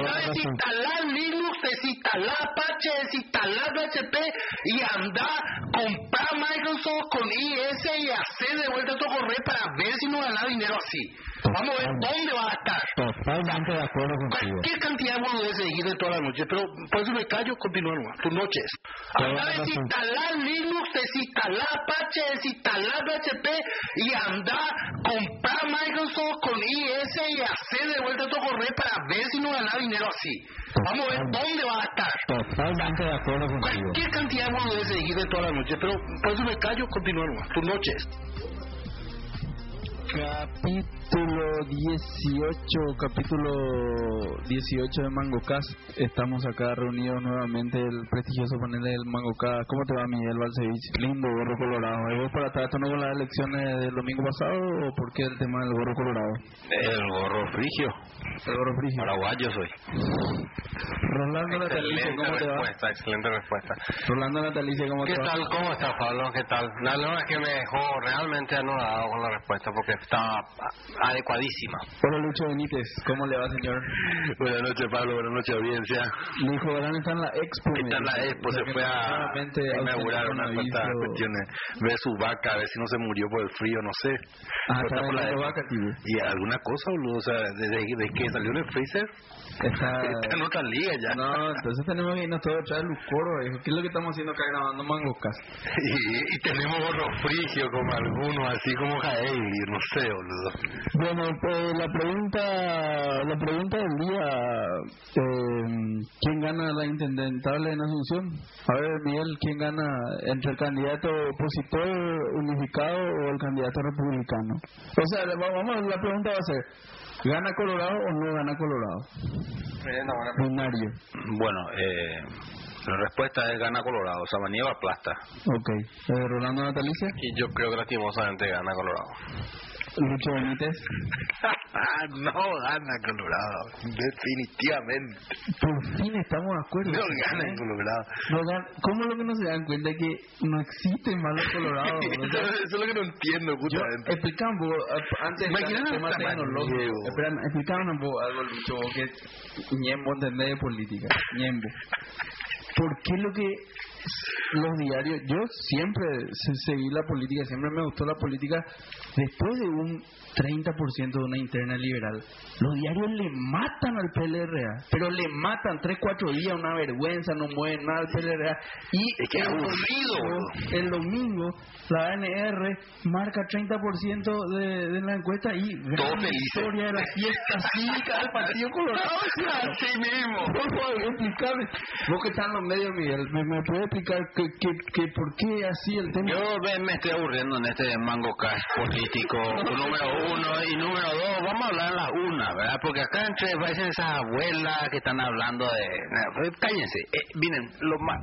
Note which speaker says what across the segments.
Speaker 1: Desinstalar Linux, desinstalar Apache, desinstalar PHP y anda comprar Microsoft con IS y hacer de vuelta tu correo para ver si nos gana dinero así. Vamos a ver dónde va a estar.
Speaker 2: Totalmente de acuerdo contigo.
Speaker 1: Cualquier cantidad de boludeces seguido toda la noche, pero por eso me callo, continúa nomás. Tus noches. Anda a desinstalar Linux, desinstalar Apache, desinstalar PHP y anda comprar Microsoft con IS y hacer de vuelta tu correo para ver si nos gana dinero así. Vamos a ver dónde va a estar.
Speaker 2: Totalmente de acuerdo contigo.
Speaker 1: Cualquier cantidad de boludeces seguido toda la noche, pero por eso me callo, continúa nomás. Tus noches.
Speaker 3: Capítulo 18, capítulo 18 de MangoCast. Estamos acá reunidos nuevamente el prestigioso panel del MangoCast. ¿Cómo te va Miguel Balcevich? Lindo gorro colorado. ¿Es vos para estar con las elecciones del domingo pasado o por qué el tema del gorro colorado?
Speaker 4: El gorro frigio.
Speaker 3: El gorro frigio.
Speaker 4: Paraguayo soy.
Speaker 3: Rolando Natalicia,
Speaker 4: Excelente
Speaker 3: ¿cómo te va?
Speaker 4: respuesta, excelente respuesta.
Speaker 3: Rolando Natalicia, ¿cómo
Speaker 4: ¿Qué
Speaker 3: te va?
Speaker 4: tal? ¿Cómo está Pablo? ¿Qué tal? La verdad es que me dejó realmente anodado con la respuesta porque estaba a- adecuadísima.
Speaker 3: Hola Lucho Benítez, ¿cómo le va señor?
Speaker 4: Buenas noches Pablo, buenas noches audiencia.
Speaker 3: Mi hijo Verán está en la expo.
Speaker 4: Está en la expo,
Speaker 3: O sea
Speaker 4: se fue a
Speaker 3: nuevamente
Speaker 4: inaugurar
Speaker 3: ausente
Speaker 4: una
Speaker 3: con
Speaker 4: cuantas cuestiones. Ve su vaca, a ver si no se murió por el frío, no sé.
Speaker 3: Ah, está
Speaker 4: está por la
Speaker 3: vaca, tío.
Speaker 4: ¿Y alguna cosa, boludo? O sea, ¿desde, desde que salió en el freezer?
Speaker 3: Está...
Speaker 4: Está en otra liga ya.
Speaker 3: No, entonces tenemos que irnos todos a traer Lucoro, viejo. ¿Qué es lo que estamos haciendo acá grabando Mangocas?
Speaker 4: Y, y tenemos gorro frigio como algunos, así como Jaevi, no sé, boludo.
Speaker 3: Bueno, pues la pregunta, la pregunta del día, eh, ¿quién gana la intendentable en Asunción? A ver, Miguel, ¿quién gana entre el candidato opositor unificado o el candidato republicano? O sea, le- vamos, la pregunta va a ser, ¿gana Colorado o no gana Colorado?
Speaker 4: Bueno, eh, la respuesta es gana Colorado, Sabanieva aplasta.
Speaker 3: Ok. Eh, Rolando Natalicia,
Speaker 4: Y yo creo que lastimosamente gana Colorado.
Speaker 3: Lucho Benítez.
Speaker 4: no gana Colorado, definitivamente.
Speaker 3: Por fin estamos de acuerdo.
Speaker 4: No gana en Colorado.
Speaker 3: No gan- ¿Cómo es lo que no se dan cuenta que no existe malo Colorado? O sea,
Speaker 4: Eso es lo que no entiendo, justamente.
Speaker 3: explicame un poco, eh, antes de
Speaker 4: Imagínate
Speaker 3: el tema tecnológico, explícame un poco algo, Lucho, que ñembo entendés de política, ñembo. ¿Por qué lo que los diarios, yo siempre se- seguí la política, siempre me gustó la política, después de un 30% de una interna liberal, los diarios le matan al PLRA, pero le matan 3, 4 días, una vergüenza, no mueven nada al PLRA. Y el
Speaker 4: aburrido,
Speaker 3: domingo- el domingo la ANR marca 30% de, de la encuesta y gran historia de la fiesta cívica del Partido Colorado.
Speaker 4: Así mismo.
Speaker 3: Por favor, explícame. Vos que estás en los medios, Miguel, ¿me, me puedes explicar que, que, que por qué así el tema?
Speaker 4: Yo me, me estoy aburriendo en este mango cash político número uno y número dos. Vamos a hablar en la una, ¿verdad? Porque acá entre parecen esas abuelas que están hablando de. eh, cállense. Eh, miren, lo más,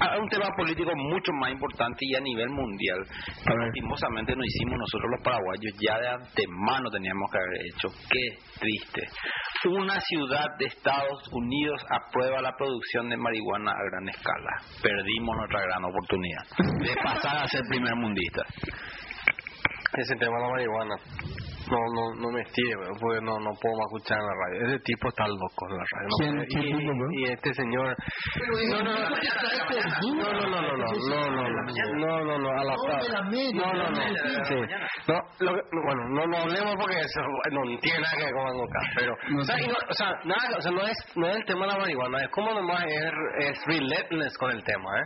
Speaker 4: a- un tema político mucho más importante y a nivel mundial. Que lastimosamente no hicimos nosotros los paraguayos. Ya de antemano teníamos que haber hecho. Qué triste. Una ciudad de Estados Unidos aprueba la producción de marihuana a gran escala. Perdimos nuestra gran oportunidad de pasar a ser primer mundista. Ese tema de la marihuana. No, no, no me estire, porque no, no puedo más escuchar en la radio. Ese tipo está loco en la radio. no
Speaker 3: ¿Quién-
Speaker 4: y,
Speaker 3: tipo, bro?
Speaker 4: y este señor. No, no, no, no, no, no, no, no, no, no, no, no, a la par. No, no, no, sí. No, lo que- bueno, no, no hablemos porque eso no tiene nada que ver con Mango Cast, pero,
Speaker 3: No
Speaker 4: o sea, y no, o sea, nada, o sea, no es, no es el tema de la marihuana, es como nomás es, es relentless con el tema, ¿eh?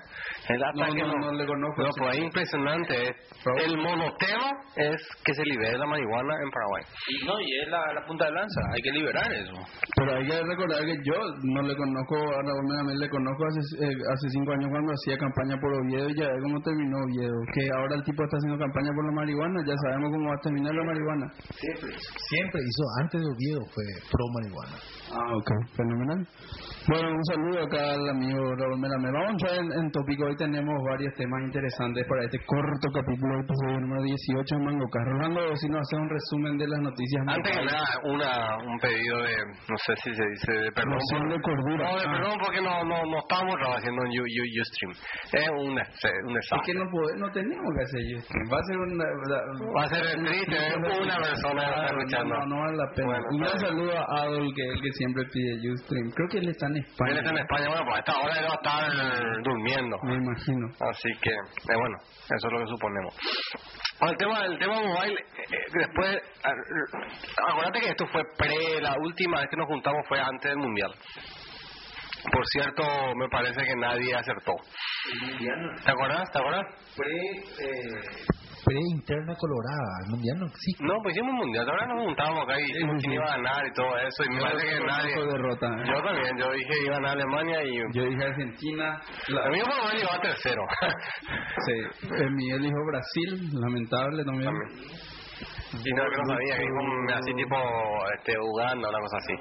Speaker 4: El ataque
Speaker 3: no, no le conozco.
Speaker 4: no, pues es impresionante. ¿eh?
Speaker 3: Pero-
Speaker 4: El monotema es que se libere la marihuana en Paraguay.
Speaker 5: Y no, y es la, la punta de lanza, hay que liberar eso.
Speaker 3: Pero hay que recordar que yo no le conozco a Raúl Medamel, le conozco hace, eh, hace cinco años cuando hacía campaña por Oviedo y ya ve cómo terminó Oviedo. Que ahora el tipo está haciendo campaña por la marihuana, ya sabemos cómo va a terminar la marihuana.
Speaker 2: Siempre hizo, antes de Oviedo fue pro marihuana.
Speaker 3: Ah, ok, fenomenal. Bueno, un saludo acá al amigo Raúl Melamé. Vamos a entrar en, en tópico. Hoy tenemos varios temas interesantes para este corto capítulo, episodio número 18 de Mango Rolando, si nos hace un resumen de las noticias.
Speaker 6: Antes que nada, una, un pedido de, no sé si se dice, de perdón. Por-
Speaker 3: de cordura.
Speaker 6: No, de
Speaker 3: Ah.
Speaker 6: perdón porque no, no, no estamos trabajando en Ustream. Es un, un
Speaker 3: Es que no, pode- no tenemos que hacer YouTube. Va a ser una...
Speaker 6: Va a ser triste, ¿eh? una persona está escuchando.
Speaker 3: No, no vale la pena.
Speaker 6: Bueno,
Speaker 3: un gran saludo a Adol, que es el que siempre pide Ustream. Creo que él está en España.
Speaker 6: Él está en España, bueno, pues a esta hora él va a estar durmiendo.
Speaker 3: Me imagino.
Speaker 6: Así que, eh, bueno, eso es lo que suponemos. Bueno, el tema, el tema mobile, eh, eh, después, ah, acuérdate que esto fue pre, la última vez que nos juntamos fue antes del Mundial. Por cierto, me parece que nadie acertó. ¿Te acuerdas? ¿Te acuerdas?
Speaker 2: Pre-interna colorada. El mundial no existe.
Speaker 6: No, pues hicimos un Mundial, ahora nos juntábamos acá y dijimos quién iba a ganar y todo eso, y me parece que nadie...
Speaker 3: Derrota. ¿eh?
Speaker 6: Yo también, yo dije iba a ganar Alemania y...
Speaker 3: Yo dije Argentina. La-
Speaker 6: A mí por lo menos llegó a tercero.
Speaker 3: Sí, Miguel dijo Brasil, lamentable también.
Speaker 6: Y no, que no sabía, que un- así tipo este, Uganda, una cosa así.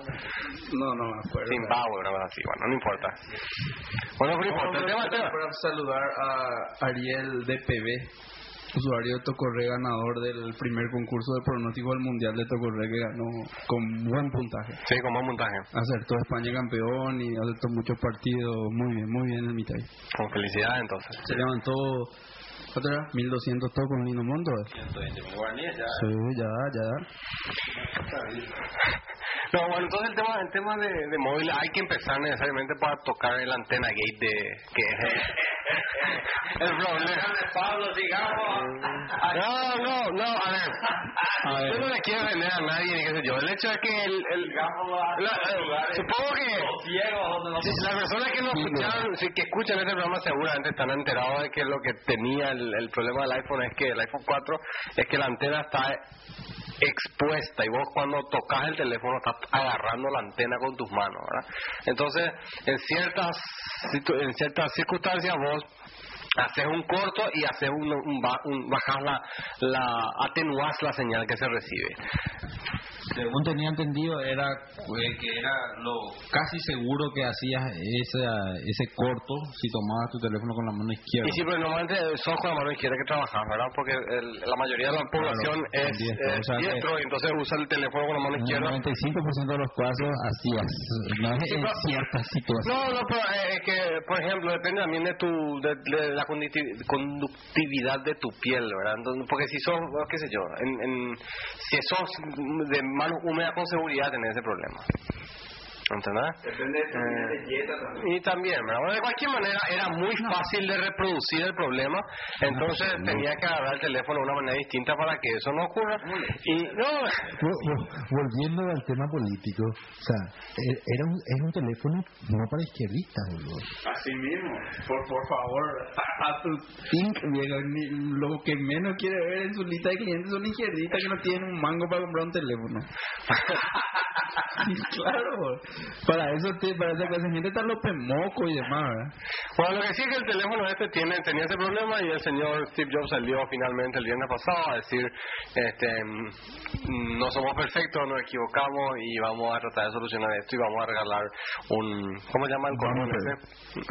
Speaker 3: No, no me acuerdo.
Speaker 6: Zimbabue, una cosa así. Bueno, no importa. Bueno, pero no importa. El tema, el tema.
Speaker 3: Para saludar a Ariel DPB, usuario de Tocorre, ganador del primer concurso de pronóstico del Mundial de Tocorre, que ganó con buen puntaje.
Speaker 6: Sí, con buen montaje.
Speaker 3: Acertó España campeón y acertó muchos partidos. Muy bien, muy bien el mitad.
Speaker 6: Con felicidad, entonces.
Speaker 3: Se levantó, ¿cuánto era? 1200 todo con Lino Mondo. ¿eh?
Speaker 5: 120 mil guaraníes ya.
Speaker 3: Sí, ya, ya.
Speaker 6: No, bueno, entonces el tema, el tema de, de móvil hay que empezar necesariamente para tocar el antena gate de que es el, problema.
Speaker 5: Pablo.
Speaker 6: No, no, no, a ver.
Speaker 3: A ver.
Speaker 6: Yo no le quiero vender a nadie, ni qué sé yo. El hecho es que el, el la- eh, supongo que Sí, las personas que, escucharon, que escuchan este programa seguramente están enterados de que lo que tenía el, el problema del iPhone es que el iPhone 4 es que la antena está expuesta y vos cuando tocas el teléfono estás agarrando la antena con tus manos, ¿verdad? Entonces, en ciertas en ciertas circunstancias vos haces un corto y haces un, un, un- bajas la, la atenuas la señal que se recibe.
Speaker 7: Según tenía entendido, era eh, que era lo casi seguro que hacías ese, ese corto si tomabas tu teléfono con la mano izquierda.
Speaker 6: Y sí, pero normalmente sos con la mano izquierda que trabajas, ¿verdad? Porque el- la mayoría de la población
Speaker 7: Claro,
Speaker 6: es,
Speaker 7: diestro,
Speaker 6: es
Speaker 7: o sea que-
Speaker 6: diestro y entonces usa el teléfono con la mano
Speaker 7: En el
Speaker 6: izquierda.
Speaker 7: 95% de los casos hacías, no es en ciertas situaciones.
Speaker 6: No, no, pero eh, es que, por ejemplo, depende también de tu de, de la conducti- conductividad de tu piel, ¿verdad? Entonces, porque si sos, qué sé yo, en, en, si sos de mano húmeda con seguridad tenés ese problema. ¿Entendés?
Speaker 3: Depende de tu
Speaker 6: Eh,
Speaker 3: también.
Speaker 6: Y también, de cualquier manera, era muy fácil de reproducir el problema, entonces tenía que agarrar el teléfono de una manera distinta para que eso no ocurra. Y no,
Speaker 2: Vol- vol- Volviendo al tema político, o sea, e- era un, es un teléfono no para izquierdistas, boludo.
Speaker 3: Así mismo, por, por favor, a, a tu think, viejo, ni- lo que menos quiere ver en su lista de clientes son izquierdistas que no tienen un mango para comprar un teléfono. Claro, para eso, te, para esa clase de gente están los pemocos y demás, ¿verdad?
Speaker 6: Bueno, lo que sí es que el teléfono este tiene, tenía ese problema y el señor Steve Jobs salió finalmente el viernes pasado a decir, este, mm, no somos perfectos, nos equivocamos y vamos a tratar de solucionar esto y vamos a regalar un, ¿cómo se llama el condón ese?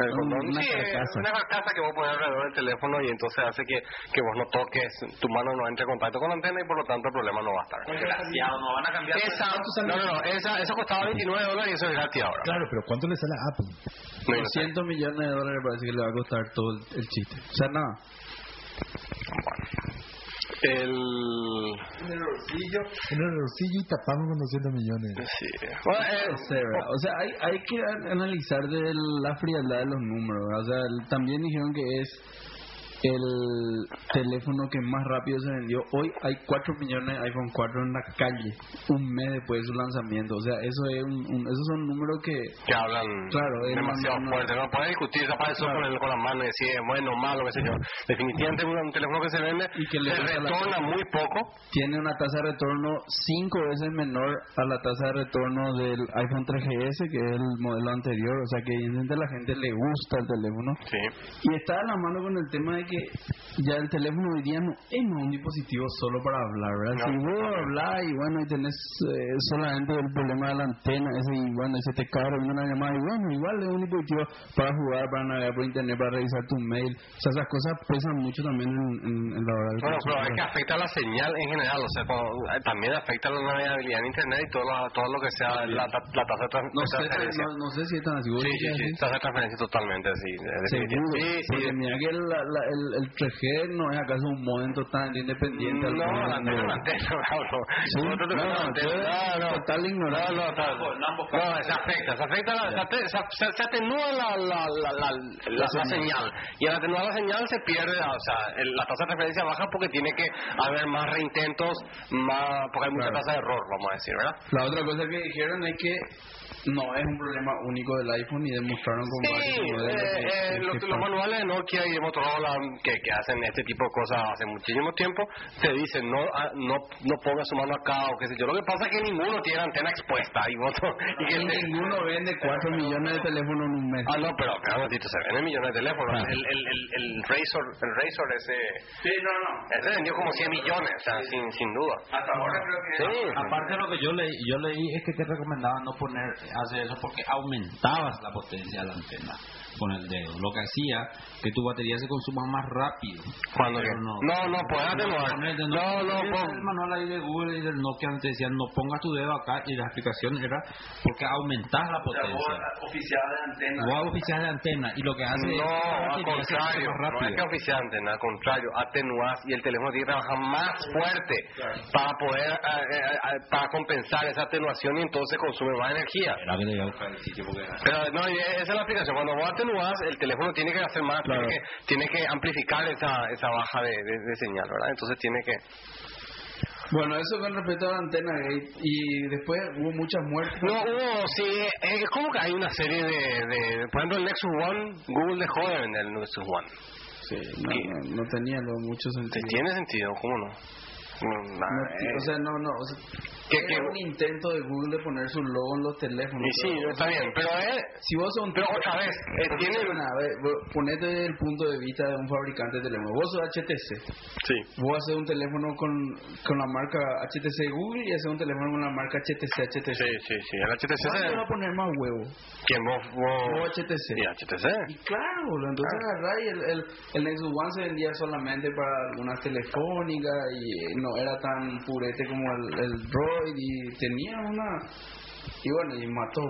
Speaker 6: El
Speaker 3: Un-
Speaker 6: condón,
Speaker 3: una
Speaker 6: sí,
Speaker 3: carcasa.
Speaker 6: una carcasa que vos pones alrededor del teléfono y entonces hace que, que vos no toques, tu mano no entre en contacto con la antena y por lo tanto el problema no va a estar.
Speaker 5: Desgraciado, no van a cambiar.
Speaker 6: Esa, no, no, no, esa, eso costaba 29 dólares eso es gratis ahora.
Speaker 2: Claro, pero ¿cuánto le sale a Apple?
Speaker 6: No, yo no sé.
Speaker 3: 200 millones de dólares parece que le va a costar todo el, el chiste. O sea, nada.
Speaker 6: El...
Speaker 2: En el bolsillo. En el bolsillo y tapamos con 200 millones.
Speaker 6: Sí. Bueno, eh.
Speaker 3: O sea, hay, hay que an- analizar de la frialdad de los números. ¿verdad? O sea, también dijeron que es el teléfono que más rápido se vendió. Hoy hay 4 millones de iPhone 4 en la calle, un mes después de su lanzamiento. O sea, eso es un, un- esos son números que...
Speaker 6: que hablan
Speaker 3: Claro,
Speaker 6: demasiado
Speaker 3: no,
Speaker 6: fuerte. No puede discutir esa para eso con, el- con las manos y decir es bueno, malo, qué sé yo. Definitivamente un, un teléfono que se vende
Speaker 3: Y que le
Speaker 6: se retorna muy poco.
Speaker 3: Tiene una tasa de retorno 5 veces menor a la tasa de retorno del iPhone 3GS, que es el modelo anterior. O sea, que evidentemente la gente le gusta el teléfono.
Speaker 6: Sí.
Speaker 3: Y está de la mano con el tema de que ya el teléfono hoy día no es más un dispositivo solo para hablar, ¿verdad?
Speaker 6: No.
Speaker 3: Si vos hablas y bueno, y tenés eh, solamente el problema de la antena, ese, y bueno, y se te cae viendo una llamada, y bueno, igual es un dispositivo para jugar, para navegar por internet, para revisar tu mail. O sea, esas cosas pesan mucho también en, en- en la hora del
Speaker 6: Bueno, pero es que afecta la señal en general, o sea, como- eh, también afecta la navegabilidad en Internet y todo lo, todo lo que sea la, ta- la tasa de trans-
Speaker 3: No sé,
Speaker 6: transferencia.
Speaker 3: no, no sé si es tan así. ¿Vos
Speaker 6: Sí, sí, sí, tasa de transferencia totalmente, sí. Sí,
Speaker 3: porque
Speaker 6: sí.
Speaker 3: mira que la- la- el, el 3G no es acaso un modem totalmente independiente. al
Speaker 6: No, la antena, Pablo.
Speaker 3: Sí, no,
Speaker 6: No, no.
Speaker 3: total ignorante.
Speaker 6: No, no, no, se afecta, se afecta, la, se, se, atenúa la, la, la, la, señal. Y al atenuar la señal se pierde, o sea, el- la tasa de referencia baja porque tiene que haber más reintentos, más, porque hay mucha tasa de error, vamos a decir, ¿verdad?
Speaker 3: La otra cosa que dijeron es que no es un problema único del iPhone y demostraron con
Speaker 6: Sí,
Speaker 3: varios modelos
Speaker 6: eh,
Speaker 3: que-
Speaker 6: eh,
Speaker 3: que-
Speaker 6: los,
Speaker 3: que
Speaker 6: los
Speaker 3: pasa.
Speaker 6: manuales de Nokia y de Motorola que, que hacen este tipo de cosas hace muchísimo tiempo te dicen no ah, no no ponga su mano acá o qué sé yo. Lo que pasa es que ninguno tiene antena expuesta y voto y que
Speaker 3: Y
Speaker 6: te-
Speaker 3: ninguno vende 4 millones de teléfonos en un mes.
Speaker 6: Ah, no, pero, momentito, se venden millones de teléfonos.
Speaker 3: Ah.
Speaker 6: El, el, el, el Razor, el Razor ese,
Speaker 3: Sí, no, no.
Speaker 6: ese vendió como 100 millones, o sea, sin, sin duda.
Speaker 3: Hasta ahora creo que...
Speaker 6: Sí,
Speaker 7: Aparte de lo que yo leí, yo leí es que te recomendaban no poner hacer eso porque aumentabas la potencia de la antena con el dedo. Lo que hacía que tu batería se consuma más rápido.
Speaker 6: cuando que
Speaker 7: no.
Speaker 6: no, no.
Speaker 7: Poner de
Speaker 6: No, no,
Speaker 7: el manual ahí de Google y del Nokia te decían no pongas tu dedo acá y la explicación era porque aumentas la potencia.
Speaker 3: oficial de antena.
Speaker 7: Vos oficial de antena y lo que hace es que la
Speaker 6: No, al contrario, no es que oficiante, al contrario, atenuas y el teléfono tiene que trabajar más fuerte para poder, eh, eh, eh, para compensar esa atenuación y entonces consume más energía.
Speaker 7: Era que le iba a buscar el sitio porque
Speaker 6: Pero no, y esa es la aplicación. Cuando vos atenuas, el teléfono tiene que hacer más,
Speaker 3: Claro.
Speaker 6: tiene, que, tiene que amplificar esa, esa baja de, de- de señal, ¿verdad? Entonces tiene que...
Speaker 3: Bueno, eso con respecto a la antena gate. Y después hubo muchas muertes.
Speaker 6: No, hubo, sí, es como que hay una serie de, de... Por ejemplo, el Nexus One, Google dejó de vender el Nexus One.
Speaker 3: Sí, no, no, no tenía lo mucho sentido.
Speaker 6: ¿Tiene sentido? ¿Cómo no? No,
Speaker 3: No,
Speaker 6: eh.
Speaker 3: o sea, no, no. O sea,
Speaker 6: ¿Qué-
Speaker 3: era
Speaker 6: qué?
Speaker 3: un intento de Google de poner su logo en los teléfonos.
Speaker 6: Y sí,
Speaker 3: pero-
Speaker 6: está bien, pero es...
Speaker 3: Si vos sos un
Speaker 6: Pero otra vez, eh, tiene...
Speaker 3: Escúchame, a ver, vos ponete desde el punto de vista de un fabricante de teléfono. Vos sos HTC.
Speaker 6: Sí.
Speaker 3: Vos haces un teléfono con, con la marca HTC Google y haces un teléfono con la marca HTC HTC.
Speaker 6: Sí, sí, sí. El HTC...
Speaker 3: ¿Cuál te va a poner más huevo?
Speaker 6: ¿Quién vos?
Speaker 3: Vos
Speaker 6: vos...
Speaker 3: HTC.
Speaker 6: Y HTC.
Speaker 3: Y claro, boludo, entonces y el, el, el Nexus One se vendía solamente para algunas telefónicas y no era tan purete como el, el Droid y tenía una... Y bueno, y mató.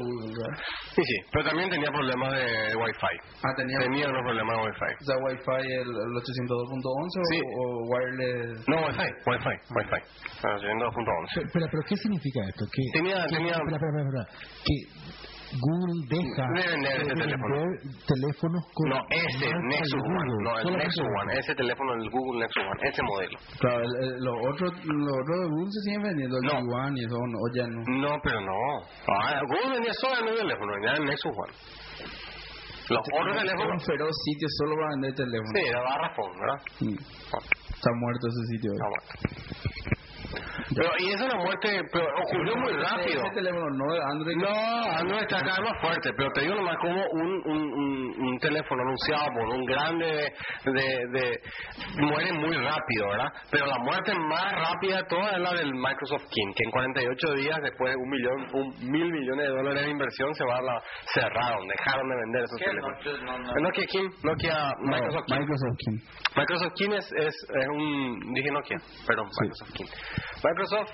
Speaker 6: Sí, sí, pero también tenía problemas de, de Wi-Fi.
Speaker 3: Ah, tenía...
Speaker 6: Tenía unos problemas de Wi-Fi.
Speaker 3: O sea, Wi-Fi el, el 802.11
Speaker 6: Sí.
Speaker 3: o, o wireless...
Speaker 6: No, Wi-Fi, Wi-Fi, Wi-Fi. Bueno, subiendo 2.11.
Speaker 2: Pero, pero, pero, ¿qué significa esto? Que,
Speaker 6: Tenía-
Speaker 2: que-
Speaker 6: tenía-
Speaker 2: espera, espera, espera, que Google deja
Speaker 6: De vender ese teléfono.
Speaker 2: teléfonos con
Speaker 6: No, ese Nexus
Speaker 2: Google,
Speaker 6: One, no, el Nexus. One, ese teléfono, el Google Nexus One, ese modelo.
Speaker 3: Claro, el- el- los otros los otros de Google se siguen vendiendo, el
Speaker 6: No.
Speaker 3: G1 y eso, no, o ya no.
Speaker 6: No, pero no. Ah, Google vendía solo el teléfono, vendía el Nexus One. Los otros
Speaker 3: Era
Speaker 6: teléfonos,
Speaker 3: un feroz sitio solo para vender teléfonos.
Speaker 6: sí, era barrafón, ¿verdad?
Speaker 3: Mm. Está muerto ese sitio.
Speaker 6: Está muerto. Pero, y es una muerte, pero ocurrió muy rápido.
Speaker 3: Ese teléfono no Android.
Speaker 6: No, Android está cada vez más fuerte, pero te digo nomás como un, un, un, un teléfono anunciado por un grande de, de, de- muere muy rápido, ¿verdad? Pero la muerte más rápida de todas es la del Microsoft King, que en 48 días después de un millón, un mil millones de dólares de inversión se va a la, cerraron, dejaron de vender esos teléfonos.
Speaker 5: No, no.
Speaker 6: Nokia King, Nokia,
Speaker 3: No,
Speaker 6: Microsoft King.
Speaker 3: Microsoft King.
Speaker 6: Microsoft King es, es, es un, dije Nokia, perdón, Microsoft King. Microsoft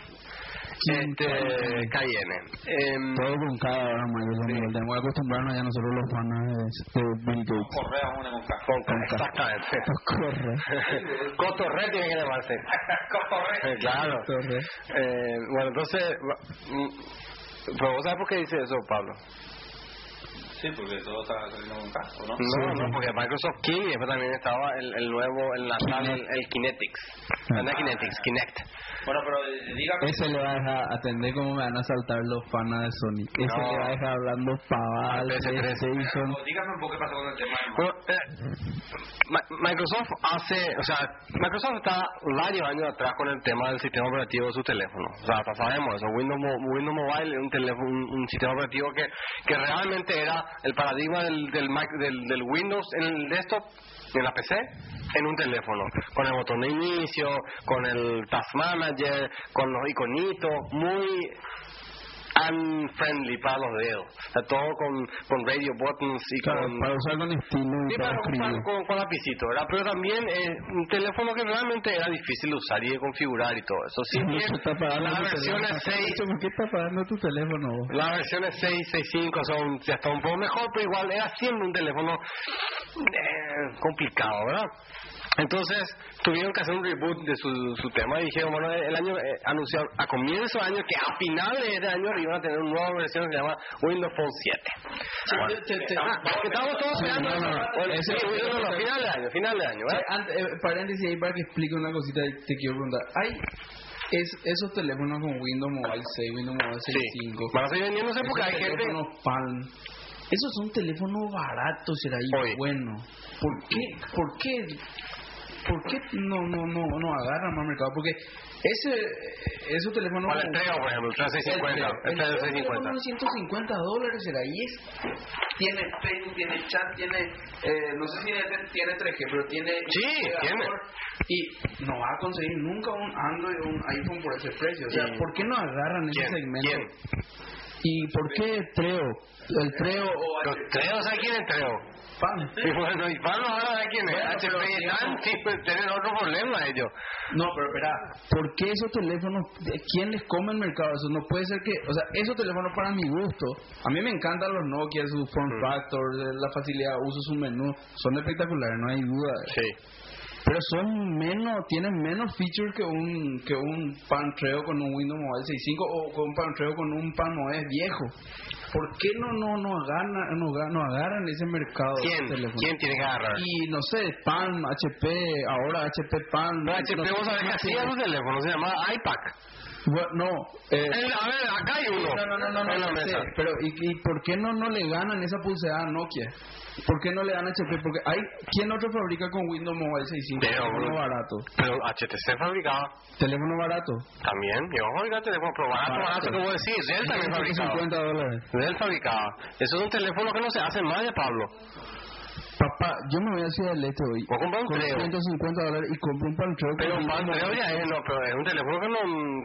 Speaker 6: este, Cayenne. Em,
Speaker 3: Todo con cada hora Microsoft.
Speaker 6: Sí.
Speaker 3: Tenemos que acostumbrarnos ya nosotros los fans de, de Bill Gates.
Speaker 5: Correa, una con K.
Speaker 6: con K, exactamente.
Speaker 3: Corre.
Speaker 6: Cotorre tiene que llamarse.
Speaker 5: Cotorre.
Speaker 6: claro.
Speaker 3: Corre.
Speaker 6: Eh, bueno, entonces, mm, pero vos sabes por qué dice eso, Pablo.
Speaker 5: Sí, porque todo está saliendo con K, ¿o no?
Speaker 6: No, no, porque Microsoft King y después también estaba el, el nuevo, el natal, el, el Kinetics. No es Kinetics, Kinect.
Speaker 5: Bueno, pero eh, dígame.
Speaker 3: Ese le va a dejar atender cómo me van a saltar los fans de Sony. Ese
Speaker 6: No.
Speaker 3: le va a dejar hablando pavada,
Speaker 6: PS3.
Speaker 3: PlayStation.
Speaker 5: Dígame un poco qué pasó con el tema. de-
Speaker 6: Bueno, eh, Microsoft hace, o sea, Microsoft está varios años atrás con el tema del sistema operativo de su teléfono. O sea, hasta sabemos eso. Windows, Windows Mobile es un, teléfono, un, un sistema operativo que, que realmente era el paradigma del, del, Mac- del, del Windows en el desktop, en la PC, en un teléfono, con el botón de inicio, con el Task Manager, con los iconitos, muy unfriendly para los dedos. O sea, todo con, con radio buttons y
Speaker 3: Claro,
Speaker 6: con...
Speaker 3: para usar con estilo y
Speaker 6: Sí,
Speaker 3: para
Speaker 6: para usar con, con lapicito, ¿verdad? Pero también es un teléfono que realmente era difícil de usar y de configurar y todo eso. Sí, bien,
Speaker 3: tu
Speaker 6: versiones
Speaker 3: teléfono.
Speaker 6: 6
Speaker 3: ¿Por qué está pagando tu teléfono? vos?
Speaker 6: las versiones 6, 6, 5 son ya está un poco mejor, pero igual era siempre un teléfono eh, complicado, ¿verdad? Entonces tuvieron que hacer un reboot de su, su tema y dijeron, bueno, el año eh, anunciaron a comienzo de año que a finales de año iban a tener una nueva versión que se llama Windows Phone 7. Bueno, ah, estamos todos
Speaker 3: Sí,
Speaker 6: esperando
Speaker 3: no, no,
Speaker 6: eso. Bueno,
Speaker 3: ese-
Speaker 6: sí, no, no, final de año, final de año,
Speaker 3: Sí, eh, paréntesis ahí para que explique una cosita te quiero preguntar. ¿Hay es, esos teléfonos con Windows Mobile 6, Windows Mobile
Speaker 6: Sí,
Speaker 3: 6.5?
Speaker 6: van a seguir vendiéndose porque hay gente...
Speaker 3: teléfonos Palm, esos son teléfonos baratos, será ahí bueno. ¿Por qué? ¿Por qué? ¿Por qué no, no, no, no agarran más mercado? Porque ese, esos teléfonos...
Speaker 6: Para el Treo, por ejemplo, el 3650.
Speaker 3: el
Speaker 6: Este es el 650.
Speaker 3: de 150 dólares será y es tiene Facebook tiene chat tiene eh, no sé si tiene 3G pero tiene
Speaker 6: Sí, tiene.
Speaker 3: y no va a conseguir nunca un Android o un iPhone por ese precio o sea
Speaker 6: Sí.
Speaker 3: ¿por qué no agarran ese
Speaker 6: ¿Quién?
Speaker 3: segmento?
Speaker 6: ¿Quién?
Speaker 3: y ¿por qué Treo? el Treo o
Speaker 6: Los Treo, ¿sabes quién es Treo? Y bueno, y Pablo ahora de quién es.
Speaker 3: Bueno,
Speaker 6: HP
Speaker 3: pero
Speaker 6: pues tienen otro problema ellos.
Speaker 3: No, pero espera, ¿por qué esos teléfonos, de- quién les come el mercado? Eso no puede ser que, o sea, esos teléfonos para mi gusto, a mí me encantan los Nokia, su form
Speaker 6: Mm.
Speaker 3: factor, de la facilidad, uso su menú, son espectaculares, no hay duda.
Speaker 6: Sí.
Speaker 3: Pero son menos, tienen menos features que un que un Pantreo con un Windows Mobile 6.5 o con un Pantreo con un Pan OS viejo. ¿Por qué no no no agarran no, no agarran ese mercado de
Speaker 6: ¿Quién?
Speaker 3: teléfonos?
Speaker 6: ¿Quién tiene que agarrar?
Speaker 3: Y no sé, Pan, HP, ahora HP Pan.
Speaker 6: No, HP,
Speaker 3: no
Speaker 6: vos sabés que hacía
Speaker 3: tiene.
Speaker 6: su teléfono, se llama iPac.
Speaker 3: Bueno, no, eh,
Speaker 6: El- a ver, acá hay uno.
Speaker 3: no, no, no, no, sé,
Speaker 6: mesa.
Speaker 3: pero ¿y, ¿y por qué no, no le ganan esa pulsera a Nokia? ¿Por qué no le dan HP? Porque hay, ¿quién otro fabrica con Windows Mobile 6.5?
Speaker 6: Pero,
Speaker 3: Teléfono barato.
Speaker 6: Pero HTC fabricaba
Speaker 3: Teléfono barato.
Speaker 6: también. Yo fabricaba teléfono, pero barato,
Speaker 3: Barato.
Speaker 6: vos decís. Dell también fabricaba.
Speaker 3: 150 dólares.
Speaker 6: Dell fabricaba. Eso es un teléfono que no se hace más de Pablo.
Speaker 3: Papá, yo me voy a Ciudad del Este hoy.
Speaker 6: Vos compras un
Speaker 3: Con
Speaker 6: Treo.
Speaker 3: 150 dólares y compro un con
Speaker 6: Pero un
Speaker 3: Mobile.
Speaker 6: ya es, no, pero es un teléfono que no,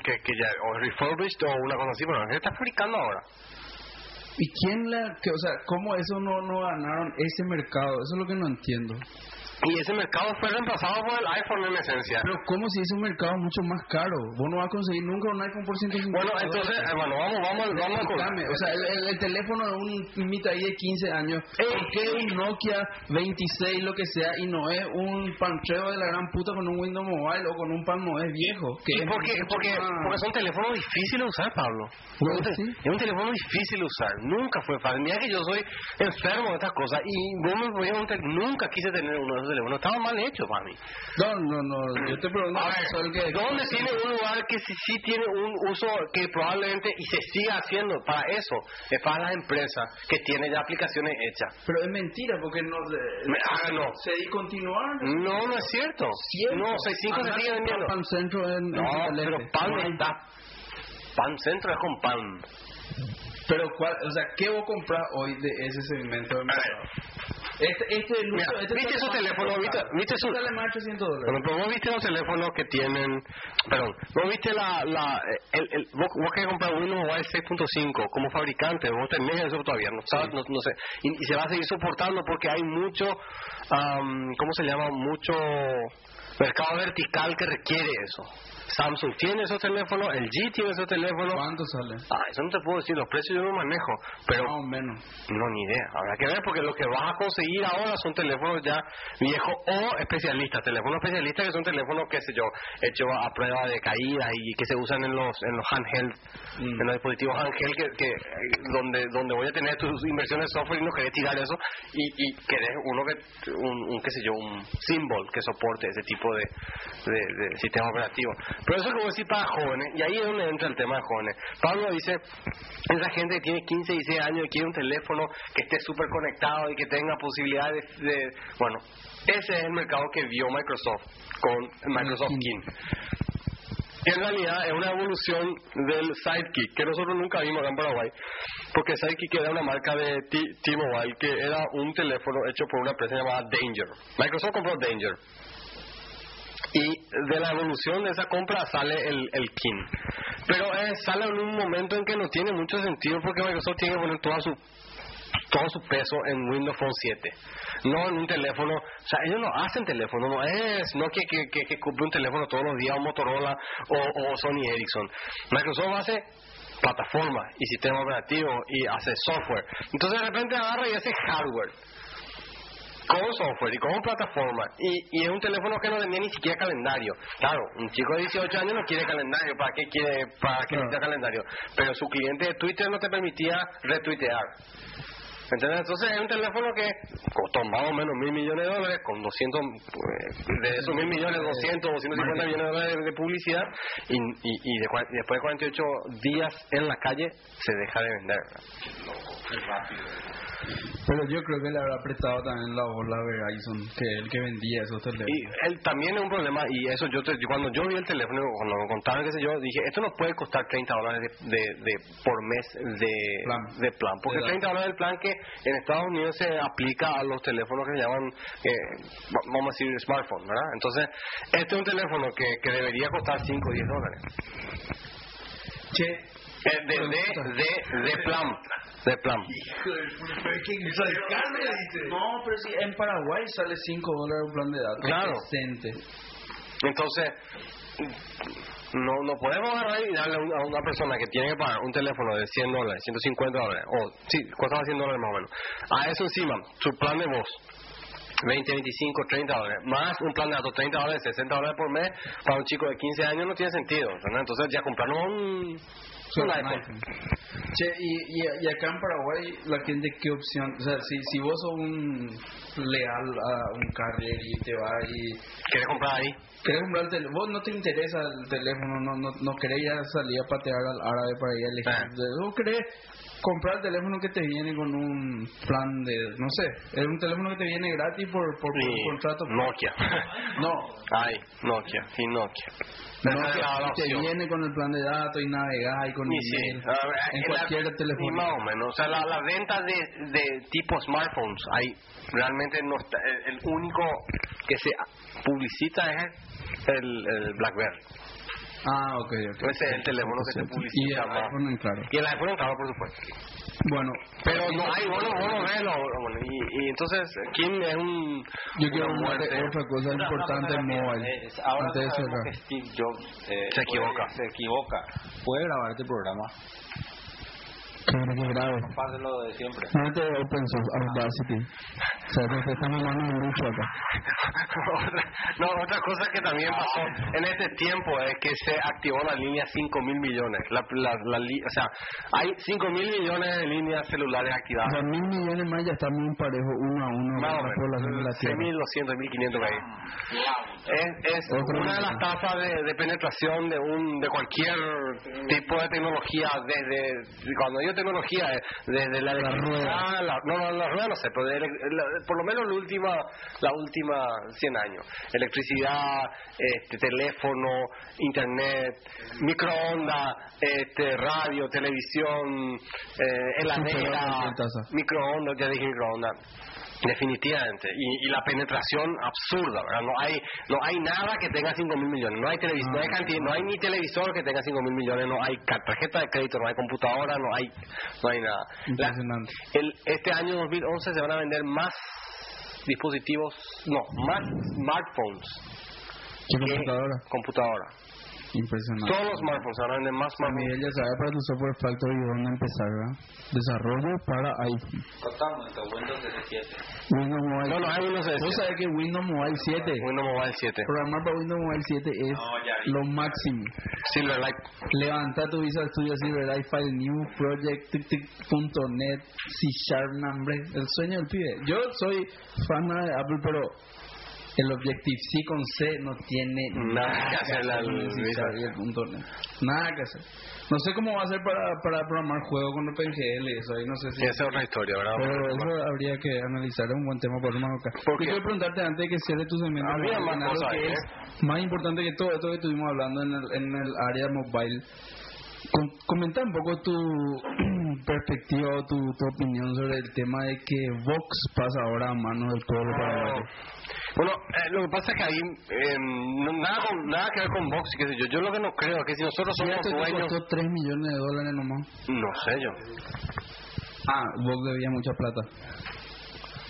Speaker 6: que, que ya, o refurbished o una cosa así, pero se está fabricando ahora.
Speaker 3: ¿Y quién la, que, o sea, cómo eso no, no ganaron ese mercado? Eso es lo que no entiendo.
Speaker 6: Y ese mercado fue reemplazado por el iPhone en esencia.
Speaker 3: Pero ¿cómo si es un mercado mucho más caro? Vos no vas a conseguir nunca un iPhone por 150
Speaker 6: Bueno, entonces, eh, bueno, vamos, vamos, vamos con...
Speaker 3: Explícame, o sea, el, el- el teléfono de un mitaí de 15 años, ¿por qué un Nokia 26, lo que sea, y no es un pantreo de la gran puta con un Windows Mobile o con un Palm OS viejo? Que
Speaker 6: ¿Y
Speaker 3: es
Speaker 6: por qué?
Speaker 3: mucho
Speaker 6: Porque,
Speaker 3: más-
Speaker 6: porque son teléfonos difíciles de usar, Pablo.
Speaker 3: Bueno,
Speaker 6: Es
Speaker 3: sí.
Speaker 6: Es un teléfono difícil de usar. Nunca fue fácil. Mira que yo soy enfermo de estas cosas y vos me un tel- nunca quise tener uno teléfonos. Estaba mal hecho para mí.
Speaker 3: No, no, no, yo te pregunto,
Speaker 6: A ver,
Speaker 3: que...
Speaker 6: ¿dónde tiene un lugar que sí, sí tiene un uso que probablemente y se siga haciendo para eso? Es para las empresas que tienen ya aplicaciones hechas.
Speaker 3: Pero es mentira, porque no...
Speaker 6: Ah, no.
Speaker 3: Se discontinuaron.
Speaker 6: No, no es cierto.
Speaker 3: Cierto.
Speaker 6: No, 65 se sigue vendiendo.
Speaker 3: Pan Centro en, en
Speaker 6: No,
Speaker 3: del
Speaker 6: pero pan
Speaker 3: No
Speaker 6: está. Pan centro es con pan.
Speaker 3: Pero, ¿cuál, o sea, ¿qué vos compras hoy de ese segmento de mercado? Este, este, el
Speaker 6: Mira,
Speaker 3: uso- este
Speaker 6: ¿viste esos teléfonos? ¿Viste, viste esos-
Speaker 3: Sale más de 800 dólares.
Speaker 6: Bueno, pero vos viste los teléfonos que tienen, perdón, vos viste la, la el, el, vos, vos querés comprar Windows Mobile 6.5 como fabricante, vos tenés eso todavía, no sabes, no, no sé, y, y se va a seguir soportando porque hay mucho, am, ¿cómo se llama? Mucho mercado vertical que requiere eso. Samsung tiene esos teléfonos, el G tiene esos teléfonos.
Speaker 3: ¿Cuánto sale?
Speaker 6: Ah, eso no te puedo decir, los precios yo no manejo, pero
Speaker 3: Más o menos.
Speaker 6: no, ni idea. Habrá que ver porque lo que vas a conseguir ahora son teléfonos ya viejos o especialistas. Teléfonos especialistas que son teléfonos, qué sé yo, hechos a prueba de caída y que se usan en los en los handheld, en los dispositivos handheld que, que donde donde voy a tener tus inversiones de software y no querés tirar eso y, y querés uno que un, un, qué sé yo un symbol que soporte ese tipo de, de, de sistema operativo. Pero eso es como decir para jóvenes y ahí es donde entra el tema de jóvenes. Pablo dice esa gente que tiene 15, 16 años y quiere un teléfono que esté súper conectado y que tenga posibilidades de, Bueno, ese es el mercado que vio Microsoft con Microsoft King. que en realidad es una evolución del Sidekick, que nosotros nunca vimos acá en Paraguay, porque Sidekick era una marca de T- T-Mobile, que era un teléfono hecho por una empresa llamada Danger. Microsoft compró Danger. Y de la evolución de esa compra sale el, el King. Pero eh, sale en un momento en que no tiene mucho sentido porque Microsoft tiene que poner toda su todo su peso en Windows Phone 7, no en un teléfono, o sea, ellos no hacen teléfono, no es no que, que, que, que compre un teléfono todos los días, o Motorola o, o Sony Ericsson. Microsoft hace plataforma y sistema operativo y hace software. Entonces de repente agarra y hace hardware con software y con plataforma y, y es un teléfono que no tenía ni siquiera calendario. Claro, un chico de 18 años no quiere calendario, ¿para qué quiere para qué necesita calendario? Pero su cliente de Twitter no te permitía retuitear. ¿Entendés? Entonces es un teléfono que costó más o menos mil millones de dólares, con 200, pues, de esos mil millones, 200, 250 millones de dólares de publicidad, y, y, y de cua- y después de 48 días en la calle se deja de vender.
Speaker 3: Pero yo creo que le habrá prestado también la voz a Verizon, que es el que vendía esos teléfonos.
Speaker 6: Y él también es un problema, y eso yo, te- yo cuando yo vi el teléfono, cuando me contaron, qué sé yo, dije, esto no puede costar 30 dólares de, de, de- por mes de
Speaker 3: Plan.
Speaker 6: de plan, porque
Speaker 3: De
Speaker 6: 30 dólares del plan que en Estados Unidos se aplica a los teléfonos que se llaman, eh, va- vamos a decir, smartphone, ¿verdad? Entonces, este es un teléfono que, que debería costar 5 o 10 dólares.
Speaker 3: Che,
Speaker 6: Eh, de, de, de, de plan, de plan.
Speaker 3: No, pero si en Paraguay sale 5 dólares un plan de datos.
Speaker 6: Claro.
Speaker 3: Decente.
Speaker 6: Entonces, no, no podemos agarrar y darle a un- a una persona que tiene que pagar un teléfono de 100 dólares, 150 dólares, o sí, costaba 100 dólares más o menos. A eso encima, su plan de voz, 20, 25, 30 dólares, más un plan de datos, 30 dólares, 60 dólares por mes, para un chico de 15 años no tiene sentido. Entonces ya comprarnos un,
Speaker 3: iPhone. Che, y, y, y acá en Paraguay, la gente, ¿qué opción? O sea, si, si vos sos un leal a un carrier y te va y
Speaker 6: ¿Quieres comprar ahí?
Speaker 3: Querés comprar el teléfono, vos no te interesa el teléfono, no, no, no querés ir a salir a patear al árabe para ir a elegir.
Speaker 6: Ah.
Speaker 3: Vos querés comprar el teléfono que te viene con un plan de, no sé, es un teléfono que te viene gratis por, por, por
Speaker 6: Y
Speaker 3: contrato.
Speaker 6: Nokia.
Speaker 3: No,
Speaker 6: Ay, Nokia, y Nokia.
Speaker 3: no
Speaker 6: Esa es
Speaker 3: que
Speaker 6: la
Speaker 3: te viene con el plan de datos y navegar y con
Speaker 6: Y sí, ver,
Speaker 3: en
Speaker 6: la-
Speaker 3: cualquier
Speaker 6: y
Speaker 3: teléfono.
Speaker 6: más o menos. O sea, la, la venta de, de tipo smartphones, hay realmente no está, el, el único que se publicita es el, el BlackBerry.
Speaker 3: Ah, ok, ok.
Speaker 6: Ese es el teléfono que se
Speaker 3: Y
Speaker 6: publicita
Speaker 3: el
Speaker 6: más.
Speaker 3: iPhone, claro.
Speaker 6: Y el iPhone, claro, por supuesto.
Speaker 3: Bueno,
Speaker 6: Pero no hay, bueno, bueno, velo. bueno, y, y entonces, ¿quién es un.
Speaker 3: yo quiero hablar de otra cosa importante
Speaker 4: cosa
Speaker 3: en mobile.
Speaker 4: eh, es- ahora
Speaker 3: antes de cerrar.
Speaker 4: Steve Jobs eh,
Speaker 6: Se equivoca.
Speaker 4: puede- se equivoca. Puede grabar este programa.
Speaker 2: Claro que grave.
Speaker 4: Lo de siempre.
Speaker 2: No te open source, Audacity. O sea, te estamos hablando de mucho acá.
Speaker 6: otra, no, otra cosa que también pasó en este tiempo es que se activó la línea 5 mil millones. La, la, la li- o sea, hay 5 mil millones de líneas celulares
Speaker 2: O
Speaker 6: activadas.
Speaker 2: sea, mil millones más ya está muy parejo uno a uno
Speaker 6: Más o
Speaker 2: con la población de la
Speaker 6: menos.
Speaker 2: Tierra.
Speaker 6: 6.200, 1.500 por ahí. Es, es una de las tasas de, de penetración de un de cualquier tipo de tecnología, desde cuando digo tecnología, eh, desde la electricidad, la- no, no, la rueda no sé, pero de la- por lo menos la última, la última 100 años. Electricidad, este, teléfono, internet, microondas, este, radio, televisión, eh, heladera, microondas, ya dije microondas. Definitivamente. Y, y la penetración absurda, ¿verdad? No hay, no hay nada que tenga 5 mil millones. No hay, televis- no, hay canti- no hay ni televisor que tenga 5 mil millones. No hay tarjeta de crédito, no hay computadora, no hay, no hay nada. La- el, este año 2011 se van a vender más dispositivos, no, más smartphones
Speaker 2: ¿Qué
Speaker 6: que
Speaker 2: computadora?
Speaker 6: computadora.
Speaker 3: Impresionante.
Speaker 6: Todos los smartphones se van a vender más smartphones.
Speaker 2: Miguel ya sabe para tu software Factory dónde empezar, ¿verdad? Desarrollo para iPhone.
Speaker 4: Totalmente, Windows 17.
Speaker 2: Windows Mobile.
Speaker 6: No, no, hay Windows
Speaker 3: Vos
Speaker 6: 7.
Speaker 3: sabés que Windows Mobile 7,
Speaker 6: Windows Mobile 7.
Speaker 3: programar para Windows Mobile 7 es
Speaker 4: No,
Speaker 3: lo máximo.
Speaker 6: Silverlight.
Speaker 3: Levanta tu Visual Studio Silverlight File New Project tic, tic, punto net C Sharp nombre el sueño del pibe yo soy fan de Apple pero el Objective C con C no tiene
Speaker 6: Nada que hacer la-
Speaker 3: nada que hacer No sé cómo va a ser para, para programar juegos con OpenGL, eso ahí no sé si...
Speaker 6: Esa es otra historia, ¿verdad?
Speaker 3: Pero eso habría que analizar, es un buen tema para acá.
Speaker 6: ¿Por
Speaker 3: Yo quiero preguntarte antes de que cierre tu segmento.
Speaker 6: Había más
Speaker 3: que es más importante que todo esto que estuvimos hablando en el, en el área mobile. Com- comenta un poco tu perspectiva o tu, tu opinión sobre el tema de que Vox pasa ahora a manos del pueblo paraguayo.
Speaker 6: Bueno, eh, lo que pasa es que ahí eh, no- nada, con- nada que ver con Vox, qué sé yo. Yo lo que no creo es que si nosotros
Speaker 3: ¿Y
Speaker 6: somos dueños...
Speaker 3: costó 3 millones de dólares nomás?
Speaker 6: No sé yo.
Speaker 3: Ah, Vox debía mucha plata.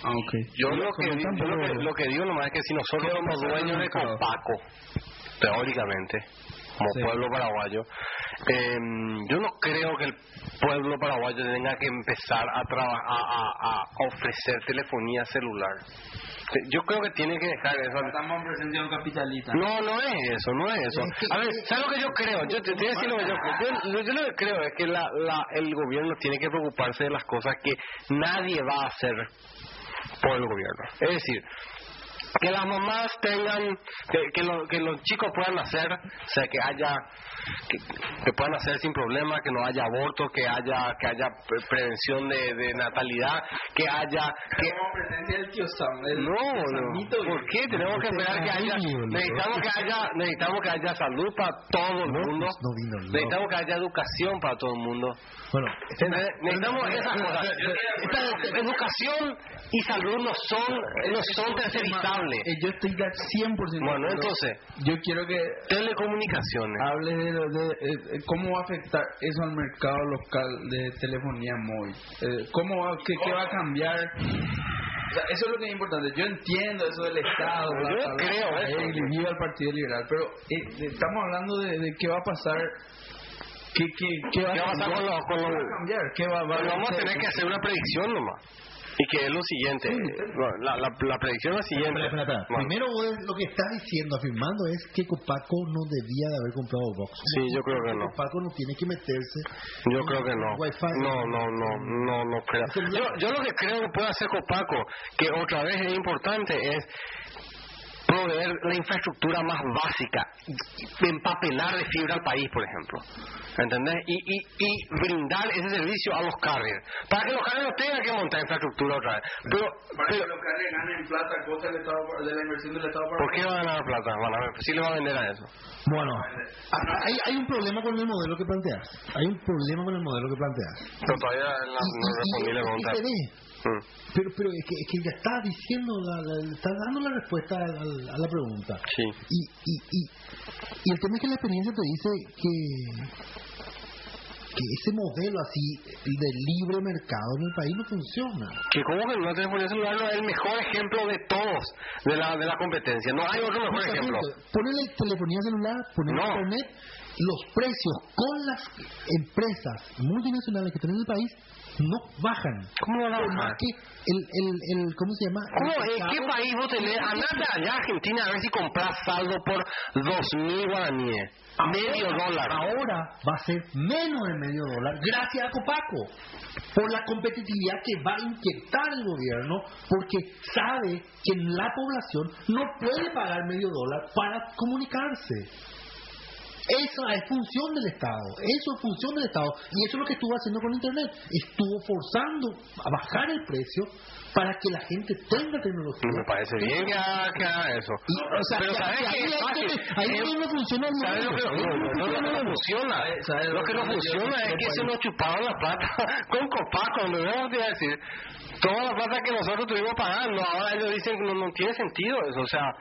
Speaker 3: Ah.
Speaker 6: Yo lo que,
Speaker 3: un
Speaker 6: yo lo que, lo que digo nomás es que si nosotros
Speaker 3: ¿Qué va a
Speaker 6: somos dueños de? Copaco, teóricamente, como
Speaker 3: Sí.
Speaker 6: pueblo paraguayo, eh, yo no creo que el pueblo paraguayo tenga que empezar a, a, a- a ofrecer telefonía celular. Yo creo que tiene que dejar eso.
Speaker 7: Estamos capitalista.
Speaker 6: No, no es eso, no es eso. A ver, ¿sabes lo que yo creo? Yo te, te voy a decir lo que yo creo. Yo, yo lo que creo es que la, la, el gobierno tiene que preocuparse de las cosas que nadie va a hacer por el gobierno. Es decir, que las mamás tengan, que, que, lo- que los chicos puedan nacer, o sea, que haya, que, que puedan nacer sin problema, que no haya aborto, que haya, que haya pre- prevención de, de natalidad, que haya, que,
Speaker 3: del tío Sam. el-
Speaker 6: no,
Speaker 3: el
Speaker 6: no. ¿Por qué? Tenemos que esperar que haya. Necesitamos que haya, necesitamos que haya salud para todo el mundo.
Speaker 2: no vino el
Speaker 6: Necesitamos que haya educación para todo el mundo.
Speaker 2: Bueno,
Speaker 6: ¿Entendés? Necesitamos esas cosas. Esta educación y salud no son, no son tercerizables.
Speaker 3: Eh, yo estoy de 100% de
Speaker 6: Bueno, entonces,
Speaker 3: Yo quiero que
Speaker 6: telecomunicaciones.
Speaker 3: hables de, de, eh, eh, cómo va a afectar eso al mercado local de telefonía móvil. Eh, ¿Cómo va, qué, qué va a cambiar? O sea, eso es lo que es importante. Yo entiendo eso del Estado.
Speaker 6: Yo
Speaker 3: bla, bla, bla,
Speaker 6: creo
Speaker 3: bla,
Speaker 6: eso.
Speaker 3: el Partido Liberal. Pero eh, estamos hablando de, de qué va a pasar. ¿Qué, qué, qué va,
Speaker 6: ¿Qué va a pasar con los- con
Speaker 3: ¿Qué
Speaker 6: los-
Speaker 3: va a cambiar? ¿Qué va, va
Speaker 6: Pero vamos a tener que hacer una predicción nomás. Y que es lo siguiente. La, la, la predicción es la siguiente.
Speaker 2: Espera, espera, espera.
Speaker 6: Bueno,
Speaker 2: Primero lo que estás diciendo, afirmando es que Copaco no debía de haber comprado Vox.
Speaker 6: Sí, yo creo que no.
Speaker 2: Copaco no tiene que meterse.
Speaker 6: Yo
Speaker 2: en
Speaker 6: creo que no.
Speaker 2: Wi-Fi.
Speaker 6: No, no, no, no, no creo. Yo, yo lo que creo que puede hacer Copaco, que otra vez es importante, es proveer la infraestructura más básica, empapelar de fibra al país, por ejemplo. ¿Entendés? Y, y, y brindar ese servicio a los carriers. Para que los carriers no tengan que montar infraestructura otra vez. Pero,
Speaker 3: Para que
Speaker 6: pero
Speaker 3: los carriers ganen plata a costa del Estado, de la inversión del Estado para
Speaker 6: ¿por qué van a ganar plata? Van a ver, sí le va a vender a eso.
Speaker 2: Bueno, hay, hay un problema con el modelo que planteas. Hay un problema con el modelo que planteas.
Speaker 6: Pero todavía no, no respondí la pregunta. Mm.
Speaker 2: Pero, pero es, que, es que ya está diciendo, la, la- está dando la respuesta a, a- a la pregunta.
Speaker 6: Sí.
Speaker 2: Y, y, y, y el tema es que la experiencia te dice que, que ese modelo así de libre mercado en el país no funciona.
Speaker 6: Que como que una telefonía celular no es el mejor ejemplo de todos de la, de la competencia. No hay otro mejor ejemplo.
Speaker 2: Ponerle telefonía celular, ponerle
Speaker 6: No.
Speaker 2: internet, los precios con las empresas multinacionales que están en el país no bajan.
Speaker 6: ¿Cómo no
Speaker 2: más que el, el, el, ¿cómo se llama?
Speaker 6: ¿Cómo, ¿En qué país vos tenés? Andate allá a Argentina a ver si compras saldo por dos mil guaraníes. Medio dólar.
Speaker 2: Ahora va a ser menos de medio dólar gracias a Copaco. Por la competitividad que va a inyectar el gobierno, porque sabe que la población no puede pagar medio dólar para comunicarse. Esa es función del Estado, eso es función del Estado. Y eso es lo que estuvo haciendo con Internet. Estuvo forzando a bajar el precio para que la gente tenga tecnología.
Speaker 6: Me parece bien que haga, eso.
Speaker 2: Y, o sea,
Speaker 6: Pero ¿sabes
Speaker 2: que
Speaker 6: qué
Speaker 2: ahí no funciona el
Speaker 6: ¿Sabes lo que no, no, no, lo que no funciona?
Speaker 3: ¿Sabes
Speaker 6: Lo que no
Speaker 3: lo
Speaker 6: funciona es que se nos chuparon la plata con Copaco, donde debemos de decir toda la plata que nosotros tuvimos pagando, ahora ellos dicen que no, no tiene sentido eso, o sea,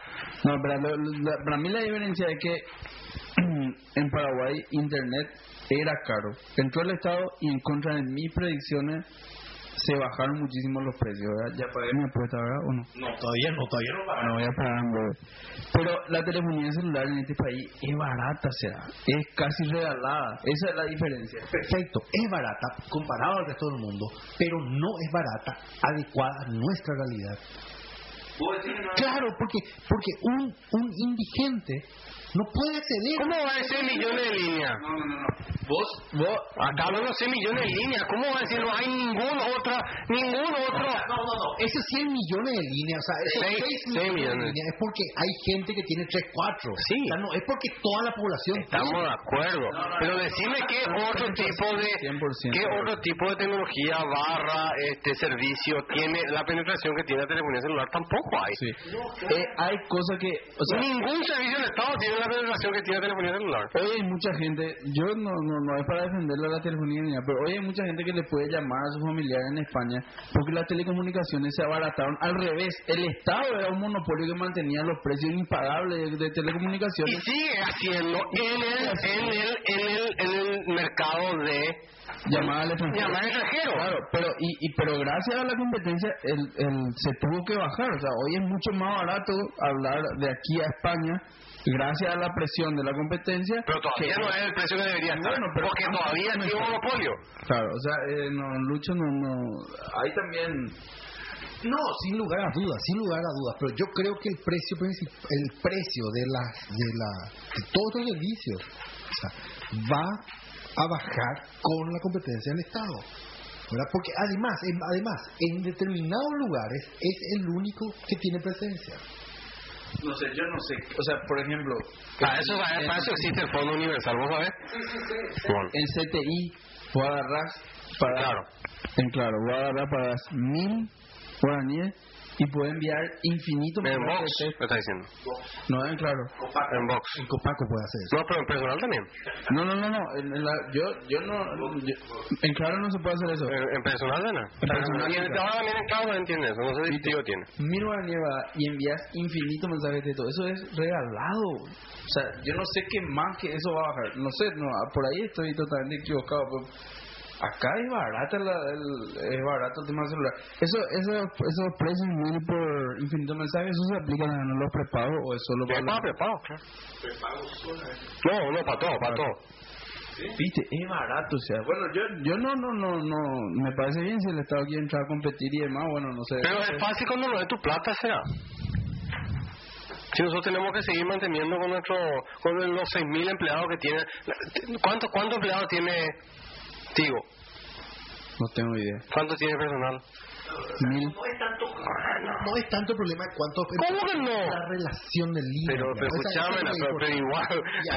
Speaker 3: No, pero lo- para mí la diferencia es que en Paraguay Internet era caro. Entró el Estado y en contra de mis predicciones se bajaron muchísimo los precios. ¿verdad? Ya pagué mi apuesta, ¿verdad? ¿O no?
Speaker 2: No, todavía no, todavía no
Speaker 3: No voy a pagar. Pero la telefonía celular en este país es barata, será. Es casi regalada. Esa es la diferencia.
Speaker 2: Perfecto, es barata comparado al resto del mundo, pero no es barata adecuada a nuestra realidad. Claro, porque, porque un, un indigente no puede ceder.
Speaker 6: ¿Cómo va a decir millones de líneas?
Speaker 3: No, no, no, no. Vos, vos,
Speaker 6: Acá hablan de 6 millones de líneas. ¿Cómo va a decir no hay ningún otra, ningún otro?
Speaker 2: No, no, no. Esos 100 millones de líneas, o sea, esos
Speaker 6: Seis-
Speaker 2: 6
Speaker 6: seis
Speaker 2: millones,
Speaker 6: millones.
Speaker 2: de líneas es porque hay gente que tiene 3, 4.
Speaker 6: Sí.
Speaker 2: O sea, no, es porque toda la población
Speaker 6: Estamos de acuerdo. Pero decime qué otro tipo de
Speaker 3: 100%.
Speaker 6: qué otro tipo de tecnología barra este servicio tiene la penetración que tiene la telefonía celular tampoco hay.
Speaker 3: sí. Eh, hay cosas que, o sea,
Speaker 6: Ningún servicio del Estado tiene la penetración que tiene la telefonía celular.
Speaker 3: Hoy hay mucha gente, yo no, no, no es para defenderle a la telefonía ni nada, pero hoy hay mucha gente que le puede llamar a su familiar en España porque las telecomunicaciones se abarataron al revés. El Estado era un monopolio que mantenía los precios impagables de, de
Speaker 6: Y
Speaker 3: telecomunicaciones.
Speaker 6: sigue haciendo en el, en el, en el, en el mercado de
Speaker 3: Llamada al extranjero.
Speaker 6: llamar extranjero.
Speaker 3: Claro, pero y, y pero gracias a la competencia el, el, se tuvo que bajar. O sea, hoy es mucho más barato hablar de aquí a España gracias a la presión de la competencia.
Speaker 6: Pero todavía
Speaker 3: que-
Speaker 6: no es el precio que debería estar.
Speaker 3: Bueno, pero-
Speaker 6: porque todavía tiene un monopolio.
Speaker 3: Claro, o sea, eh, no, Lucho no, no... Ahí también...
Speaker 2: No, sin lugar a dudas, sin lugar a dudas, pero yo creo que el precio el precio de las de la de todos los servicios o sea, va a bajar con la competencia del Estado. ¿verdad? Porque además, en, además, en determinados lugares es el único que tiene presencia.
Speaker 3: No sé, yo no sé. O sea, por ejemplo...
Speaker 6: Para eso,
Speaker 3: en,
Speaker 6: para eso existe el Fondo Universal, ¿vos sabés? Bueno,
Speaker 3: en CTI vos agarrás para...
Speaker 6: Claro.
Speaker 3: En claro, vos agarrás para mil guaraníes y puedes enviar infinito
Speaker 6: en me
Speaker 3: texto.
Speaker 6: está diciendo.
Speaker 3: No, en claro.
Speaker 6: En Vox.
Speaker 2: El Copaco puede hacer eso.
Speaker 6: No, pero en personal también.
Speaker 3: No, no, no, no. En, la, yo, yo no... yo- en claro no se puede hacer eso.
Speaker 6: En, en personal, ¿no?
Speaker 3: En personal,
Speaker 6: Y en- ahora también en claro entiende eso. No sé si tío tiene.
Speaker 3: mil guaraníes va y envías infinito mensajes de texto. Eso es regalado. O sea, yo no sé qué más que eso va a bajar. No sé, no, por ahí estoy totalmente equivocado. pero acá es barata la, el, es barato el tema del celular. Eso, eso, esos precios mil por infinito mensajes, ¿eso se aplica a los prepagos o es solo para
Speaker 6: Prepago,
Speaker 3: los...
Speaker 6: prepago, claro. No, no, para todo, para todo.
Speaker 3: Viste, es barato, o sea, bueno, yo, yo no, no, no, no, me parece bien si el Estado quiere entrar a competir y demás, bueno, no sé.
Speaker 6: Pero es fácil cuando no es tu plata, será. Si nosotros tenemos que seguir manteniendo con nuestro, con los 6.000 empleados que tiene. ¿Cuántos cuántos empleados tiene Tigo?
Speaker 3: No tengo idea.
Speaker 6: ¿Cuánto tiene personal?
Speaker 3: Mil.
Speaker 2: No es tanto, no es tanto el problema de cuánto
Speaker 6: ¿Cómo que no?
Speaker 2: la relación del libro.
Speaker 6: Pero, pero escúchame, no, pero, pero igual,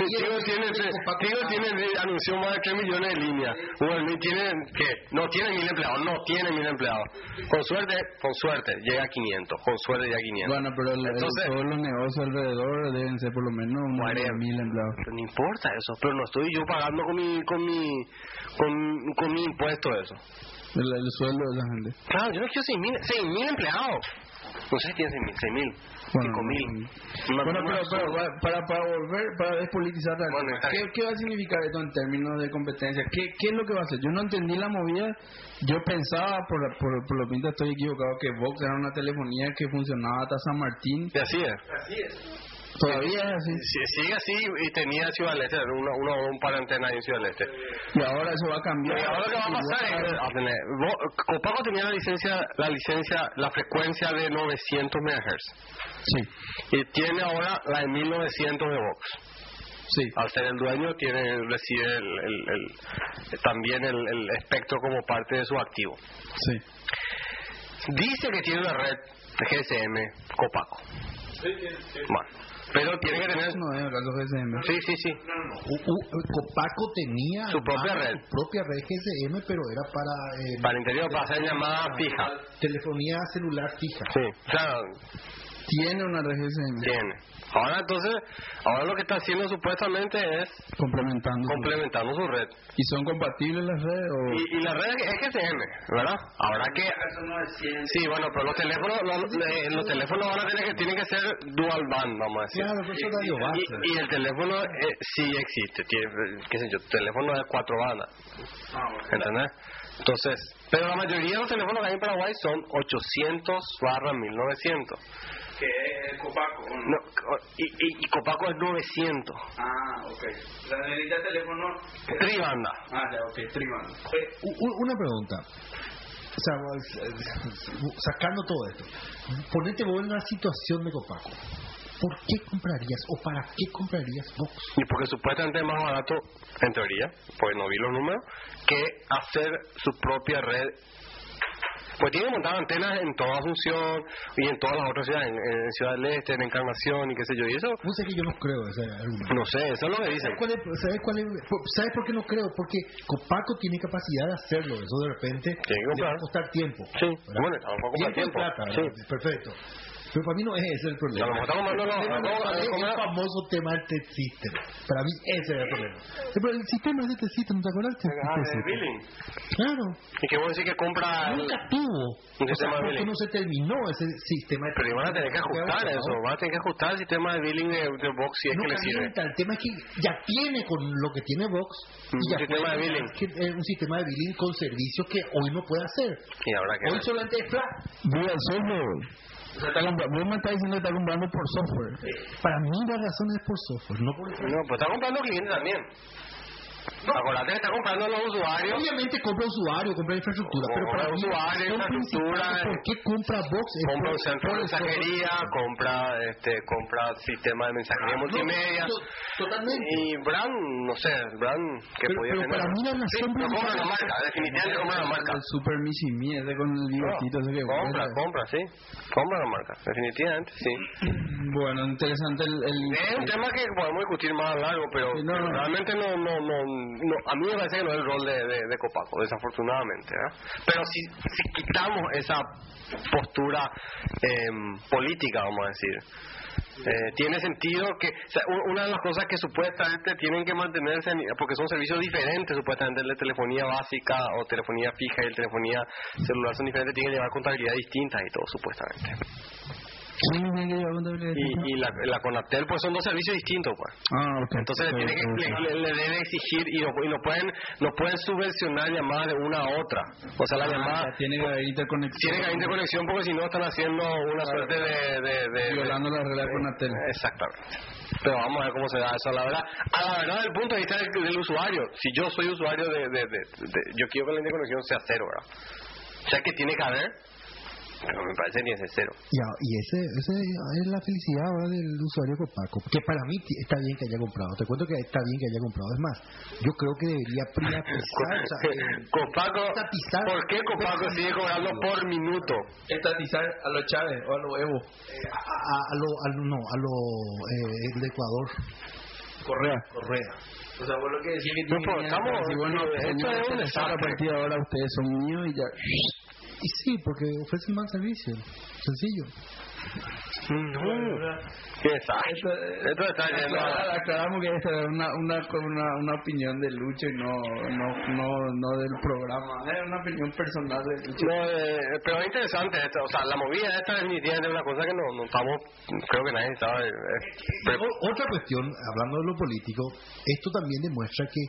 Speaker 6: Tigo tiene, Tigo anunció más de 3 millones de líneas. Bueno, y tiene, ¿qué? No tiene mil empleados, no tiene mil empleados. Con suerte, con suerte, llega a 500, con suerte llega a 500.
Speaker 3: Bueno, pero el- el-
Speaker 6: Entonces-
Speaker 3: todos los negocios alrededor deben ser por lo menos mil empleados.
Speaker 6: Pero no importa eso, pero no estoy yo pagando con mi, con mi, con, con mi impuesto eso.
Speaker 3: El, el sueldo de esa gente.
Speaker 6: Claro, yo no quiero 6 mil, 6 mil empleados. No sé si tiene 6 mil, 6 mil,
Speaker 3: Bueno,
Speaker 6: 5 mil.
Speaker 3: Bueno, pero, para, para volver, para despolitizar, la-
Speaker 6: Bueno,
Speaker 3: ¿qué. ¿qué va a significar esto en términos de competencia? ¿Qué, ¿Qué es lo que va a hacer? Yo no entendí la movida. Yo pensaba, por, por, por lo pinta estoy equivocado, que Vox era una telefonía que funcionaba hasta San Martín.
Speaker 6: Y así es.
Speaker 3: Todavía es así.
Speaker 6: Si- Sigue así y tenía Ciudad del Este, uno, uno, un par de antenas en Ciudad del Este.
Speaker 3: Y ahora eso va a cambiar.
Speaker 6: Y ahora lo que va a pasar es, a tener, vos- Copaco tenía la licencia, la licencia, la frecuencia de 900 MHz.
Speaker 3: Sí,
Speaker 6: Y tiene ahora la de 1900 de Vox.
Speaker 3: sí.
Speaker 6: al ser el dueño tiene recibe el, el- el- también el, el espectro como parte de su activo
Speaker 3: Sí.
Speaker 6: dice que tiene una red GSM Copaco bueno pero tiene que tener
Speaker 3: No GSM.
Speaker 6: sí sí sí
Speaker 2: U- u- Copaco tenía
Speaker 6: Su propia red.
Speaker 2: su propia red GSM, pero era para eh,
Speaker 6: para el interior para hacer llamada fija
Speaker 2: telefonía celular fija.
Speaker 6: sí claro
Speaker 3: Tiene una red GSM.
Speaker 6: tiene ahora entonces ahora lo que está haciendo supuestamente es
Speaker 3: Complementando. su-
Speaker 6: complementando su red
Speaker 3: ¿Y son compatibles las redes? O...
Speaker 6: y, y la red es GSM ¿verdad? habrá que Sí, bueno, pero los teléfonos, los, eh, los teléfonos van a tener que, tienen que ser dual band, vamos a decir.
Speaker 2: Claro, es radio base.
Speaker 6: Y, y el teléfono eh, sí existe, tiene, qué sé yo, teléfono de cuatro bandas, ¿entendés? Entonces, pero la mayoría de los teléfonos que hay en Paraguay son 800 barra 1900.
Speaker 3: Que es Copaco.
Speaker 6: No, co- y, y, y Copaco es 900.
Speaker 3: Ah, ok. La necesita teléfono.
Speaker 6: Tribanda.
Speaker 3: Ah, ya, ok, tribanda.
Speaker 2: U- una pregunta. o sea, eh, sacando todo esto, ponete vos en la situación de Copaco. ¿Por qué comprarías o para qué comprarías Vox?
Speaker 6: Y porque supuestamente es más barato, en teoría, pues no vi los números, que hacer su propia red. Pues tiene montadas antenas en toda Asunción y en todas las otras ciudades, en, en Ciudad del Este, en Encarnación y qué sé yo. Y eso,
Speaker 2: No sé que yo no creo ese argumento.
Speaker 6: no sé, eso es lo que dicen.
Speaker 2: ¿Sabes cuál, es, ¿Sabes cuál es? por- ¿Sabes por qué no creo? Porque Copaco tiene capacidad de hacerlo. Eso de repente le va a costar tiempo.
Speaker 6: Sí,
Speaker 2: ¿verdad?
Speaker 6: bueno, tampoco
Speaker 2: tiempo, plata,
Speaker 6: Sí.
Speaker 2: Perfecto. Pero para mí no es ese el problema.
Speaker 6: Está comprando los-
Speaker 2: El el famoso tema del test system. Para mí ese es el problema. Sí, Pero el sistema es de test system, ¿te acuerdas?
Speaker 6: Ah, de billing.
Speaker 2: Claro.
Speaker 6: Y que vos decís que compra...
Speaker 2: Nunca tuvo.
Speaker 6: Un sistema de
Speaker 2: ¿por qué
Speaker 6: billing.
Speaker 2: no se terminó ese sistema de
Speaker 6: Pero van a tener que ajustar eso, van a tener que ajustar el sistema de billing de, de Vox si es
Speaker 2: no
Speaker 6: que le sirve.
Speaker 2: el tema es que ya tiene con lo que tiene Vox
Speaker 6: Un
Speaker 2: y ya
Speaker 6: sistema de billing.
Speaker 2: que- eh, un sistema de billing con servicios que hoy no puede hacer.
Speaker 6: Y habrá que
Speaker 2: Hoy solamente es flat.
Speaker 3: Vía software. Vos me estás diciendo que está comprando por software.
Speaker 2: Para mí la razón es por software, no por
Speaker 6: No, pues está comprando clientes también. Acordate que está comprando los usuarios.
Speaker 2: Obviamente compra usuario, compra infraestructura,
Speaker 6: Compra
Speaker 2: pero para
Speaker 6: usuario, infraestructura,
Speaker 2: ¿por qué compra? Es
Speaker 6: compra un centro de mensajería, compra este, compra sistema de mensajería
Speaker 2: No,
Speaker 6: multimedia.
Speaker 2: to- totalmente.
Speaker 6: Y Brand, no sé, Brand que podía
Speaker 2: pero
Speaker 6: tener.
Speaker 2: para mí la
Speaker 6: sí,
Speaker 2: razón
Speaker 6: compra la marca, definitivamente compra la marca.
Speaker 3: El Super ese con el ese que
Speaker 6: compra, compra, sí. Compra la marca, definitivamente, sí.
Speaker 3: Bueno, interesante el... el
Speaker 6: Es un tema que podemos discutir más a largo, pero realmente no, no, no, no, a mí me parece que no es el rol de, Copaco, desafortunadamente. ¿eh? Pero si, si quitamos esa postura em, política, vamos a decir, eh, tiene sentido que una de las cosas que supuestamente tienen que mantenerse, en- porque son servicios diferentes, supuestamente de telefonía básica o telefonía fija y el telefonía celular son diferentes, tienen que llevar contabilidad distintas y todo, supuestamente. Y, y la, la Conatel, pues son dos servicios distintos, pues.
Speaker 3: Ah.
Speaker 6: Entonces le, tiene que, le, le- exigir y no, y no pueden no pueden subvencionar llamadas de una a otra. O sea, la llamada
Speaker 3: Ah, tiene que haber interconexión.
Speaker 6: tiene que haber interconexión porque si no están haciendo una suerte de... de, de-
Speaker 3: Violando la regla de Conatel.
Speaker 6: Exactamente. Pero vamos a ver cómo se da eso. La verdad, a la verdad, del punto de vista del, del usuario, si yo soy usuario de, de, de- de- Yo quiero que la interconexión sea cero, ¿verdad? O sea, que tiene que haber, pero me parece ser cero.
Speaker 2: Ya, y ese, ese es la felicidad ahora del usuario Copaco, que para mí está bien que haya comprado. Te cuento que está bien que haya comprado. Es más, yo creo que debería privatizar. o sea, eh,
Speaker 6: Copaco,
Speaker 2: estatizar-
Speaker 6: ¿por qué Copaco sigue cobrando por minuto?
Speaker 3: Estatizar a los Chávez o a los Evo.
Speaker 2: a, a- a lo, a lo- no, a lo eh, el de Ecuador.
Speaker 3: Correa.
Speaker 2: Correa.
Speaker 3: O sea, vos lo que decís que
Speaker 6: No,
Speaker 3: tiene
Speaker 6: pero
Speaker 3: que
Speaker 6: estamos-
Speaker 3: decir, bueno,
Speaker 6: esto es un
Speaker 3: a
Speaker 6: desastre.
Speaker 3: partir de ahora ustedes son míos y ya.
Speaker 2: Y sí, porque ofrecen más servicio. Sencillo.
Speaker 6: No. Qué desastre. Esto está yendo a-
Speaker 3: Aclara- Aclaramos que esta es una, una, una, una opinión de Lucho y no, no, no, no del programa. Es una opinión personal de Lucho.
Speaker 6: No, eh, pero es interesante esto, o sea, la movida esta definitivamente es una cosa que no, no estamos, creo que nadie sabe. eh, pero-
Speaker 2: O- Otra cuestión, hablando de lo político, esto también demuestra que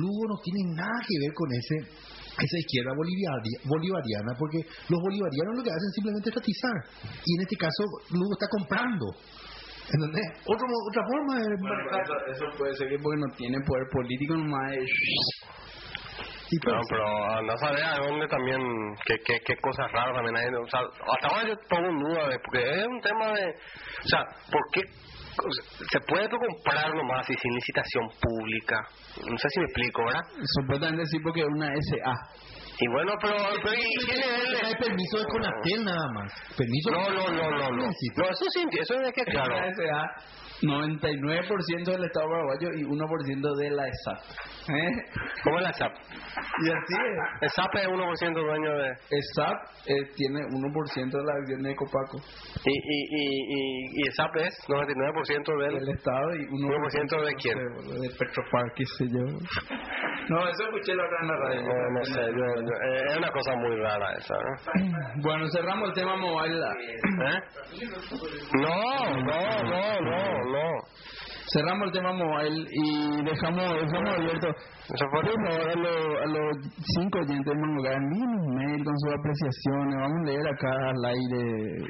Speaker 2: Lugo no tiene nada que ver con ese esa izquierda bolivariana, porque los bolivarianos lo que hacen es simplemente estatizar. Y en este caso, Lugo está comprando. ¿Entendés? Otro, otra forma de...
Speaker 3: Bueno, eso, eso puede ser que porque no tiene poder político nomás es...
Speaker 2: Sí, pues,
Speaker 6: no, pero anda a saber a dónde también, qué, qué, qué cosas raras también hay. O sea, hasta ahora yo pongo en duda, de, porque es un tema de, o sea, ¿por qué se puede comprar nomás así sin licitación pública? No sé si me explico, ¿verdad?
Speaker 3: Supuestamente sí porque es una SA.
Speaker 6: Y bueno, pero, pero ¿y?
Speaker 2: Hay permiso de Conatel nada más. Permiso
Speaker 6: No, no, no, no, no. No, eso sí, eso es que claro.
Speaker 3: Una SA, 99% del Estado paraguayo y 1% de la ESAP. ¿Eh?
Speaker 6: ¿Cómo es la SAP?
Speaker 3: Y así es.
Speaker 6: El SAP es 1% dueño de...
Speaker 3: ESAP eh, tiene 1% de la acción de Copaco.
Speaker 6: Y, y, y, y, y el SAP es 99% del...
Speaker 3: Del Estado y 1%,
Speaker 6: 1% de quién?
Speaker 3: De, de Petropar, qué sé yo. No, eso escuché la la radio.
Speaker 6: No, no sé, yo, yo- eh, es una cosa muy rara esa, ¿no?
Speaker 3: Bueno, cerramos el tema mobile.
Speaker 6: ¿Eh? No, no, no, no.
Speaker 3: Cerramos el tema mobile y dejamos, dejamos abierto.
Speaker 6: Eso fue
Speaker 3: Por favor, a, los- a los cinco oyentes de Mangogar, envíen un mail con sus apreciaciones. Vamos a leer acá al aire.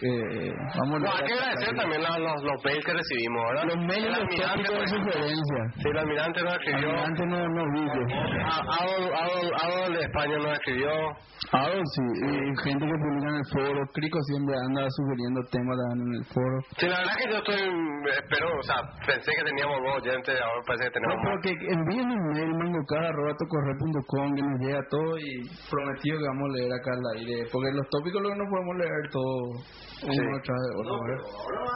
Speaker 3: Eh, vamos a
Speaker 6: No,
Speaker 3: leer
Speaker 6: hay que agradecer también los, los, los mails que recibimos, ¿verdad?
Speaker 3: Los mails
Speaker 6: El
Speaker 3: los
Speaker 6: almirante,
Speaker 3: tópicos de sugerencia.
Speaker 6: Sí, el almirante nos escribió.
Speaker 3: Adelante no, no dice.
Speaker 6: A- Adol, Adol, Adol de España nos escribió.
Speaker 3: Ah, sí, y gente que publica en el foro. Crico siempre anda sugiriendo temas en el foro.
Speaker 6: Sí, la verdad que yo estoy, espero, o sea, pensé que teníamos dos oyentes, ahora parece que
Speaker 3: No,
Speaker 6: tenemos
Speaker 3: pero
Speaker 6: más.
Speaker 3: que envíen un mail mangocar.com que nos llega todo y prometido que vamos a leer acá al aire. Porque los tópicos luego no podemos leer todo uno tras otro.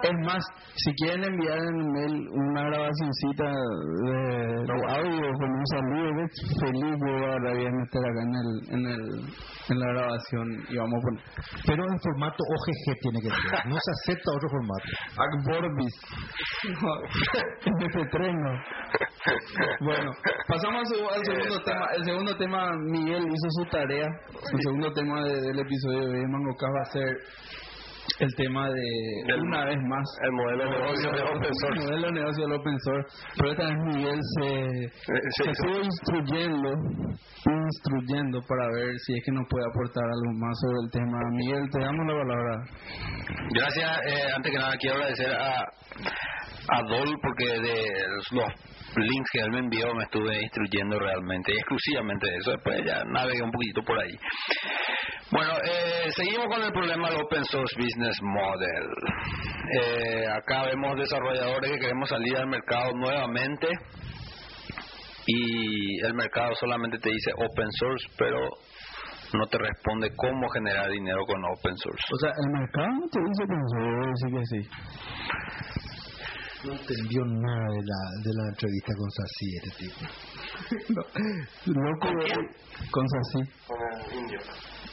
Speaker 3: Es más, si quieren enviar en el mail una grabacióncita de, de audio con un saludo, feliz yo ahora voy a meter acá en, el, en, el, en la grabación y vamos a poner
Speaker 2: Pero en formato OGG tiene que ser. No se acepta otro formato.
Speaker 3: Akborbis. MP3 no. Bueno, pasamos seg- al segundo tema. El segundo tema, Miguel hizo su tarea. El segundo tema de- del episodio de Mangoca va a ser el tema de,
Speaker 6: Del-
Speaker 3: una vez más,
Speaker 6: El modelo de negocio de open
Speaker 3: el
Speaker 6: source.
Speaker 3: modelo de negocio del open source. Pero esta vez Miguel se,
Speaker 6: sí,
Speaker 3: se estuvo instruyendo, instruyendo para ver si es que nos puede aportar algo más sobre el tema. Miguel, te damos la palabra.
Speaker 4: Gracias, eh, antes que nada quiero agradecer a, a Dol porque de los links que él me envió me estuve instruyendo realmente exclusivamente eso, después ya navegué un poquito por ahí. Bueno, eh, seguimos con el problema del Open Source Business Model. Eh, acá vemos desarrolladores que queremos salir al mercado nuevamente y el mercado solamente te dice Open Source, pero no te responde cómo generar dinero con Open Source.
Speaker 3: O sea, el mercado no te dice no debe decir que sí.
Speaker 2: No entendió nada de la, de la entrevista con Sací, este tipo.
Speaker 3: Loco, con Sací.
Speaker 6: Con el indio.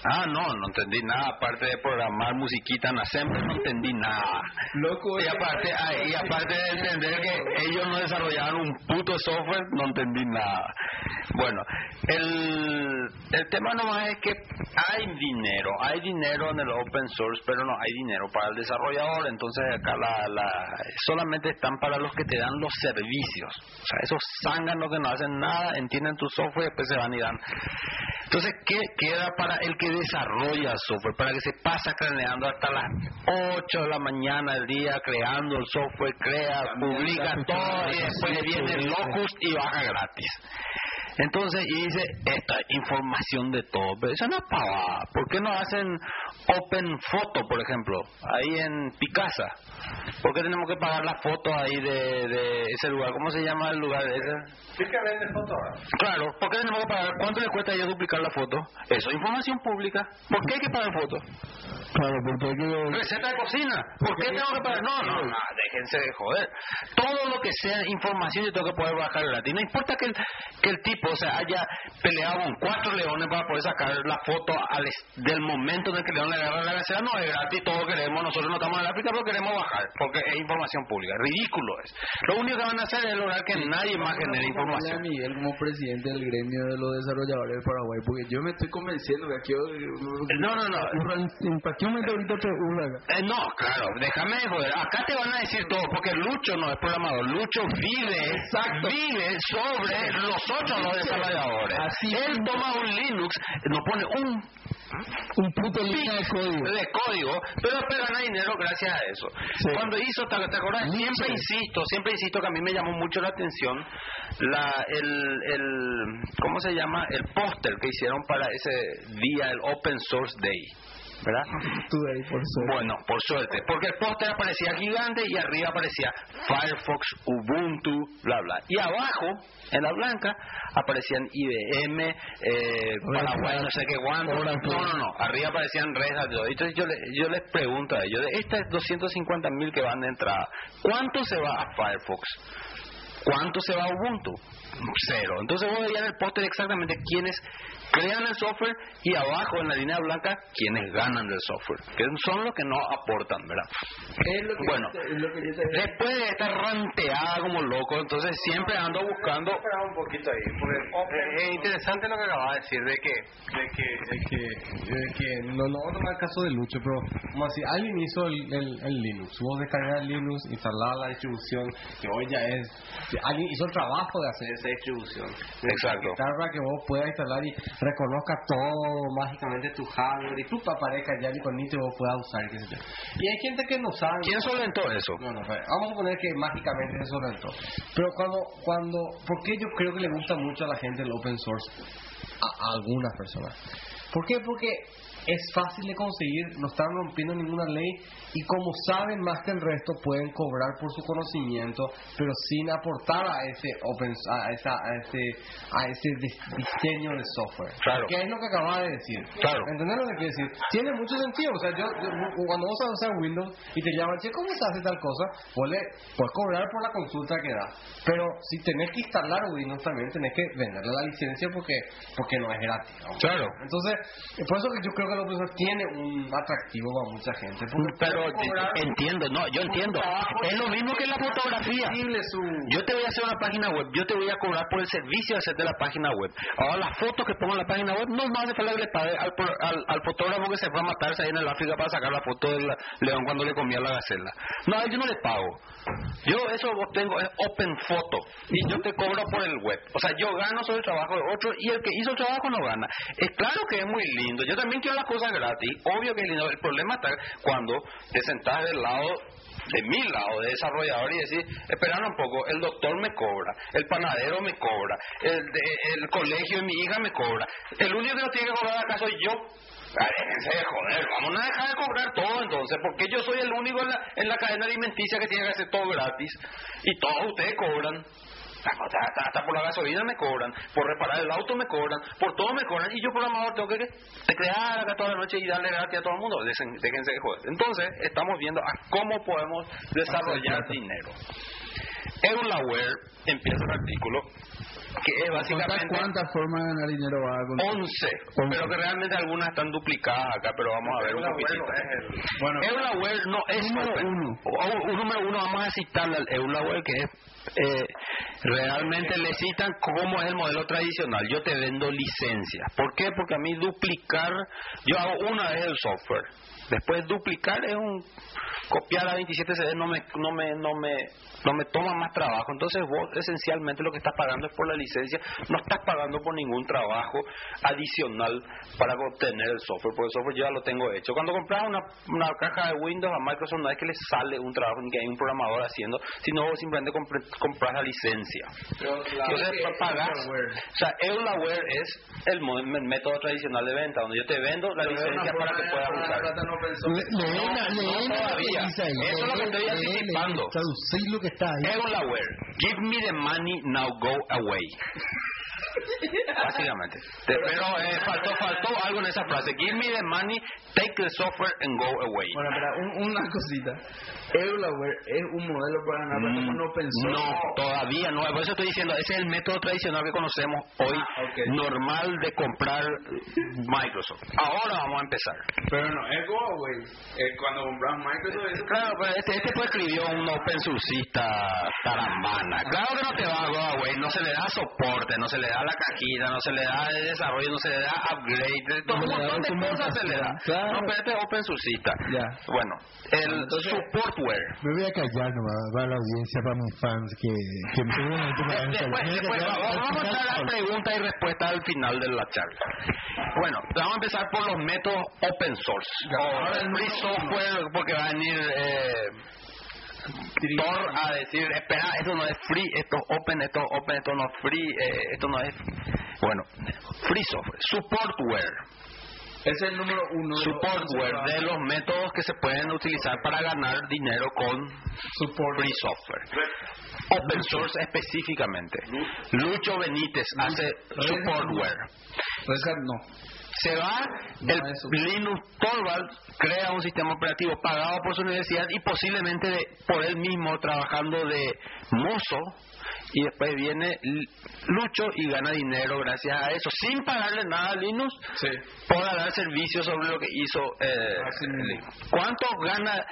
Speaker 4: Ah, no, no entendí nada. Aparte de programar musiquita en Assembly, no entendí nada.
Speaker 3: Loco,
Speaker 4: Y aparte, ah, y aparte de entender que ellos no desarrollaron un puto software, no entendí nada. Bueno, el, el tema nomás es que hay dinero, hay dinero en el open source, pero no hay dinero para el desarrollador. Entonces acá la, la, solamente están para los que te dan los servicios. O sea, esos zánganos que no hacen nada, entienden tu software y después se van y dan. Entonces, ¿qué queda para el que desarrolla software? Para que se pasa craneando hasta las 8 de la mañana del día creando el software, crea, publica todo y después viene el Locust y baja gratis. Entonces, y dice, esta información de todo, pero eso no es pavada. ¿Por qué no hacen Open Photo, por ejemplo, ahí en Picasa? ¿Por qué tenemos que pagar la foto ahí de, de ese lugar? ¿Cómo se llama el lugar ese?
Speaker 6: Sí que vende fotos ahora.
Speaker 4: Claro, ¿por qué tenemos que pagar? ¿Cuánto le cuesta a ellos duplicar la foto? Eso es información pública. ¿Por qué hay que pagar foto?
Speaker 3: Claro, porque hay que...
Speaker 4: Receta de cocina. ¿Por qué tengo que pagar? No, no, no, déjense de joder. Todo lo que sea información yo tengo que poder bajar gratis. No importa que el, que el tipo o sea, haya peleado con cuatro leones para poder sacar la foto al del momento en el que el león le agarra la gacela. No es gratis, todo queremos. Nosotros no estamos en África, pero queremos bajar porque es información pública. Ridículo es. Lo único que van a hacer es lograr que nadie más genere
Speaker 3: a
Speaker 4: información.
Speaker 3: Miguel como presidente del gremio de los desarrolladores del Paraguay, porque yo me estoy convenciendo que aquí...
Speaker 4: No, no, no.
Speaker 3: ¿Para qué un meteorito te?
Speaker 4: Eh, no, claro, déjame de joder. Acá te van a decir todo, porque Lucho no es programador. Lucho vive, vive sobre los otros los desarrolladores.
Speaker 3: Así
Speaker 4: Él toma un Linux, nos pone un
Speaker 3: Un puto línea de código.
Speaker 4: de código, pero gana dinero gracias a eso.
Speaker 3: Sí.
Speaker 4: Cuando hizo, ¿te, te acuerdas? Siempre insisto, siempre insisto que a mí me llamó mucho la atención la, el, el, ¿cómo se llama? El póster que hicieron para ese día, el Open Source Day. ¿Verdad?
Speaker 3: Tú ahí, por suerte.
Speaker 4: Bueno, por suerte, porque el póster aparecía gigante y arriba aparecía Firefox, Ubuntu, bla, bla. Y abajo, en la blanca, aparecían IBM, eh, Paraguay, no sé qué cuánto. No, no, no, arriba aparecían Red Hat. todo. Entonces yo, le- yo les pregunto a ellos, de estas 250 mil que van de entrada, ¿cuánto se va a Firefox? ¿Cuánto se va a Ubuntu? Cero. Entonces vos veías en el póster exactamente quiénes crean el software y abajo en la línea blanca quiénes ganan del software, que son los que no aportan, ¿verdad?
Speaker 3: Es lo que
Speaker 4: Bueno,
Speaker 3: es lo que
Speaker 4: después de estar ranteada como loco, entonces siempre ando buscando...
Speaker 6: Espera un poquito ahí, porque es interesante lo que acabas de decir, de que, de que, de que, de que no, no vamos a tomar el caso de Lucho, pero como así, alguien hizo el, el, el Linux, vos descargas Linux, instalás la distribución, que hoy ya es alguien hizo el trabajo de hacer esa distribución.
Speaker 4: Exacto.
Speaker 6: Para que vos puedas instalar y reconozca todo mágicamente tu hardware y tú aparezca ya ni con y vos puedas usar. Qué sé yo. Y hay gente que no sabe.
Speaker 4: ¿Quién solventó eso?
Speaker 6: No, no, espera. vamos a suponer que mágicamente se solventó. Pero cuando, cuando, ¿por qué yo creo que le gusta mucho a la gente el open source? A, a algunas personas. ¿Por qué? Porque es fácil de conseguir, no están rompiendo ninguna ley y como saben más que el resto pueden cobrar por su conocimiento, pero sin aportar a ese open, a, esa, a ese a ese dis- diseño de software.
Speaker 4: Claro.
Speaker 6: Que es lo que acaba de decir.
Speaker 4: Claro.
Speaker 6: ¿Entendés lo que quiero decir? Tiene mucho sentido. O sea, yo, yo- cuando vos a usar Windows y te llaman, che, ¿cómo se hace tal cosa? Vos le puedes cobrar por la consulta que da. Pero si tenés que instalar Windows también tenés que venderle la licencia porque porque no es gratis. ¿no?
Speaker 4: Claro.
Speaker 6: Entonces, eh, por eso que yo creo que el open source tiene un atractivo para mucha gente. porque
Speaker 4: Pero entiendo, no, yo entiendo. Es lo mismo que la fotografía. Yo te voy a hacer una página web, yo te voy a cobrar por el servicio de hacerte la página web. Ahora las fotos que pongo en la página web no más falta que le pague al, al, al fotógrafo que se fue a matarse ahí en el África para sacar la foto del león cuando le comía la gacela. No, yo no le pago. Yo eso obtengo es open photo y yo te cobro por el web. O sea, yo gano sobre el trabajo de otro y el que hizo el trabajo no gana. Es claro que es muy lindo. Yo también quiero las cosas gratis. Obvio que es lindo. El problema está cuando te sentás del lado de mi lado de desarrollador y decir, esperan un poco, el doctor me cobra, el panadero me cobra, el, el colegio de mi hija me cobra, el único que no tiene que cobrar acá soy yo. Déjense de joder, vamos a dejar de cobrar todo entonces, porque yo soy el único en la, en la cadena alimenticia que tiene que hacer todo gratis y todos ustedes cobran. Hasta, hasta- hasta por la gasolina me cobran, por reparar el auto me cobran, por todo me cobran y yo programador tengo que teclear acá toda la noche y darle gratis a todo el mundo. Dejen- Déjense de joder. Entonces, estamos viendo a cómo podemos desarrollar dinero. Eulaware empieza el artículo que es básicamente
Speaker 3: ¿Cuántas formas de ganar dinero va a contar?
Speaker 4: 11, pero que realmente algunas están duplicadas acá, pero vamos a ver un poquitito.
Speaker 3: Bueno,
Speaker 4: Eulaware no es
Speaker 3: Número
Speaker 4: open.
Speaker 3: uno.
Speaker 4: O- o- número uno, vamos a citarle al Eulaware que es eh, realmente le citan cómo es el modelo tradicional. Yo te vendo licencias. ¿Por qué? Porque a mí duplicar, yo hago una vez el software. Después duplicar es un copiar a 27 CD no me no me no me no me toma más trabajo. Entonces vos esencialmente lo que estás pagando es por la licencia, no estás pagando por ningún trabajo adicional para obtener el software, porque el software yo ya lo tengo hecho. Cuando compras una, una caja de Windows a Microsoft no es que le sale un trabajo ni que hay un programador haciendo, sino vos simplemente compre- compras la licencia. Entonces pa- pagas, o sea, Eulaware es el, método tradicional de venta, donde yo te vendo la licencia para que puedas usar.
Speaker 2: La-
Speaker 4: No, no Eso es lo que estoy anticipando.
Speaker 2: Traducir lo que está ahí.
Speaker 4: Give me the money, now go away. Básicamente. Te- Pero eh, faltó, faltó algo en esa frase. Give me the money, take the software and go away.
Speaker 3: Bueno, espera, un- una cosita. Eulaware es un modelo para ganar
Speaker 4: Mm,
Speaker 3: open source.
Speaker 4: No, todavía no. Por eso estoy diciendo, ese es el método tradicional que conocemos hoy,
Speaker 3: Ah, ok.
Speaker 4: normal de comprar Microsoft. Ahora vamos a empezar.
Speaker 3: Pero no, es Go Away. Es cuando compras Microsoft. Eso
Speaker 4: Claro, pero este, este pues escribió un open sourcista tarambana. Claro que no te va a Huawei, no se le da soporte, no se le da la cajita, no se le da de desarrollo, no se le da upgrade, todo un
Speaker 3: No se le da
Speaker 4: montón de cosas se le da.
Speaker 3: Claro.
Speaker 4: No, pero este es open sourcista.
Speaker 3: Ya.
Speaker 4: Bueno, el
Speaker 3: Entonces-
Speaker 4: supportware.
Speaker 2: Me voy a callar nomás, va la audiencia para mis fans que, que me
Speaker 4: Después, después, vamos a hacer la pregunta y respuesta al final de la charla. Bueno, vamos a empezar por los métodos open source. O free software, porque va a venir eh, Thor a decir, espera, esto no es free, esto es open, esto es open, esto no es free, eh, esto no es... Bueno, free software, supportware.
Speaker 3: es el número uno.
Speaker 4: Supportware, de los métodos que se pueden utilizar para ganar dinero con free software. Open source específicamente. Lucho Benítez hace supportware.
Speaker 3: No.
Speaker 4: Se va,
Speaker 3: No,
Speaker 4: el
Speaker 3: eso.
Speaker 4: Linus Torvald crea un sistema operativo pagado por su universidad y posiblemente de- por él mismo trabajando de mozo y después viene Lucho y gana dinero gracias a eso, sin pagarle nada a Linus
Speaker 3: Sí.
Speaker 4: por dar servicio sobre lo que hizo eh. Linus. ¿Cuánto gana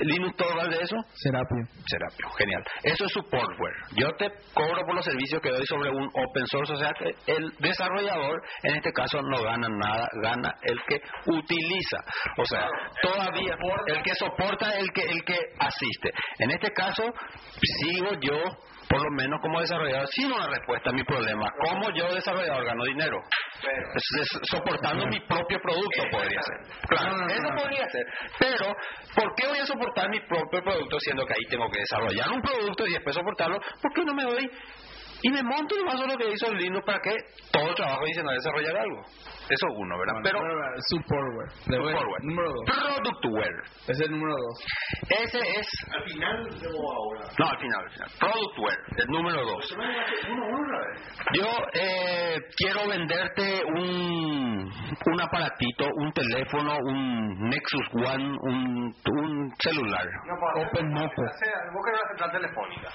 Speaker 4: Linus Torvald de eso?
Speaker 2: Serapio.
Speaker 4: Serapio, genial. Eso es supportware. Yo te cobro por los servicios que doy sobre un open source, o sea que el desarrollador, en este caso, no gana nada, gana el que utiliza. O sea, todavía el que soporta, el que el que asiste. En este caso, sigo yo por lo menos como desarrollador, sin una respuesta a mi problema. ¿Cómo yo desarrollador gano dinero? Es- es soportando mi propio producto podría ser. Claro, eso podría ser. Pero, ¿por qué voy a soportar mi propio producto siendo que ahí tengo que desarrollar un producto y después soportarlo? ¿Por qué no me doy y me monto nomás lo que hizo el Linux para que todo el trabajo adicional desarrollar algo? Eso es uno, ¿verdad? Pero,
Speaker 3: Supportware.
Speaker 4: Supportware.
Speaker 3: Número dos.
Speaker 4: Productware.
Speaker 3: Ese es el número dos.
Speaker 4: Ese es.
Speaker 1: Al final o ahora.
Speaker 4: No, al final, al final. Productware, el número dos. Yo eh, quiero venderte un, un aparatito, un teléfono, un Nexus One, un, un celular.
Speaker 6: Open Moco. Vos querés una central telefónica.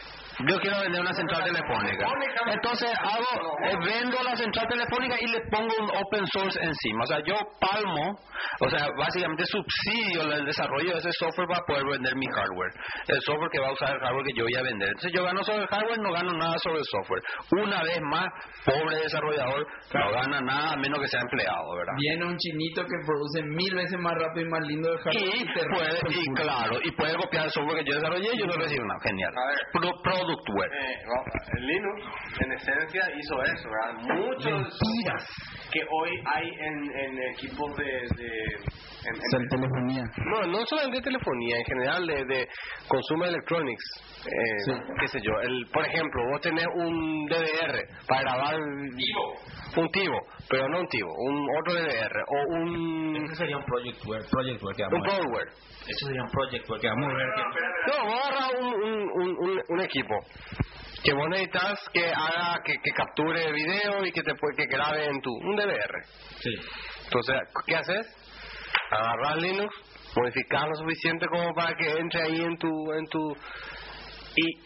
Speaker 4: Yo quiero vender una central telefónica. Entonces hago, eh, vendo la central telefónica y le pongo un open source encima. O sea, yo palmo, o sea, básicamente subsidio el desarrollo de ese software para poder vender mi hardware. El software que va a usar el hardware que yo voy a vender. Entonces yo gano sobre el hardware, no gano nada sobre el software. Una vez más, pobre desarrollador, no gana nada a menos que sea empleado, ¿verdad?
Speaker 3: Viene un chinito que produce mil veces más rápido y más lindo el hardware.
Speaker 4: Y puede, y claro, y puede copiar el software que yo desarrollé y yo no recibo nada. Genial.
Speaker 6: A ver.
Speaker 4: Pro- Productware.
Speaker 6: Eh, no, el Linux, en esencia, hizo eso, ¿verdad? Muchos software que hoy hay en, en equipos de... de en- en-
Speaker 3: Cel- telefonía.
Speaker 6: no, no solamente de telefonía, en general de, de consumer electronics. Eh, qué sé yo, el, por ejemplo, vos tenés un DVR para grabar un tivo, pero no un tivo, un otro DVR o un
Speaker 7: Ese sería un projectware, projectware que
Speaker 6: un
Speaker 7: vamos a ver.
Speaker 6: powerware.
Speaker 7: Eso sería un projectware que vamos a ver. que-
Speaker 6: No, vos agarras un, un, un, un, un equipo que vos necesitas que haga, que, que capture video y que te puede, que grabe en tu, un DVR.
Speaker 7: Sí.
Speaker 6: Entonces, ¿qué haces? Agarrar Linux, modificar lo suficiente como para que entre ahí en tu, en tu, y,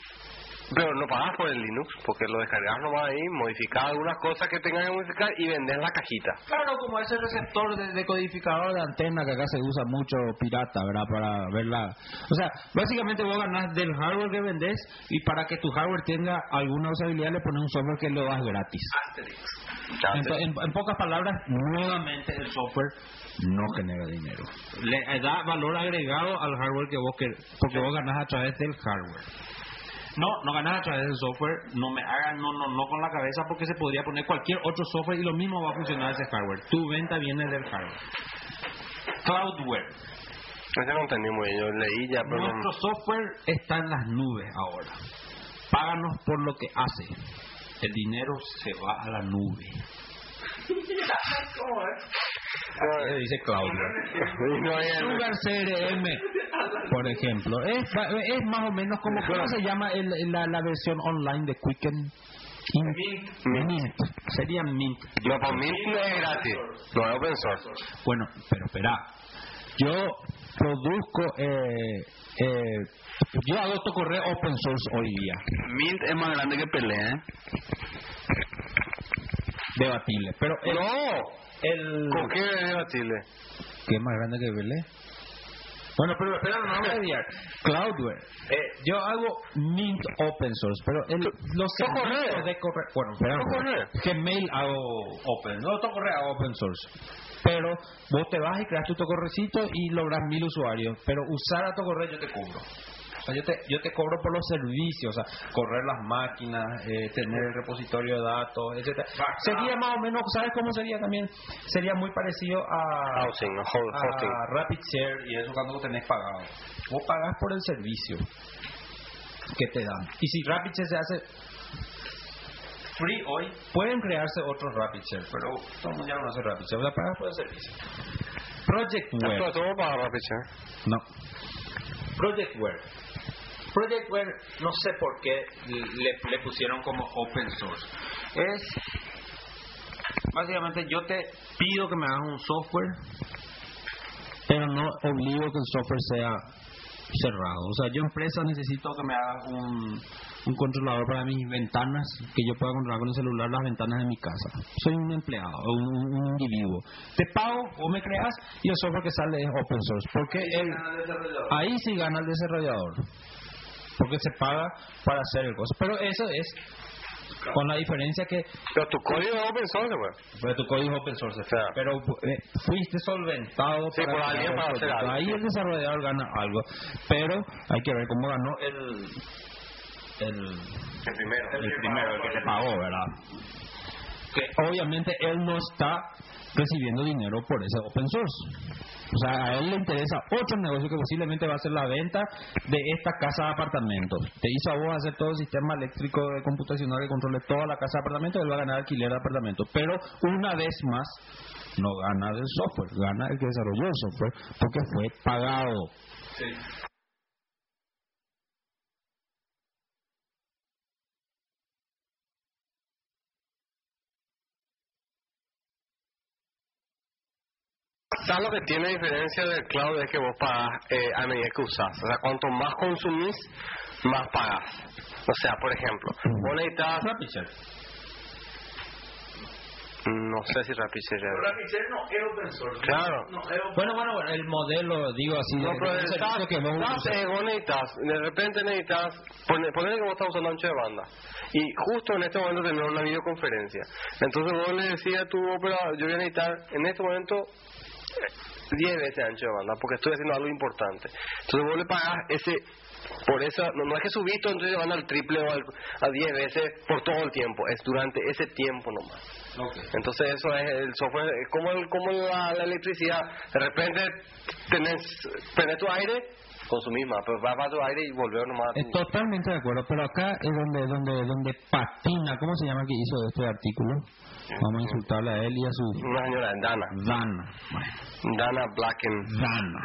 Speaker 6: pero no pagas por el Linux, porque lo descargas nomás ahí, modificar algunas cosas que tengas que modificar y vender la cajita.
Speaker 7: Claro, como ese receptor de decodificador de antena que acá se usa mucho pirata, ¿verdad? Para verla. O sea, básicamente vos ganás del hardware que vendés y para que tu hardware tenga alguna usabilidad le pones un software que lo das gratis. En, en- en pocas palabras, nuevamente el software no genera dinero. Le da valor agregado al hardware que vos querés, porque vos ganás a través del hardware. No, no ganas a través del software, no me hagan, no, no, no con la cabeza porque se podría poner cualquier otro software y lo mismo va a funcionar ese hardware. Tu venta viene del hardware. Cloudware.
Speaker 6: Eso no entendí muy bien, yo leí ya, pero no-
Speaker 7: Nuestro software está en las nubes ahora. Páganos por lo que hace. El dinero se va a la nube. Eh, dice
Speaker 6: hay-
Speaker 7: Sugar CRM, por ejemplo, es, es más o menos como cómo se llama el- la, la versión online de Quicken. Mint. Mint. Sería Mint.
Speaker 6: No, por mí no es gratis, no es open source.
Speaker 7: Bueno, pero espera. Yo produzco, eh, eh, yo hago correo open source hoy día.
Speaker 4: Mint es más grande que Pelé, ¿eh?
Speaker 7: Debatible. Pero el,
Speaker 6: No,
Speaker 7: el
Speaker 6: ¿con qué es debatible?
Speaker 7: ¿Qué es más grande que Belé? Bueno, pero espera, no me voy a. Cloudware. Eh, yo hago Mint Open Source, pero el, los
Speaker 6: correo.
Speaker 7: servicios de correo... Bueno, espera. Gmail hago Open. No, tu correo hago Open Source. Pero vos te vas y creas tu correcito y logras mil usuarios. Pero usar a tu correo yo te cubro. O sea, yo te, yo te cobro por los servicios, o sea, correr las máquinas, eh, tener el repositorio de datos, etcétera. Sería más o menos, ¿sabes cómo sería también? Sería muy parecido a,
Speaker 6: Housing, hosting.
Speaker 7: a Rapid Share y eso cuando lo tenés pagado. Vos pagás por el servicio que te dan. Y si Rapid Share se hace free hoy, pueden crearse otros Rapid Share, pero todo el mundo ya no hace Rapid Share, o sea, pagas por el servicio. Project Web.
Speaker 6: todo para.
Speaker 7: No. Projectware. Projectware, no sé por qué le, le pusieron como open source. Es. Básicamente, yo te pido que me hagas un software, pero no obligo que el software sea cerrado. O sea, yo empresa necesito que me hagas un, un controlador para mis ventanas, que yo pueda controlar con el celular las ventanas de mi casa. Soy un empleado, un, un- individuo. Te pago o me creas y el software que sale es open source. Porque el, ahí sí gana el desarrollador. Porque se paga para hacer el costo. Pero eso es con la diferencia que
Speaker 6: Pero tu código es open source, pues.
Speaker 7: pero tu código es open source, pero eh, fuiste solventado
Speaker 6: Sí, por
Speaker 7: el
Speaker 6: para hacer algo.
Speaker 7: Ahí el desarrollador gana algo, pero hay que ver cómo ganó el el,
Speaker 6: El primero.
Speaker 7: el primero, el que te pagó, ¿verdad? Que obviamente él no está recibiendo dinero por ese open source. O sea, a él le interesa otro negocio que posiblemente va a ser la venta de esta casa de apartamentos. Te hizo a vos hacer todo el sistema eléctrico de computacional que controle toda la casa de apartamentos, él va a ganar alquiler de apartamentos. Pero una vez más, no gana del software, gana el que desarrolló el software porque fue pagado.
Speaker 6: ¿Sabes lo que tiene diferencia del cloud? Es que vos pagas eh, a medida que usás. O sea, cuanto más consumís, más pagás. O sea, por ejemplo, vos necesitas... No sé si Rapid
Speaker 8: Rapid no es open source.
Speaker 6: Claro.
Speaker 8: No, es open
Speaker 7: Bueno, bueno, bueno, el modelo, digo así,
Speaker 6: No, pero SaaS,
Speaker 7: que vos
Speaker 6: necesitas, de repente necesitas, pone- ponele que vos estás usando ancho de banda y justo en este momento tenés una videoconferencia. Entonces vos le decías a tu operador, yo voy a necesitar en este momento 10 veces ancho de banda porque estoy haciendo algo importante. Entonces vos le pagás ese, por eso, no, no es que subís todo entonces van al triple o al, a 10 veces por todo el tiempo, es durante ese tiempo nomás. Entonces eso es el software, es como, el, como la, la electricidad. De repente tenés, tenés tu aire, consumís más, pero vas a tu aire y volver nomás.
Speaker 7: Totalmente de acuerdo, pero acá es donde donde donde patina, ¿cómo se llama que hizo este artículo? Vamos a insultarle a él y a su
Speaker 6: Una señora, Dana.
Speaker 7: Dana.
Speaker 6: Dana Blacken.
Speaker 7: Dana.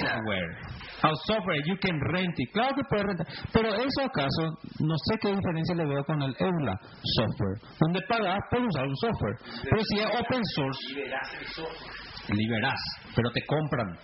Speaker 7: Software. A software, you can rent it. Claro que puedes rentar. Pero eso acaso, no sé qué diferencia le veo con el EULA software. Donde pagas por usar un software. Pero si es open source, liberás, pero te compran.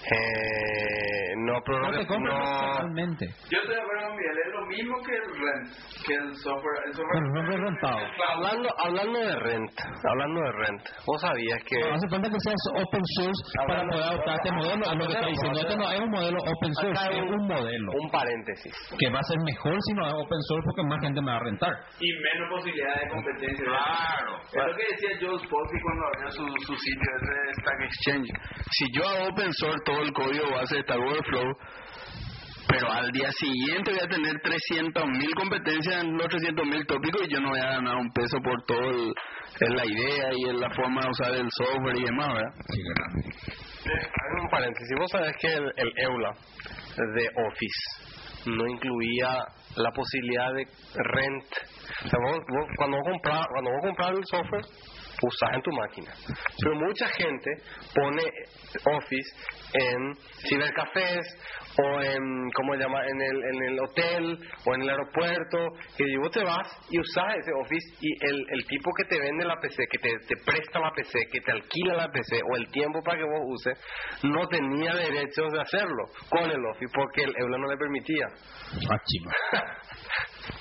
Speaker 6: Eh, no, pero
Speaker 7: No te
Speaker 6: no,
Speaker 7: totalmente.
Speaker 3: Yo estoy de acuerdo con Miguel, es lo mismo que el rent, que el software. El software
Speaker 7: no rentado.
Speaker 6: hablando, hablando de rent, hablando de rent, vos sabías que
Speaker 7: No hace falta que seas open source para poder adoptar este modelo. Es lo que está diciendo. Este no es un modelo open source,
Speaker 6: Acá
Speaker 7: es un modelo
Speaker 6: un paréntesis.
Speaker 7: que va a ser mejor si no es open source porque más gente me va a rentar.
Speaker 3: y menos posibilidad de competencia.
Speaker 8: Claro.
Speaker 3: Es lo que decía Joe Spolsky cuando abrió su, su sitio de Stack Exchange.
Speaker 8: Si yo hago open source todo el código base de Stack Overflow, pero al día siguiente voy a tener 300.000 competencias en los 300.000 tópicos y yo no voy a ganar un peso por todo el, en la idea y en la forma de usar el software y demás, ¿verdad?
Speaker 6: Hay un paréntesis. Vos sabés que el, el EULA de Office no incluía la posibilidad de rent. O sea, vos, vos- cuando vos compras cuando vos compras el software, usás en tu máquina. Pero mucha gente pone Office en cibercafés o en, ¿cómo llama?, en el, en el hotel o en el aeropuerto. Y vos te vas y usás ese Office y el, el tipo que te vende la PC, que te, te presta la PC, que te alquila la PC o el tiempo para que vos uses, no tenía derechos de hacerlo con el Office porque el EULA no le permitía.
Speaker 7: Ah.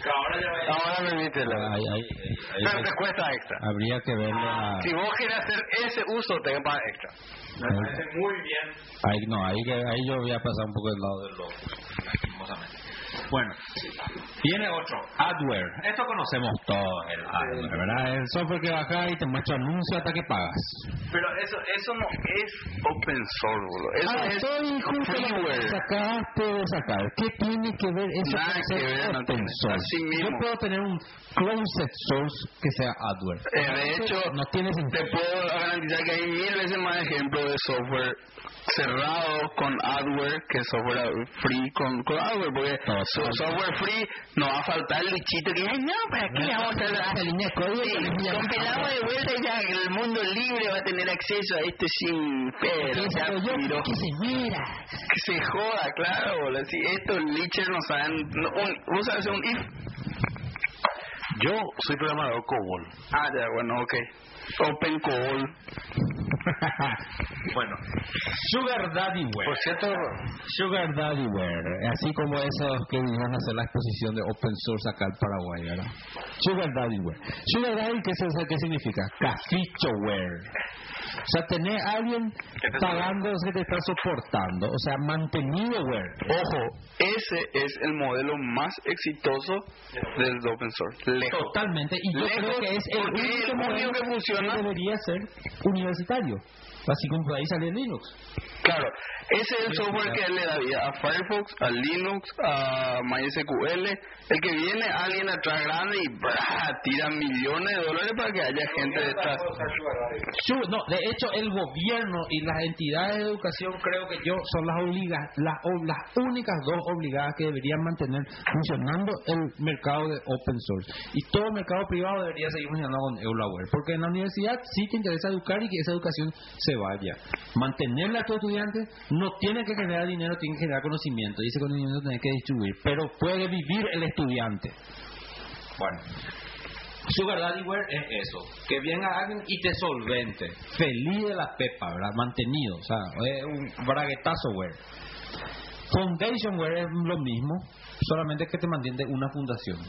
Speaker 3: Ahora
Speaker 6: Ahora permite Pero te cuesta extra.
Speaker 7: Habría que verle a...
Speaker 6: Si vos querés hacer ese uso, te que pagar extra.
Speaker 3: Me parece muy bien.
Speaker 7: Ahí, no, ahí, ahí yo voy a pasar un poco del lado del lobo. Bueno, viene otro, adware. Esto conocemos todos, el adware, ¿verdad? El software que bajas y te muestra anuncios hasta que pagas.
Speaker 8: Pero eso eso no es open source, boludo. Eso
Speaker 7: Ah,
Speaker 8: es
Speaker 7: estoy justo
Speaker 8: freeware.
Speaker 7: sacaste de sacar. ¿Qué tiene que ver eso
Speaker 8: Nada
Speaker 7: con
Speaker 8: que ver, no
Speaker 7: open source?
Speaker 8: Así mismo.
Speaker 7: Yo puedo tener un closed source que sea adware.
Speaker 8: Eh, de hecho,
Speaker 7: no tiene
Speaker 8: te puedo garantizar que hay mil veces más ejemplos de software cerrado con adware que software free con, con adware, porque
Speaker 7: No, no.
Speaker 8: software free no va a faltar el bichito que dice, no, ¿para qué le vamos a dar?
Speaker 7: Línea de código
Speaker 8: compilamos de vuelta y ya el mundo libre va a tener acceso a este sin pero,
Speaker 7: Que
Speaker 8: ya,
Speaker 7: se- yo-
Speaker 8: miro.
Speaker 7: que se muera.
Speaker 8: que se joda, claro, boludo. Si estos lichers no saben, no, un, vos sabes un if.
Speaker 6: Yo soy programador COBOL.
Speaker 8: Ah, ya, bueno, ok. Open call.
Speaker 7: bueno, Sugar Daddyware.
Speaker 6: Por cierto,
Speaker 7: Sugar Daddyware, así como esos que vinieron a hacer la exposición de Open Source acá al Paraguay, ¿verdad? Sugar Daddyware. Sugar Daddy, ¿qué, es, ¿qué significa? Cafichoware. O sea, tener a alguien pagando que te está soportando. O sea, mantenido-ware.
Speaker 8: Ojo, ese es el modelo más exitoso del open source. Lejos.
Speaker 7: Totalmente. Y yo
Speaker 8: Lejos,
Speaker 7: creo que es el
Speaker 8: porque
Speaker 7: único
Speaker 8: el único
Speaker 7: modelo
Speaker 8: que funciona.
Speaker 7: que debería ser universitario. Así como por ahí sale el Linux.
Speaker 8: Claro, ese es el software que le da vida a Firefox, a Linux, a MySQL. El que viene alguien atrás grande y ¡bra! tira millones de dólares para que haya gente detrás.
Speaker 7: No, de hecho el gobierno y las entidades de educación creo que yo son las obligas, las, o- las únicas dos obligadas que deberían mantener funcionando el mercado de open source. Y todo el mercado privado debería seguir funcionando con Eulaware, porque en la universidad sí te interesa educar y que esa educación se vaya. Mantenerla a tus estudiantes no tiene que generar dinero, tiene que generar conocimiento. Y ese conocimiento tiene que distribuir, pero puede vivir el estudiante. Bueno, Daddy Ware es eso, que venga alguien y te solvente, feliz de la pepa, ¿verdad? Mantenido, o sea, es un braguetazo Ware. Foundation Ware es lo mismo, solamente que te mantiene una fundación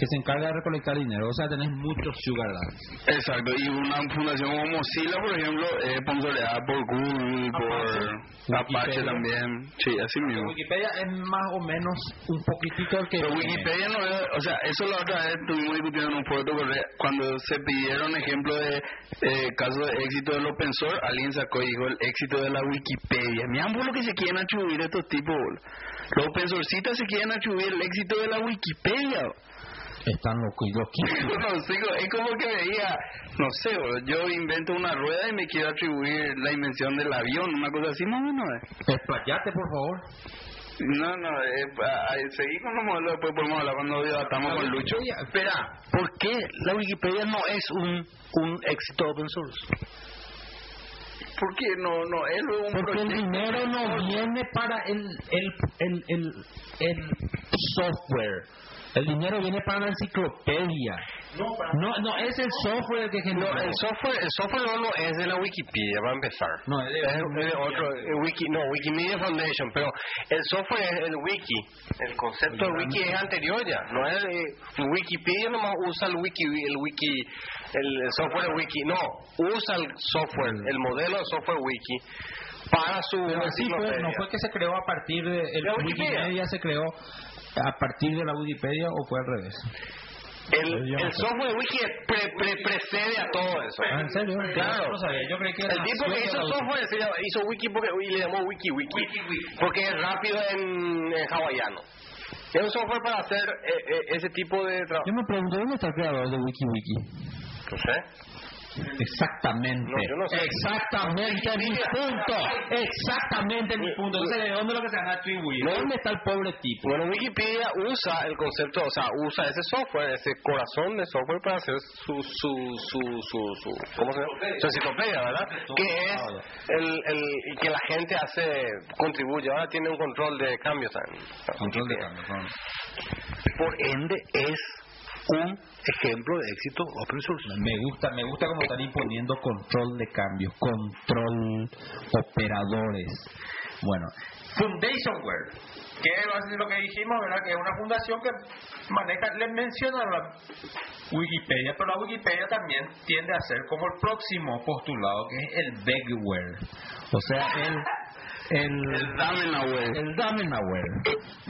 Speaker 7: que se encarga de recolectar dinero, o sea, tenés muchos Sugar Daddies.
Speaker 8: Exacto, y una fundación como Mozilla, por ejemplo, es sponsoreada por Google, por Apache
Speaker 7: Wikipedia.
Speaker 8: también. Sí, así mismo.
Speaker 7: Wikipedia es más o menos un poquitito el que...
Speaker 8: Pero Wikipedia no es, o sea, eso la otra vez estuvimos discutiendo en un correo, cuando se pidieron ejemplos de eh, casos de éxito del open source, alguien sacó y dijo el éxito de la Wikipedia. Mira por lo que se quieren atribuir estos tipos. Los open se quieren atribuir el éxito de la Wikipedia.
Speaker 7: Están locos y loquísimos.
Speaker 8: No, sigo, es como que veía, no sé, yo invento una rueda y me quiero atribuir la invención del avión, una cosa así, no, no, es.
Speaker 7: Explayate, por favor.
Speaker 8: No, no, eh, ah, seguí con los modelos, después podemos hablar cuando debatamos con Lucho.
Speaker 1: Espera, ¿por qué la Wikipedia no es un, un éxito open source?
Speaker 8: ¿Por qué no, no, es luego un
Speaker 7: Porque el dinero no viene para el, el, el, el, el software. El dinero viene para la enciclopedia. No, no es el software el que genera.
Speaker 6: No, el software, el software no, no es de la Wikipedia, va a empezar.
Speaker 7: No, es de-
Speaker 6: es, es de otro, eh, Wiki, no, Wikimedia Foundation, pero el software es el wiki. El concepto de wiki es anterior ya, no es eh, Wikipedia nomás usa el wiki, el wiki, el, el software de wiki, no, usa el software, el modelo de software wiki para su
Speaker 7: Pero así fue,
Speaker 6: enciclopedia.
Speaker 7: no fue que se creó a partir de el
Speaker 6: ¿La Wikipedia?
Speaker 7: Wikipedia se creó a partir de la Wikipedia o fue al revés.
Speaker 6: El, software wiki pre- pre- precede a todo eso.
Speaker 7: Ah, ¿En serio?
Speaker 6: Claro.
Speaker 7: Yo no sabía, yo creí que
Speaker 6: El tipo que hizo software se llama- hizo wiki porque, y le llamó wiki wiki, porque es rápido en, en hawaiano. Es un software para hacer eh, eh, ese tipo de trabajo.
Speaker 7: Yo me pregunto, ¿dónde está el creador de WikiWiki?
Speaker 6: No sé.
Speaker 7: Exactamente.
Speaker 6: No, yo no sé.
Speaker 7: Exactamente mi punto. Exactamente mi punto. Entonces, ¿de dónde es lo que se van a atribuir? ¿Dónde está el pobre tipo?
Speaker 6: Bueno, Wikipedia usa el concepto, o sea, usa ese software, ese corazón de software para hacer su, su, su, su, su, ¿cómo se llama? Su enciclopedia, ¿verdad? Que es el, el, y que la gente hace, contribuye. Ahora tiene un control de cambios también.
Speaker 7: Control de cambio. con-
Speaker 1: Por ende, es un ejemplo de éxito open source.
Speaker 7: Me gusta, me gusta como están imponiendo control de cambios, control operadores. Bueno, Foundationware, que es lo que dijimos, ¿verdad? Que es una fundación que maneja, les menciona la Wikipedia, pero la Wikipedia también tiende a ser como el próximo postulado, que es el Begware. O sea, el el,
Speaker 8: El Damenaware.
Speaker 7: el Damenaware.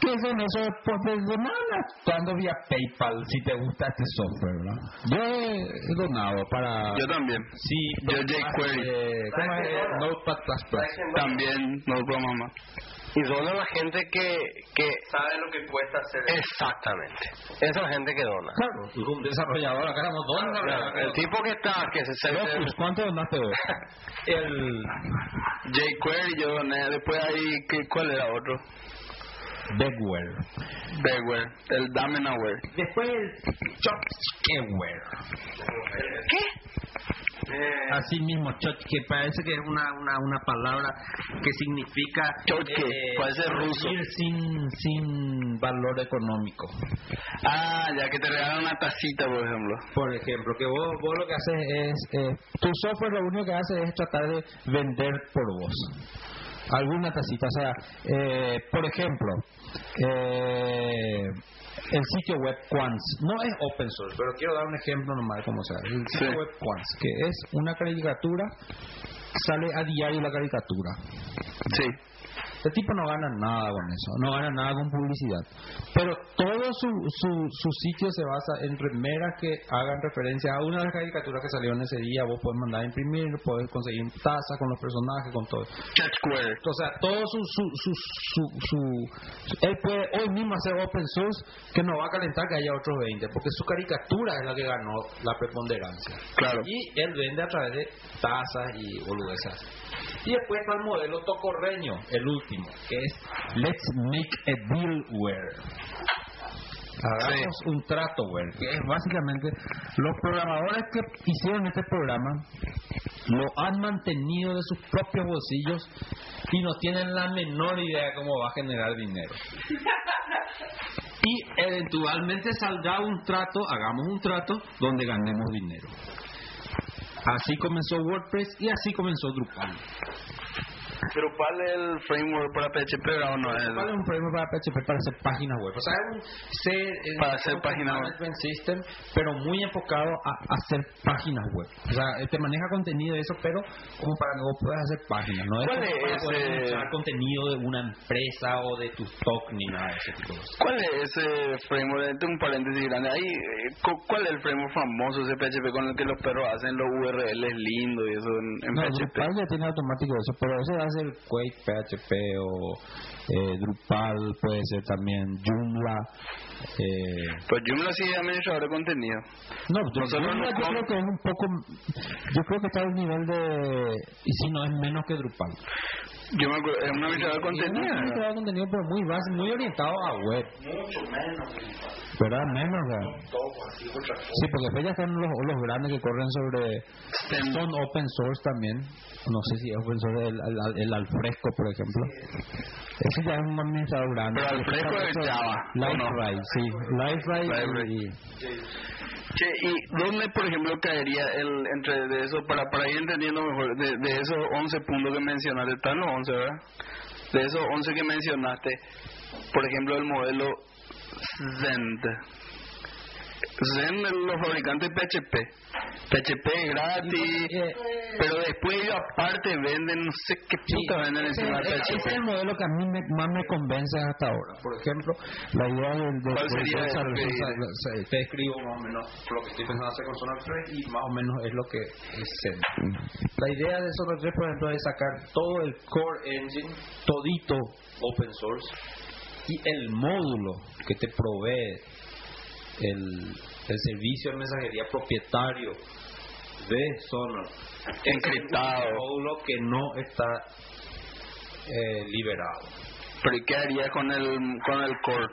Speaker 7: Que son esos profesionales cuando vía PayPal si te gusta este software, ¿verdad? Yo he donado para...
Speaker 8: Yo también.
Speaker 7: Sí,
Speaker 8: Yo jQuery.
Speaker 7: eh, ¿Cómo es? Notepad++.
Speaker 8: También no programa más.
Speaker 6: Y dona la gente que, que
Speaker 5: Sabe lo que cuesta hacer eso.
Speaker 6: Exactamente. Esa es la gente que dona.
Speaker 7: Claro, y un desarrollador, acá éramos dos
Speaker 6: Claro, el tipo que está, que se, se,
Speaker 7: Locus, pues, ¿cuánto donaste vos? El
Speaker 8: jQuery yo doné, después ahí, ¿qué, ¿cuál era otro?
Speaker 7: Begware.
Speaker 8: Beware, el Damenaware.
Speaker 7: Después el Chotskeware.
Speaker 5: Eh,
Speaker 7: Así mismo, chot, que parece que es una, una, una palabra que significa
Speaker 8: Chotke, parece ruso.
Speaker 7: sin, sin valor económico.
Speaker 8: Ah, ya que te regalan una tacita, por ejemplo.
Speaker 7: Por ejemplo, que vos, vos lo que haces es, eh, tu software lo único que hace es tratar de vender por vos. Alguna tacita. O sea, eh, por ejemplo, eh, el sitio web Quants no es open source, pero quiero dar un ejemplo nomás de cómo se hace. El sitio
Speaker 8: Sí.
Speaker 7: web Quants, que es una caricatura, sale a diario la caricatura.
Speaker 8: Sí.
Speaker 7: Este tipo no gana nada con eso, no gana nada con publicidad. Pero todo su, su, su sitio se basa en remeras que hagan referencia a una de las caricaturas que salió en ese día. Vos podés mandar a imprimir, podés conseguir tazas con los personajes, con todo. O sea, todo su, su, su, su, su- Él puede hoy mismo hacer open source que no va a calentar que haya otros 20, porque su caricatura es la que ganó la preponderancia.
Speaker 8: Claro.
Speaker 7: Y él vende a través de tazas y boludeces. Y después está el modelo tocorreño, el último, que es Let's Make a Dealware. Hagamos un tratoware, que es básicamente los programadores que hicieron este programa lo han mantenido de sus propios bolsillos y no tienen la menor idea de cómo va a generar dinero. Y eventualmente saldrá un trato, hagamos un trato donde ganemos dinero. Así comenzó WordPress y así comenzó Drupal.
Speaker 8: Drupal es el framework para PHP o no es.
Speaker 7: Drupal es un framework para PHP para hacer páginas web. O sea, es un C,
Speaker 8: Para hacer páginas web.
Speaker 7: system, pero muy enfocado a hacer páginas web. O sea, eh, te maneja contenido y eso, pero como para que vos puedas hacer páginas. No es
Speaker 8: ¿Cuál es ese-
Speaker 7: contenido de una empresa o de tu stock ni nada de ese tipo de cosas.
Speaker 8: ¿Cuál es ese framework? Este un paréntesis grande. Ahí, eh, cu- ¿Cuál es el framework famoso ese PHP con el que los perros hacen los URLs lindos y eso en, en
Speaker 7: No,
Speaker 8: PHP?
Speaker 7: Drupal ya tiene automático eso, pero eso hace el Quake PHP o eh, Drupal, puede ser también Joomla. Eh,
Speaker 8: Pues Joomla sí es administrador de contenido.
Speaker 7: no, yo,
Speaker 8: Nosotros
Speaker 7: Joomla
Speaker 8: no
Speaker 7: yo creo que es un poco, yo creo que está al nivel de, y si no es menos que Drupal.
Speaker 8: Yo me acuerdo, es un administrador de
Speaker 7: Y es un
Speaker 8: contenido.
Speaker 7: administrador de contenido, pero muy base, muy orientado a web. ¿Verdad? Menos, ¿verdad? Sí, porque después ya están los, los grandes que corren sobre... Son open source también. No sé si es open source el, el, el Alfresco, por ejemplo. Ese ya es un administrador grande.
Speaker 8: Pero Alfresco es Java, ¿o no?
Speaker 7: Sí. LifeRay. y...
Speaker 8: Che, ¿y dónde, por ejemplo, caería el entre de eso, para, para ir entendiendo mejor, de, de esos 11 puntos que mencionaste, están los 11, ¿verdad? De esos 11 que mencionaste, por ejemplo, el modelo Zend. Zend, los fabricantes PHP. PHP gratis,
Speaker 7: Eh,
Speaker 8: pero después ellos aparte venden, no sé qué puta venden
Speaker 7: Ese,
Speaker 8: encima de
Speaker 7: ese
Speaker 8: PHP.
Speaker 7: es el modelo que a mí me- más me convence hasta ahora. Por ejemplo, la idea del... del
Speaker 8: ¿Cuál sería ese
Speaker 7: del-
Speaker 8: dice?
Speaker 7: del- Te escribo más o menos lo que estoy pensando hacer con Sonar 3 y más o menos es lo que es Zen. La idea de Sonar 3, por ejemplo, es sacar todo el core engine, todito open source, y el módulo que te provee el, el servicio de mensajería propietario de Sonar.
Speaker 8: Encriptado.
Speaker 7: Módulo que no está eh, liberado.
Speaker 8: Pero ¿y qué haría con el, con el core?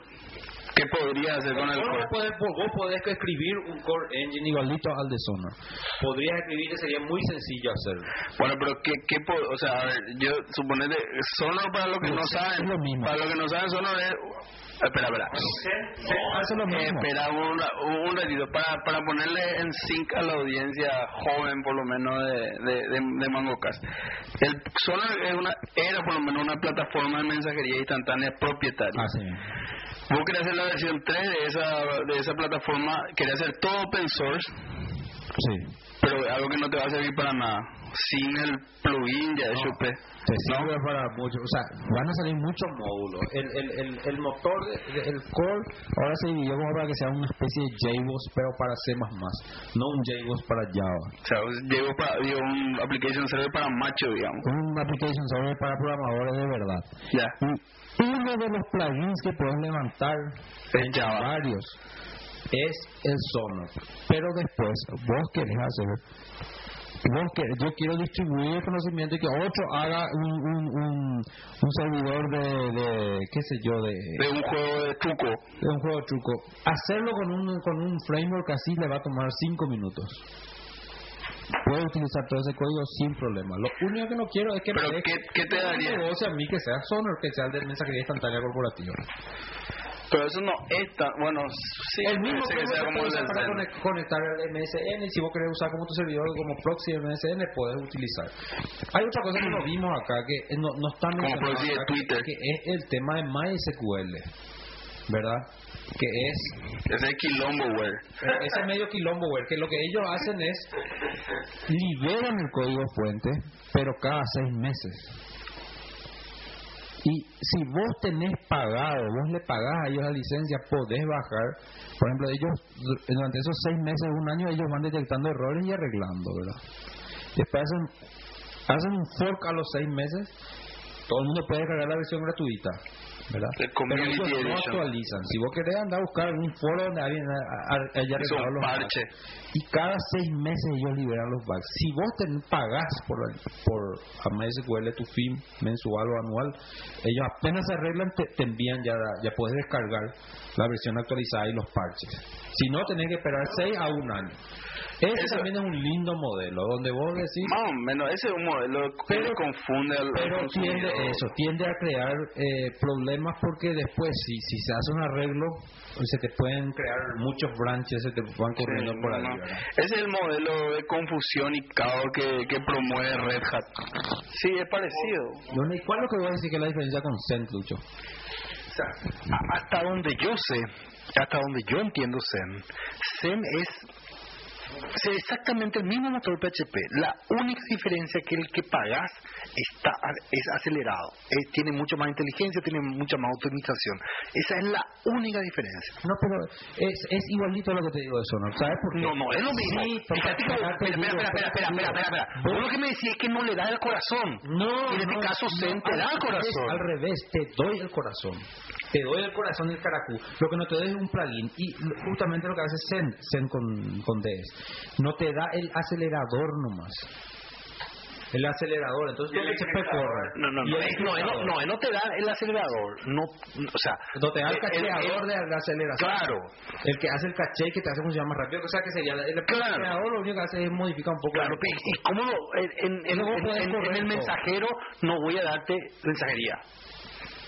Speaker 8: ¿Qué podría hacer con el core?
Speaker 7: podés, vos podés escribir un core engine igualito al de Sonar. Podrías escribir y sería muy sencillo hacerlo.
Speaker 8: Bueno, pero ¿qué, qué o sea, a ver, yo suponete, Sonar para los que no saben,
Speaker 7: lo mismo.
Speaker 8: para los que no saben, Sonar es, espera, espera, Eh, espera un, ra- un ratito, para, para ponerle en sync a la audiencia joven, por lo menos, de, de, de, de MangoCast. El es una, era por lo menos una plataforma de mensajería instantánea propietaria.
Speaker 7: Así
Speaker 8: Vos querés hacer la versión 3 de esa, de esa plataforma, querés hacer todo open source,
Speaker 7: Sí.
Speaker 8: pero algo que no te va a servir para nada. Sin el plugin ya hecho P.
Speaker 7: Te sirve para mucho, o sea, van a salir muchos módulos. El, el, el, el motor, el core, ahora se dividió como para que sea una especie de JBoss, pero para C++, no un JBoss para Java.
Speaker 8: O sea, llevo, para, llevo un application server para macho, digamos.
Speaker 7: Un application server para programadores de verdad.
Speaker 8: Ya.
Speaker 7: Y uno de los plugins que puedes levantar
Speaker 8: Es Java.
Speaker 7: varios es el Sonar. Pero después, vos querés hacer querés- yo quiero distribuir el conocimiento y que otro haga un, un, un, un servidor de, de, qué sé yo, de,
Speaker 8: De un juego de truco.
Speaker 7: de un juego de truco. Hacerlo con un, con un framework así le va a tomar 5 minutos. Puedo utilizar todo ese código sin problema. Lo único que no quiero es que
Speaker 8: Pero
Speaker 7: me
Speaker 8: ¿qué, qué te daría?
Speaker 7: negocio a mí que sea Sonar, que sea el de mensajería instantánea corporativa.
Speaker 8: Pero eso no, es tan, bueno, sí,
Speaker 7: el mismo
Speaker 8: que sea
Speaker 7: se
Speaker 8: como el
Speaker 7: para conectar al MSN y si vos querés usar como tu servidor como proxy MSN puedes utilizar. Hay otra cosa que no vimos acá que no, no está acá, que-
Speaker 8: Twitter.
Speaker 7: que es el tema de MySQL, ¿verdad? Que es
Speaker 8: Ese es quilomboware.
Speaker 7: eh, ese medio quilomboware, que lo que ellos hacen es liberan el código fuente, pero cada seis meses. Y si vos tenés pagado, vos le pagás a ellos la licencia, podés bajar. Por ejemplo, ellos du- durante esos seis meses, un año, ellos van detectando errores y arreglando, ¿verdad? Después hacen, hacen un fork a los seis meses, todo el mundo puede cargar la versión gratuita, ¿verdad?
Speaker 8: El
Speaker 7: Pero ellos no actualizan. Si vos querés andar a buscar un foro donde alguien ha- ha- haya
Speaker 8: un
Speaker 7: los
Speaker 8: parche.
Speaker 7: bugs, y cada seis meses ellos liberan los bugs. Si vos te pagás por, por a MySQL tu fin mensual o anual, ellos apenas se arreglan, te, te envían ya, ya puedes descargar la versión actualizada y los parches. Si no, tenés que esperar seis a un año. Ese
Speaker 8: Eso-
Speaker 7: también es un lindo modelo, donde vos decís...
Speaker 8: Más o menos, ese es un modelo que
Speaker 7: Pero-
Speaker 8: confunde al,
Speaker 7: Pero tiende eso, tiende a crear eh, problemas porque después si, si se hace un arreglo se te pueden crear muchos branches, se te van corriendo
Speaker 8: Sí,
Speaker 7: por ahí.
Speaker 8: Ese es el modelo de confusión y caos que, que promueve Red Hat. Sí, es parecido.
Speaker 7: Bueno, ¿Y cuál es lo que voy a decir que es la diferencia con Zen, Lucho?
Speaker 1: O sea, a- hasta donde yo sé, hasta donde yo entiendo Zen, Zen es, es exactamente el mismo motor PHP. La única diferencia es que el que pagas está, es acelerado, eh, tiene mucha más inteligencia, tiene mucha más optimización. Esa es la única diferencia.
Speaker 7: No, pero es, es igualito a lo que te digo de Sonar, ¿sabes por qué?
Speaker 1: No, no, es lo mismo.
Speaker 7: Sí,
Speaker 1: espera, espera, espera, espera, espera, espera.
Speaker 7: Vos-
Speaker 1: lo que me decís es que no le da el corazón.
Speaker 7: No,
Speaker 1: Y en este
Speaker 7: no,
Speaker 1: caso
Speaker 7: no,
Speaker 1: te da el
Speaker 7: revés,
Speaker 1: corazón.
Speaker 7: Al revés, te doy el corazón. Te doy el corazón del caracú. Lo que no te doy es un plugin. Y justamente lo que hace Zen, Zen con, con DS, no te da el acelerador nomás. El acelerador, entonces todo se puede correr.
Speaker 1: No, no, no, no, no, no, te da el acelerador, no, o sea,
Speaker 7: No te da el cacheador de la aceleración.
Speaker 1: Claro,
Speaker 7: El que hace el caché que te hace funcionar más rápido. O sea que sería el, acelerador lo único que hace es modificar un poco.
Speaker 1: claro,
Speaker 7: el-
Speaker 1: y, cómo en, en, el mensajero no voy a darte mensajería.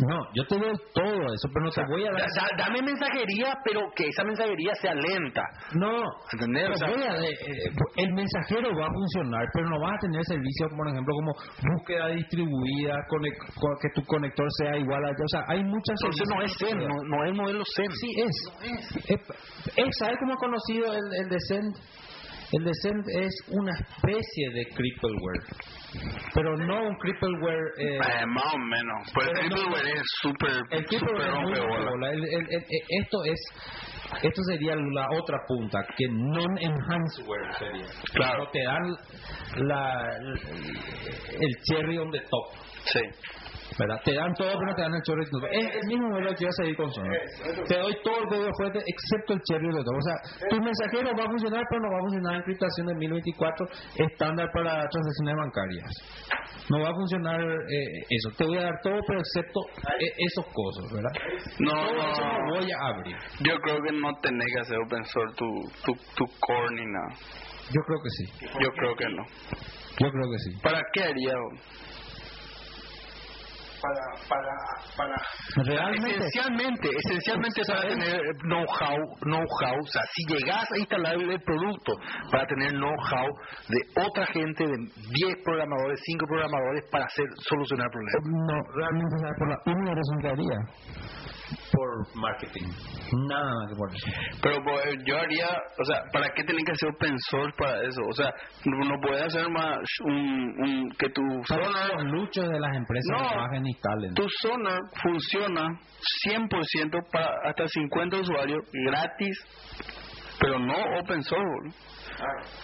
Speaker 7: No, yo te doy todo eso, pero no te voy a dar.
Speaker 1: Da- da- dame mensajería, pero que esa mensajería sea lenta.
Speaker 7: No,
Speaker 1: ¿Entendés?
Speaker 7: Pero
Speaker 1: O sea-
Speaker 7: voy a- eh, eh, el mensajero va a funcionar, pero no vas a tener servicios, por ejemplo, como búsqueda distribuida, conec- con- que tu conector sea igual a... O sea, hay muchas...
Speaker 1: Entonces no es Zen, no, no es modelo Zen.
Speaker 7: Sí, es. Es, es- ¿Sabes cómo he conocido el, el Descent? El Descent es una especie de crippleware, pero no un crippleware... Eh,
Speaker 8: Eh, más o menos. Pues el
Speaker 7: Pero no-
Speaker 8: Crippleware es súper,
Speaker 7: el crippleware es muy
Speaker 8: rompebola.
Speaker 7: El- el- el- eh, esto es... Esto sería la otra punta, que non-enhanceware sería.
Speaker 8: Claro.
Speaker 7: No te dan la, el cherry on the top.
Speaker 8: Sí.
Speaker 7: ¿Verdad? Te dan todo, pero no te dan el top. Es el mismo modelo que iba a seguir con Sonar. Te doy todo el código fuerte excepto el cherry the top. O sea, tu mensajero va a funcionar, pero no va a funcionar en encriptación de 1024 estándar para transacciones bancarias. No va a funcionar eh, eso. Te voy a dar todo, pero excepto eh, esos cosas, ¿verdad?
Speaker 8: No,
Speaker 7: Todo eso
Speaker 8: no.
Speaker 7: lo voy a abrir.
Speaker 8: Yo creo que no tenés que hacer open source tu, tu, tu core ni nada.
Speaker 7: Yo creo que sí.
Speaker 8: Yo creo que no.
Speaker 7: Yo creo que sí.
Speaker 8: ¿Para qué haría?
Speaker 1: Para, para, para.
Speaker 7: Realmente.
Speaker 1: Esencialmente, esencialmente para tener know-how, know-how, o sea, si llegas a instalar el producto para tener know-how de otra gente, de 10 programadores, 5 programadores para hacer solucionar problemas.
Speaker 7: No, realmente por la única razón que haría. Por marketing. Nada más que por eso.
Speaker 8: Pero pues, yo haría, o sea, ¿para qué tenés que hacer open source para eso? O sea, no, puedes hacer más un, un que tu
Speaker 7: Para
Speaker 8: sonar,
Speaker 7: los luchos de las empresas
Speaker 8: No.
Speaker 7: que y instalen.
Speaker 8: tu sonar funciona 100% para hasta 50 usuarios gratis, pero no open source.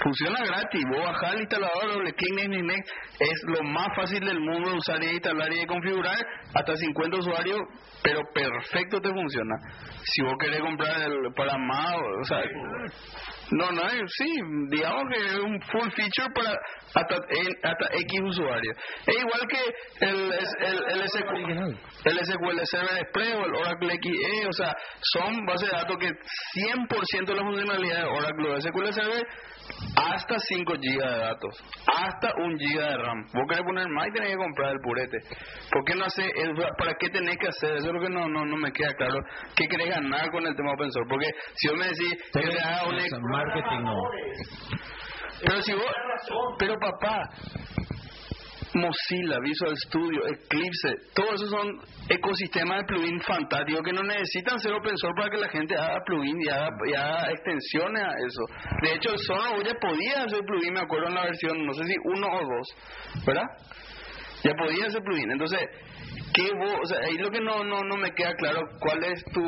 Speaker 8: Funciona gratis, vos bajás el instalador, doble clic, next, next. es lo más fácil del mundo usar y instalar y configurar, hasta 50 usuarios, pero perfecto te funciona. Si vos querés comprar el para más, o sea, no, no, es- sí, digamos que es un full feature para hasta, hasta X usuarios. Es igual que el, el, el, SQL,
Speaker 7: Original.
Speaker 8: el SQL Server Express o el Oracle XE, o sea, son bases de datos que 100% de las funcionalidades de Oracle o SQL Server hasta 5 GB de datos, hasta 1 GB de RAM. Vos querés poner más y tenés que comprar el purete. ¿Por qué no hace, ¿Para qué tenés que hacer? Eso es lo que no, no, no me queda claro. ¿Qué querés ganar con el tema open source? Porque si vos me decís que haga un...
Speaker 7: Marketing no.
Speaker 8: Pero si vos... Pero papá, Mozilla, Visual Studio, Eclipse, todos esos son ecosistemas de plugin fantásticos que no necesitan ser open source para que la gente haga plugin y haga, y haga extensiones a eso. De hecho, el Sonos ya podía hacer plugin, me acuerdo en la versión, no sé si uno o dos, ¿verdad? Ya podía hacer plugin. Entonces, ¿qué vos, o sea, ahí lo que no, no, no me queda claro, ¿cuál es tu,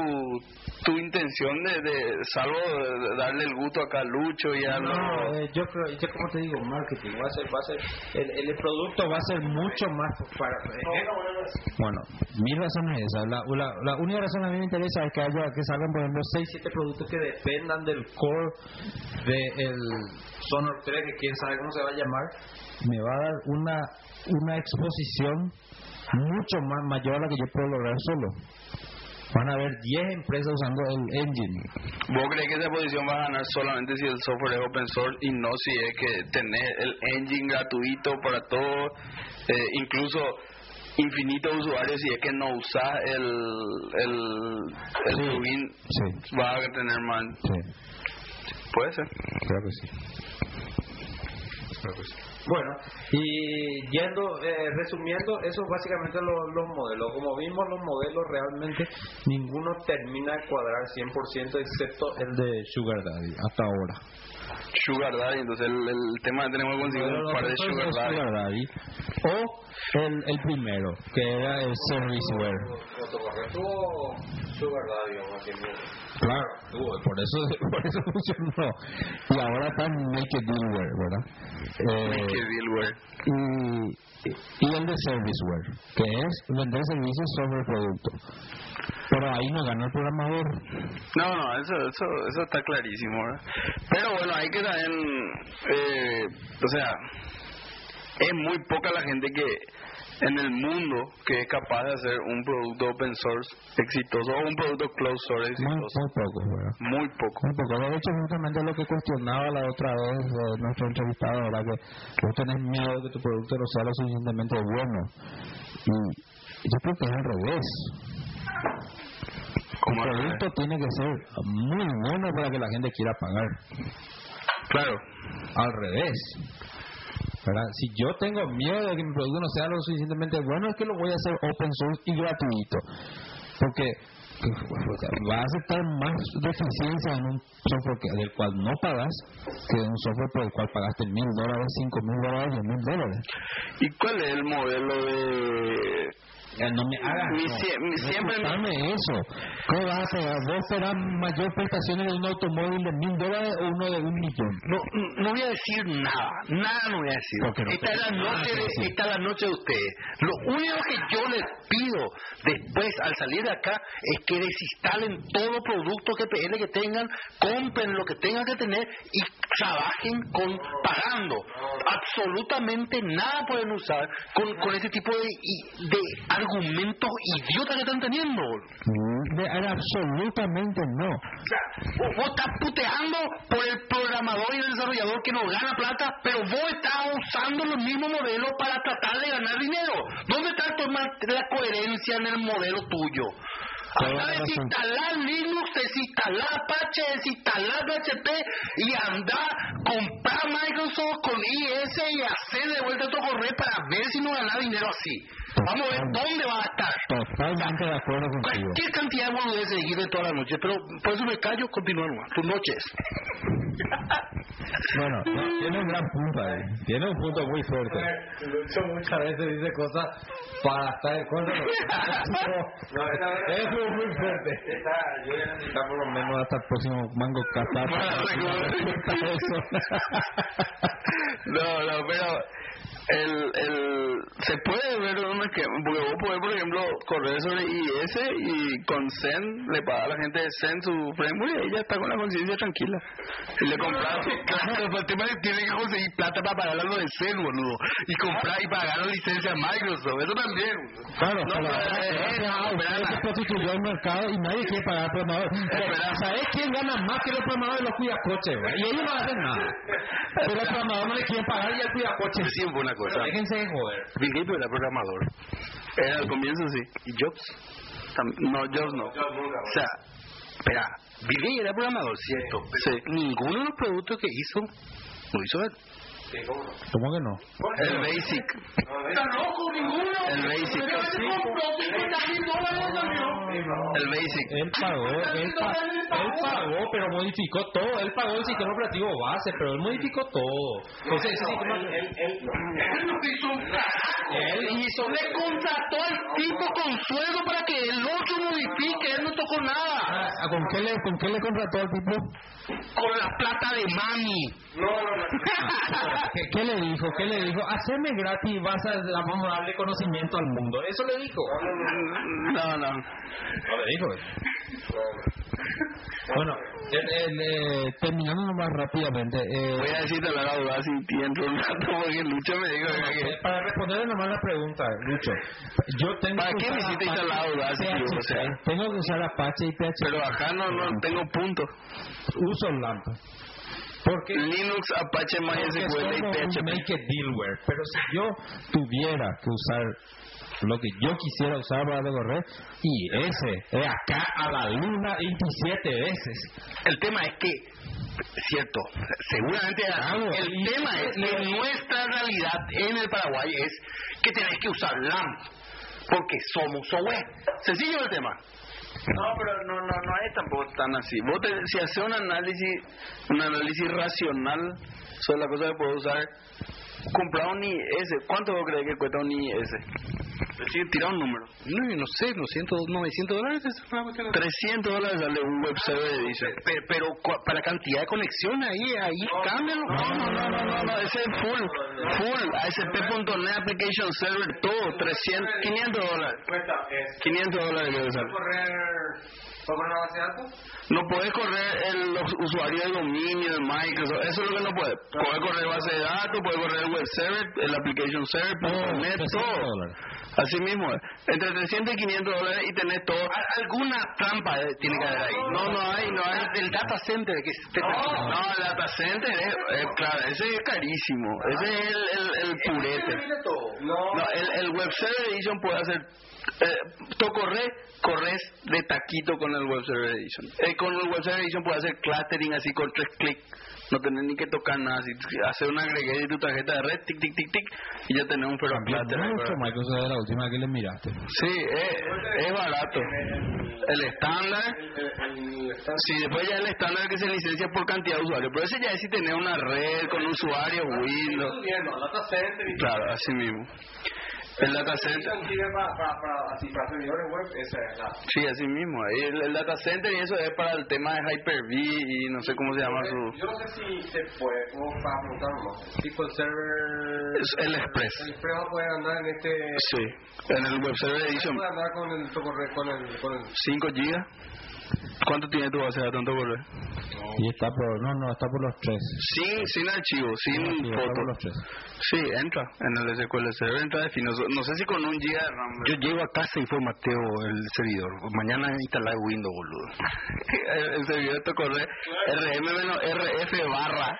Speaker 8: tu intención de, de salvo de darle el gusto acá a Lucho y a
Speaker 7: No,
Speaker 8: los-
Speaker 7: eh, yo creo, yo como te digo, marketing, va a ser, va a ser, el, el producto va a ser mucho más para... eh, bueno, mil razones esas. La, la, la única razón a mí me interesa es que haya, que salgan, por ejemplo, 6, 7 productos que dependan del core del Sonor 3, que quién sabe cómo se va a llamar, me va a dar una, una exposición mucho más mayor a la que yo puedo lograr solo. Van a haber 10 empresas usando el engine.
Speaker 8: ¿Vos crees que esa posición va a ganar solamente si el software es open source y no si es que tener el engine gratuito para todo, eh, incluso infinitos usuarios si es que no usas el, el, el
Speaker 7: Sí,
Speaker 8: plugin,
Speaker 7: sí.
Speaker 8: va a tener más.
Speaker 7: Sí.
Speaker 8: Puede ser.
Speaker 7: Creo que sí. Creo que sí. Bueno, y yendo, eh, resumiendo, eso es básicamente lo- los modelos. Como vimos, los modelos realmente ninguno termina de cuadrar 100% excepto el de Sugar Daddy hasta ahora.
Speaker 8: Sugar Daddy, entonces el, el tema que tenemos que conseguir un par de Sugar
Speaker 7: el
Speaker 8: Daddy.
Speaker 7: Sugar Daddy. O el, el primero, que era el Serviceware.
Speaker 9: Tuvo Sugar Daddy.
Speaker 7: Claro, tuvo, por eso, por eso funcionó. Y ahora está Naked Dealware, ¿verdad? Eh,
Speaker 8: dealware.
Speaker 7: y, y el de Serviceware, que es vender servicios sobre producto. Pero ahí no gana el programador.
Speaker 8: No, no, eso, eso, eso está clarísimo. ¿verdad? Pero bueno, hay que también, eh, o sea, es muy poca la gente que en el mundo que es capaz de hacer un producto open source exitoso o un producto closed source
Speaker 7: Muy,
Speaker 8: exitoso.
Speaker 7: muy poco, ¿verdad?
Speaker 8: Muy poco.
Speaker 7: Muy poco. De hecho, justamente lo que cuestionaba la otra vez eh, nuestro entrevistado era que vos tenés miedo de que tu producto no sea lo suficientemente bueno. Y yo creo que es al revés. El producto tiene que ser muy bueno para que la gente quiera pagar.
Speaker 8: Claro.
Speaker 7: Al revés. Si yo tengo miedo de que mi producto no sea lo suficientemente bueno, es que lo voy a hacer open source y gratuito. Porque va a aceptar más deficiencia en un software que- del cual no pagas que en un software por el cual pagaste mil dólares, cinco mil dólares, diez mil dólares.
Speaker 8: ¿Y cuál es el modelo de
Speaker 7: Ya no me hagas
Speaker 8: Mi siempre me-
Speaker 7: eso. ¿Cómo vas a pagar? ¿Vos serás mayor prestaciones de un automóvil de mil dólares o uno de un millón?
Speaker 1: No, no voy a decir nada, nada no voy a decir.
Speaker 7: ¿Por qué no?
Speaker 1: Esta es la noche
Speaker 7: que
Speaker 1: de, esta es la noche de ustedes. Lo único que yo les pido después, al salir de acá, es que desinstalen todo producto GPL que tengan, compren lo que tengan que tener y trabajen con pagando. Absolutamente nada pueden usar con, con ese tipo de, de argumentos idiotas que están teniendo.
Speaker 7: Mm, de- absolutamente no.
Speaker 1: O sea, vos, vos estás puteando por el programador y el desarrollador que no gana plata, pero vos estás usando los mismos modelos para tratar de ganar dinero. ¿Dónde está la coherencia en el modelo tuyo?
Speaker 7: Toda
Speaker 1: Anda
Speaker 7: la
Speaker 1: a
Speaker 7: razón.
Speaker 1: desinstalar Linux, desinstalar Apache, desinstalar PHP y anda a comprar Microsoft con IS y hacer de vuelta tu correo para ver si no ganas dinero así. Vamos a ver dónde va a estar.
Speaker 7: Totalmente de acuerdo contigo.
Speaker 1: Cualquier cantidad de boludeces seguir de todas las noches, pero por eso me callo, continúa nomás, tus noches.
Speaker 7: Bueno, no, tiene un gran punto ahí. Tiene un punto muy fuerte.
Speaker 9: Lucho muchas veces dice cosas para estar en contra. No,
Speaker 7: Eso es muy fuerte.
Speaker 9: Esta- yo voy a necesitar
Speaker 7: por lo menos hasta el próximo mango cazar.
Speaker 8: No, no, pero el, el, se puede ver un esquema, porque vos podés, por ejemplo, correr sobre IS y con Zen le paga a la gente de Zen su framework y ella está con la conciencia tranquila. Y le compras.
Speaker 1: Claro, pero el tema es que tiene que conseguir plata para pagar algo de Zen, boludo. Y comprar y pagar la licencia a Microsoft, eso también.
Speaker 7: Claro,
Speaker 1: No,
Speaker 7: pero- se prostituyó el mercado y nadie quiere pagar al programador. ¿Sabes quién gana más que los programadores? Los cuidacoches. Y ellos no hacen nada. Pero el programador no le quieren pagar y al cuidacoche.
Speaker 1: Sí, fue una cosa.
Speaker 7: Déjense de joder.
Speaker 1: Bill Gates era programador.
Speaker 8: Era al comienzo sí.
Speaker 1: ¿Y Jobs?
Speaker 8: Tam- No, Jobs no.
Speaker 1: O sea, espera, Bill Gates era programador, ¿cierto?
Speaker 8: Sí.
Speaker 1: Ninguno de los productos que hizo lo hizo él.
Speaker 7: ¿Cómo que no?
Speaker 8: El Basic.
Speaker 1: ¡Está loco, ninguno!
Speaker 8: El Basic.
Speaker 1: Pero se compró 50 mil dólares, amigo.
Speaker 8: El Basic.
Speaker 7: Él pagó, él, pa- él pagó, pero modificó todo. Él pagó el sistema operativo base, pero él modificó todo. Entonces, ese sistema...
Speaker 1: Él no hizo un Él hizo, le contrató al tipo con sueldo para que el otro modifique, él no tocó nada.
Speaker 7: Ah, ¿Con qué, le, ¿Con qué le contrató al tipo?
Speaker 1: Con la plata de mami.
Speaker 7: ¿Qué, qué le dijo? ¿Qué le dijo? Haceme gratis y vas a, vamos a darle conocimiento al mundo. Eso le dijo.
Speaker 8: No, no.
Speaker 7: No le dijo. Bueno, el- el, eh, terminando nomás rápidamente. eh,
Speaker 8: Voy a decirte la verdad sin tiempo un rato porque Lucho me dijo que...
Speaker 7: eh, para responder nomás la pregunta, Lucho, yo tengo
Speaker 8: ¿Para qué me hiciste instalar Audacity,
Speaker 7: PHP,
Speaker 8: o sea?
Speaker 7: Tengo que usar Apache y PHP.
Speaker 8: Pero acá no, no tengo punto.
Speaker 7: uso LAMP. Porque
Speaker 8: Linux, Apache, MySQL y PHP.
Speaker 7: make it dealware. Pero si yo tuviera que usar lo que yo quisiera usar para correr, y ese, de acá a la luna 27 veces.
Speaker 1: El tema es que, cierto, seguramente
Speaker 7: Claro,
Speaker 1: el
Speaker 7: y-
Speaker 1: tema es que nuestra realidad en el Paraguay es que tenés que usar LAMP porque somos software. Sencillo el tema.
Speaker 8: No, pero no, no, no es tampoco tan así. Vos te- si haces un análisis, un análisis racional sobre la cosa que puedo usar, comprar un IS, ¿cuánto vos crees que cuesta un IS? Decir, tira un número.
Speaker 1: No, no sé, 900, 900 dólares es una cuestión.
Speaker 8: 300 dólares sale un web server edition.
Speaker 1: Pero, pero cua- para la cantidad de conexiones ahí, ahí cámbialo.
Speaker 8: No, no, no, no, no, no, ese es full, full, ASP.NET Application Server, todo, 300, 500 dólares. 500 dólares.
Speaker 9: Correr ¿Puedo correr una base de datos?
Speaker 8: No puedes correr el, los usuarios de dominio de Microsoft, eso es lo que no puede. Puedes correr base de datos, puedes correr el web server, el application server,
Speaker 7: Oh,
Speaker 8: .NET,
Speaker 7: 300
Speaker 8: todo.
Speaker 7: dólares.
Speaker 8: Así mismo, entre 300 y 500 dólares y tenés todo.
Speaker 1: Al- Alguna trampa eh, tiene que haber ahí.
Speaker 8: No, no hay, no hay.
Speaker 1: El data center que es
Speaker 8: No, el data center es, es- claro, ese es carísimo, ese es el, el, el purete.
Speaker 9: No.
Speaker 8: No, el, el web server edition puede hacer eh, tú corres, corres de taquito con el web server edition. Eh, con el web server edition puedes hacer clustering así con tres clics. No tenés ni que tocar nada. Si hacer un agregue de tu tarjeta de red, tic, tic, tic, tic, y ya tenés un ferro cluster.
Speaker 7: Microsoft de la última que le miraste.
Speaker 8: Sí, es, es barato. El estándar, sí, después ya el estándar que se licencia por cantidad de usuarios. Pero ese ya es si tenés una red con usuarios, Windows.
Speaker 9: Estudiando, data center y
Speaker 8: Claro, así mismo. El data center.
Speaker 9: para, servidores web, esa es la.
Speaker 8: Sí, así mismo. El, el data center y eso es para el tema de Hyper-V y no sé cómo se llama su...
Speaker 9: Yo no sé si se puede, como para preguntar nomás. Tipo el server.
Speaker 8: Es el Express.
Speaker 9: El Express va a poder andar en este.
Speaker 8: Sí, en el Web Server Edition.
Speaker 9: puede andar con el, con el, con el
Speaker 8: 5 gigas. ¿Cuánto tiene tu base de datos en tu correo?
Speaker 7: Y está por, no, no, está por los tres.
Speaker 8: Sin, sin archivo, sin
Speaker 7: Sí, está por
Speaker 8: foto.
Speaker 7: los tres.
Speaker 8: Sí, entra en el SQL Server, entra de fino. No sé si con un RAM.
Speaker 1: Yo llego a casa y formateo el servidor. Mañana instalar Windows, boludo.
Speaker 8: el, el servidor de tu correo, RM menos RF barra.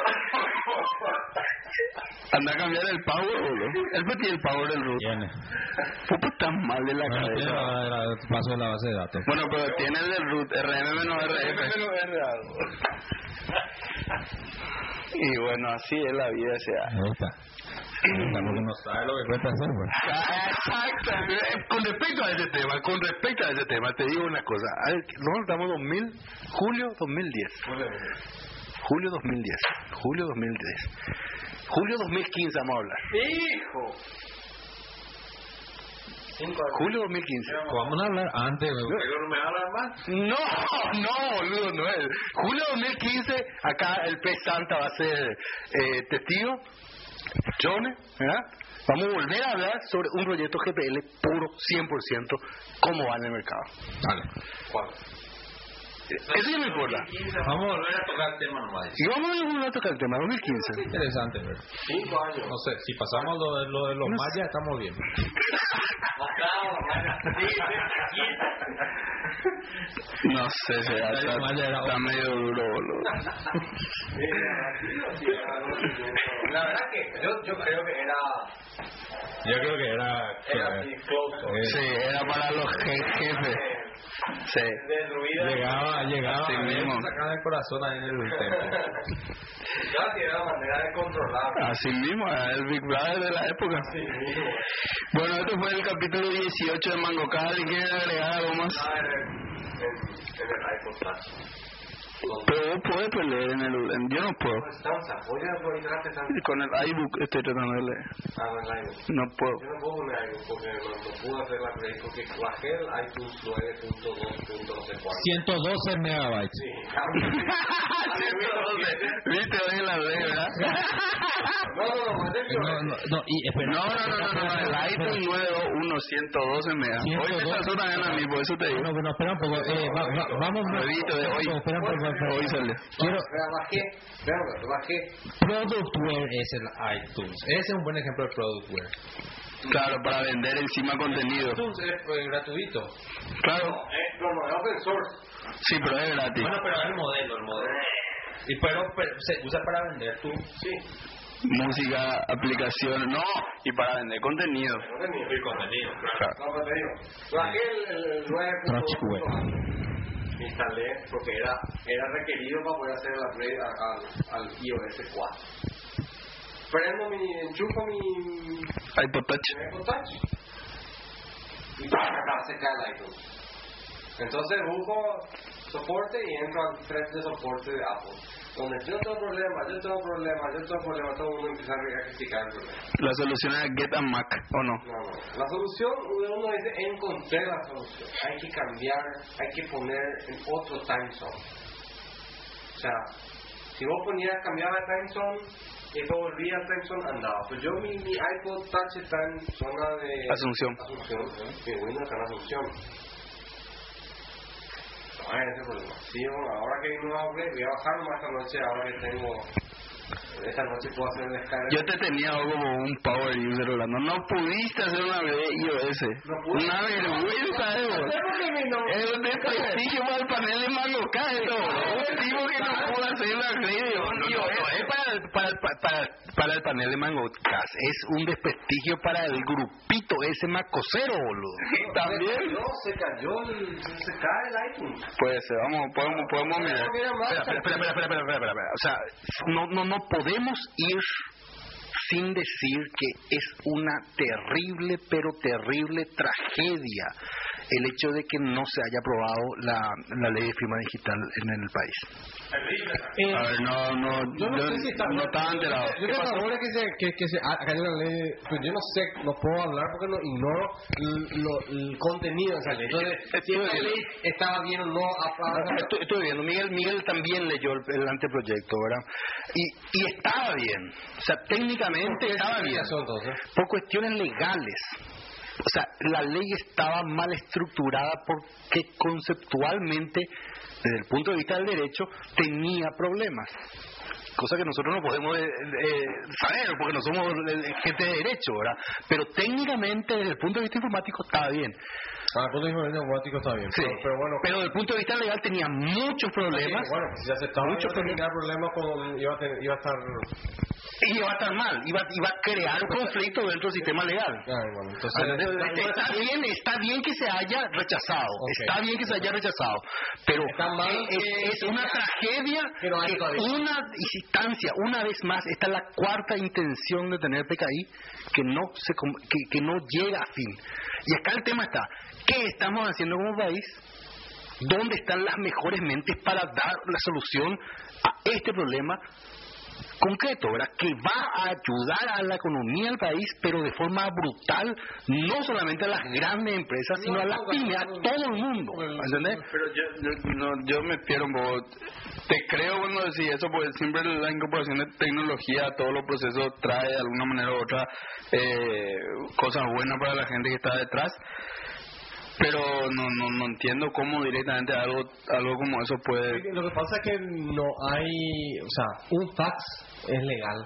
Speaker 8: Anda a cambiar el power, boludo. Él tiene el power del root.
Speaker 7: Tiene.
Speaker 8: Pupa está mal de la
Speaker 7: No, tiene
Speaker 8: cabeza.
Speaker 7: la, la- el paso de la base de datos.
Speaker 8: Bueno, pero tiene el del root, RM menos RF. Y bueno, así es la vida, o sea.
Speaker 7: Ahí está. No sabe lo que cuesta hacer, pues.
Speaker 1: Exacto. Eh, Con respecto a ese tema, con respecto a ese tema, te digo una cosa. Nosotros estamos en 2000, julio 2010. Julio 2010. Julio 2010. Julio 2015 vamos a hablar.
Speaker 9: ¡Hijo!
Speaker 1: Julio 2015.
Speaker 7: Vamos a hablar antes, güey.
Speaker 9: ¿Pero no me hablan más?
Speaker 1: No, no, boludo, no es. Julio 2015, acá el pez Santa va a ser eh, testigo. Jones, ¿verdad? Vamos a volver a hablar sobre un proyecto GPL puro, 100%, cómo va en el mercado.
Speaker 7: Dale.
Speaker 1: Eso ya no importa.
Speaker 7: Vamos a volver a tocar el tema nomás.
Speaker 1: Y vamos a volver a tocar el tema, 2015.
Speaker 7: Interesante, güey.
Speaker 9: Cinco años.
Speaker 7: No sé, si pasamos lo de, lo de los mayas, estamos bien.
Speaker 1: No sé, será, está, está medio duro, boludo.
Speaker 6: La verdad que yo, yo creo que era
Speaker 7: Yo creo que era...
Speaker 6: era así close.
Speaker 1: Sí, era para los je- jefes. Sí.
Speaker 6: Destruida.
Speaker 7: Llegaba, llegaba,
Speaker 1: Así mismo.
Speaker 7: sacaba el corazón ahí en el templo.
Speaker 6: Casi era manera de controlar.
Speaker 1: Así mismo, era el Big Brother de la época. Bueno, este fue el capítulo 18 de Mango Cali. ¿Quieren agregar algo más?
Speaker 6: Ah, en el, en, en el.
Speaker 1: Pero vos podés pues, leer en el... en- yo no puedo.
Speaker 6: Estamos
Speaker 1: Con el iBook estoy tratando de leer.
Speaker 6: Ah, en el iPod.
Speaker 1: No puedo.
Speaker 6: Yo no puedo poner algo porque no, pude hacer la play porque bajé el iTunes 9.2. no sé cuánto.
Speaker 7: 112 megabytes.
Speaker 6: Sí,
Speaker 1: Viste hoy en la ley, ¿verdad?
Speaker 6: No, no, no, el
Speaker 7: No, no, no, y espera.
Speaker 1: No, no, no, no, no, el iPhone 921 112 me da. Hoy me también a mí, por eso te digo.
Speaker 7: No, no, espera un poco. Eh, va- va- vamos.
Speaker 1: Nuevito de hoy.
Speaker 7: Espera un poco. Espera.
Speaker 1: Hoy sale.
Speaker 7: Quiero,
Speaker 6: Pero bajé, pero bajé.
Speaker 7: Productware es el iTunes. Ese es un buen ejemplo de Productware.
Speaker 1: Claro, para vender encima contenido.
Speaker 7: iTunes es eh, gratuito.
Speaker 1: Claro,
Speaker 6: Eh, no, es open source.
Speaker 1: sí, pero es gratis.
Speaker 7: Bueno, pero es el modelo, el modelo. Y pero, pero se usa para vender tú.
Speaker 6: Sí,
Speaker 1: Música, aplicaciones, no, y para vender contenido.
Speaker 7: El contenido,
Speaker 1: Claro.
Speaker 6: No, digo, bajé el, el, el 9.2. Instalé porque era, era requerido para poder hacer el upgrade al, al iOS 4. Prendo mi, enchufo mi
Speaker 1: iPod Touch.
Speaker 6: iPod Touch y acá se cae el iTunes. Entonces busco soporte y entro al thread de soporte de Apple. Donde yo tengo problemas, yo tengo problemas, yo tengo problemas, todo el mundo empieza a criticar el problema.
Speaker 1: La solución es Get a Mac, ¿o no?
Speaker 6: No, no. La solución, uno dice, encontré la solución. Hay que cambiar, hay que poner en otro time zone. O sea, si vos ponías, cambiaba de time zone y después volvía al time zone, andaba. Pues yo, mi, mi iPod Touch está en zona de...
Speaker 1: Asunción.
Speaker 6: Asunción, mi Windows está en Asunción. No hay ese problema. Sí, bueno, ahora que no upgrade, voy a bajar más esta noche, puedo hacer descarga.
Speaker 1: Yo te tenía como un power user hablando. No pudiste hacer una iOS.
Speaker 6: No pude.
Speaker 1: Una vergüenza, eh, bro. Es un desprestigio para el panel de esto, bro. Un tipo que no pudo hacer de iOS. Es para, el- para, para, para el panel de Mango K. Es un desprestigio para el grupito ese macosero, boludo. También.
Speaker 6: No, se cayó, se cae el iTunes.
Speaker 1: Puede ser, vamos, podemos, podemos mirar.
Speaker 6: No, mira, más.
Speaker 1: Espera, espera, espera, espera, espera, espera, espera, espera. O sea, no, no, no podemos ir sin decir que es una terrible, pero terrible tragedia el hecho de que no se haya aprobado la, la ley de firma digital en el país.
Speaker 7: Eh,
Speaker 1: A ver, no, no,
Speaker 6: Yo no sé si está-
Speaker 1: no estaba enterado.
Speaker 6: Yo que se, que, que se ha cayó la ley, pues yo no sé, no puedo hablar porque no ignoro lo- el contenido de esa ley. Entonces, si esa ley estaba bien o no, aprobada.
Speaker 1: Estoy, estoy viendo, Miguel, Miguel también leyó el, el anteproyecto, ¿verdad? Y, y estaba bien, o sea, técnicamente estaba bien. por cuestiones legales. O sea, la ley estaba mal estructurada porque conceptualmente, desde el punto de vista del derecho, tenía problemas. Cosa que nosotros no podemos eh, eh, saber porque no somos eh, gente de derecho, ¿verdad? Pero técnicamente, desde el punto de vista informático, estaba bien.
Speaker 6: Ah, el punto de vista neumático está bien.
Speaker 1: Sí.
Speaker 6: Pero, pero bueno,
Speaker 1: Pero desde el punto de vista legal tenía muchos problemas.
Speaker 6: bueno, si se aceptaba,
Speaker 1: Mucho
Speaker 6: iba a terminar problemas con, iba a, tener- iba a estar...
Speaker 1: Y iba a estar mal, iba, iba a crear un conflicto dentro del sistema legal.
Speaker 6: Ah, bueno, entonces...
Speaker 1: Está bien, está bien que se haya rechazado, está bien que se haya rechazado, pero es, es una tragedia
Speaker 6: que
Speaker 1: una instancia, una vez más, esta es la cuarta intención de tener PKI que no se que, que no llega a fin. Y acá el tema está, ¿qué estamos haciendo como país? ¿Dónde están las mejores mentes para dar la solución a este problema concreto, ¿verdad? Que va a ayudar a la economía del país, pero de forma brutal, no solamente a las grandes empresas, sino a las pymes, a todo el mundo, ¿entendés?
Speaker 8: Pero yo, yo, no, yo me pierdo un poco. Te creo cuando decís eso, porque siempre la incorporación de tecnología a todos los procesos trae de alguna manera u otra eh, cosas buenas para la gente que está detrás. Pero no, no, no entiendo cómo directamente algo, algo como eso puede...
Speaker 6: Lo que pasa es que no hay, o sea, un fax es legal.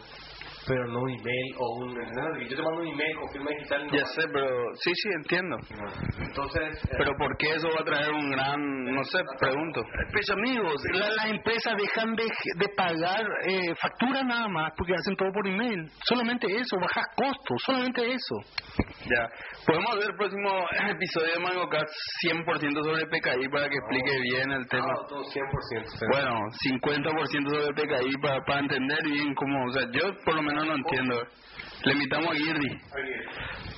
Speaker 9: Pero no un email o un... Yo te mando un email con firma digital no
Speaker 8: Ya sé, pero sí, sí, entiendo.
Speaker 9: Entonces... eh,
Speaker 8: Pero ¿por qué eso va a traer un gran, no sé, pregunto?
Speaker 1: Pues amigos, la- las empresas dejan de, de pagar eh, factura nada más porque hacen todo por email. Solamente eso, bajas costos, solamente eso.
Speaker 8: Ya. Podemos hacer el próximo episodio de MangoCast 100% sobre PKI para que explique bien el tema.
Speaker 9: ah, todo 100%.
Speaker 8: Bueno, 50% sobre PKI para, para entender bien cómo, o sea, yo por lo menos no entiendo. Le invitamos a Girdi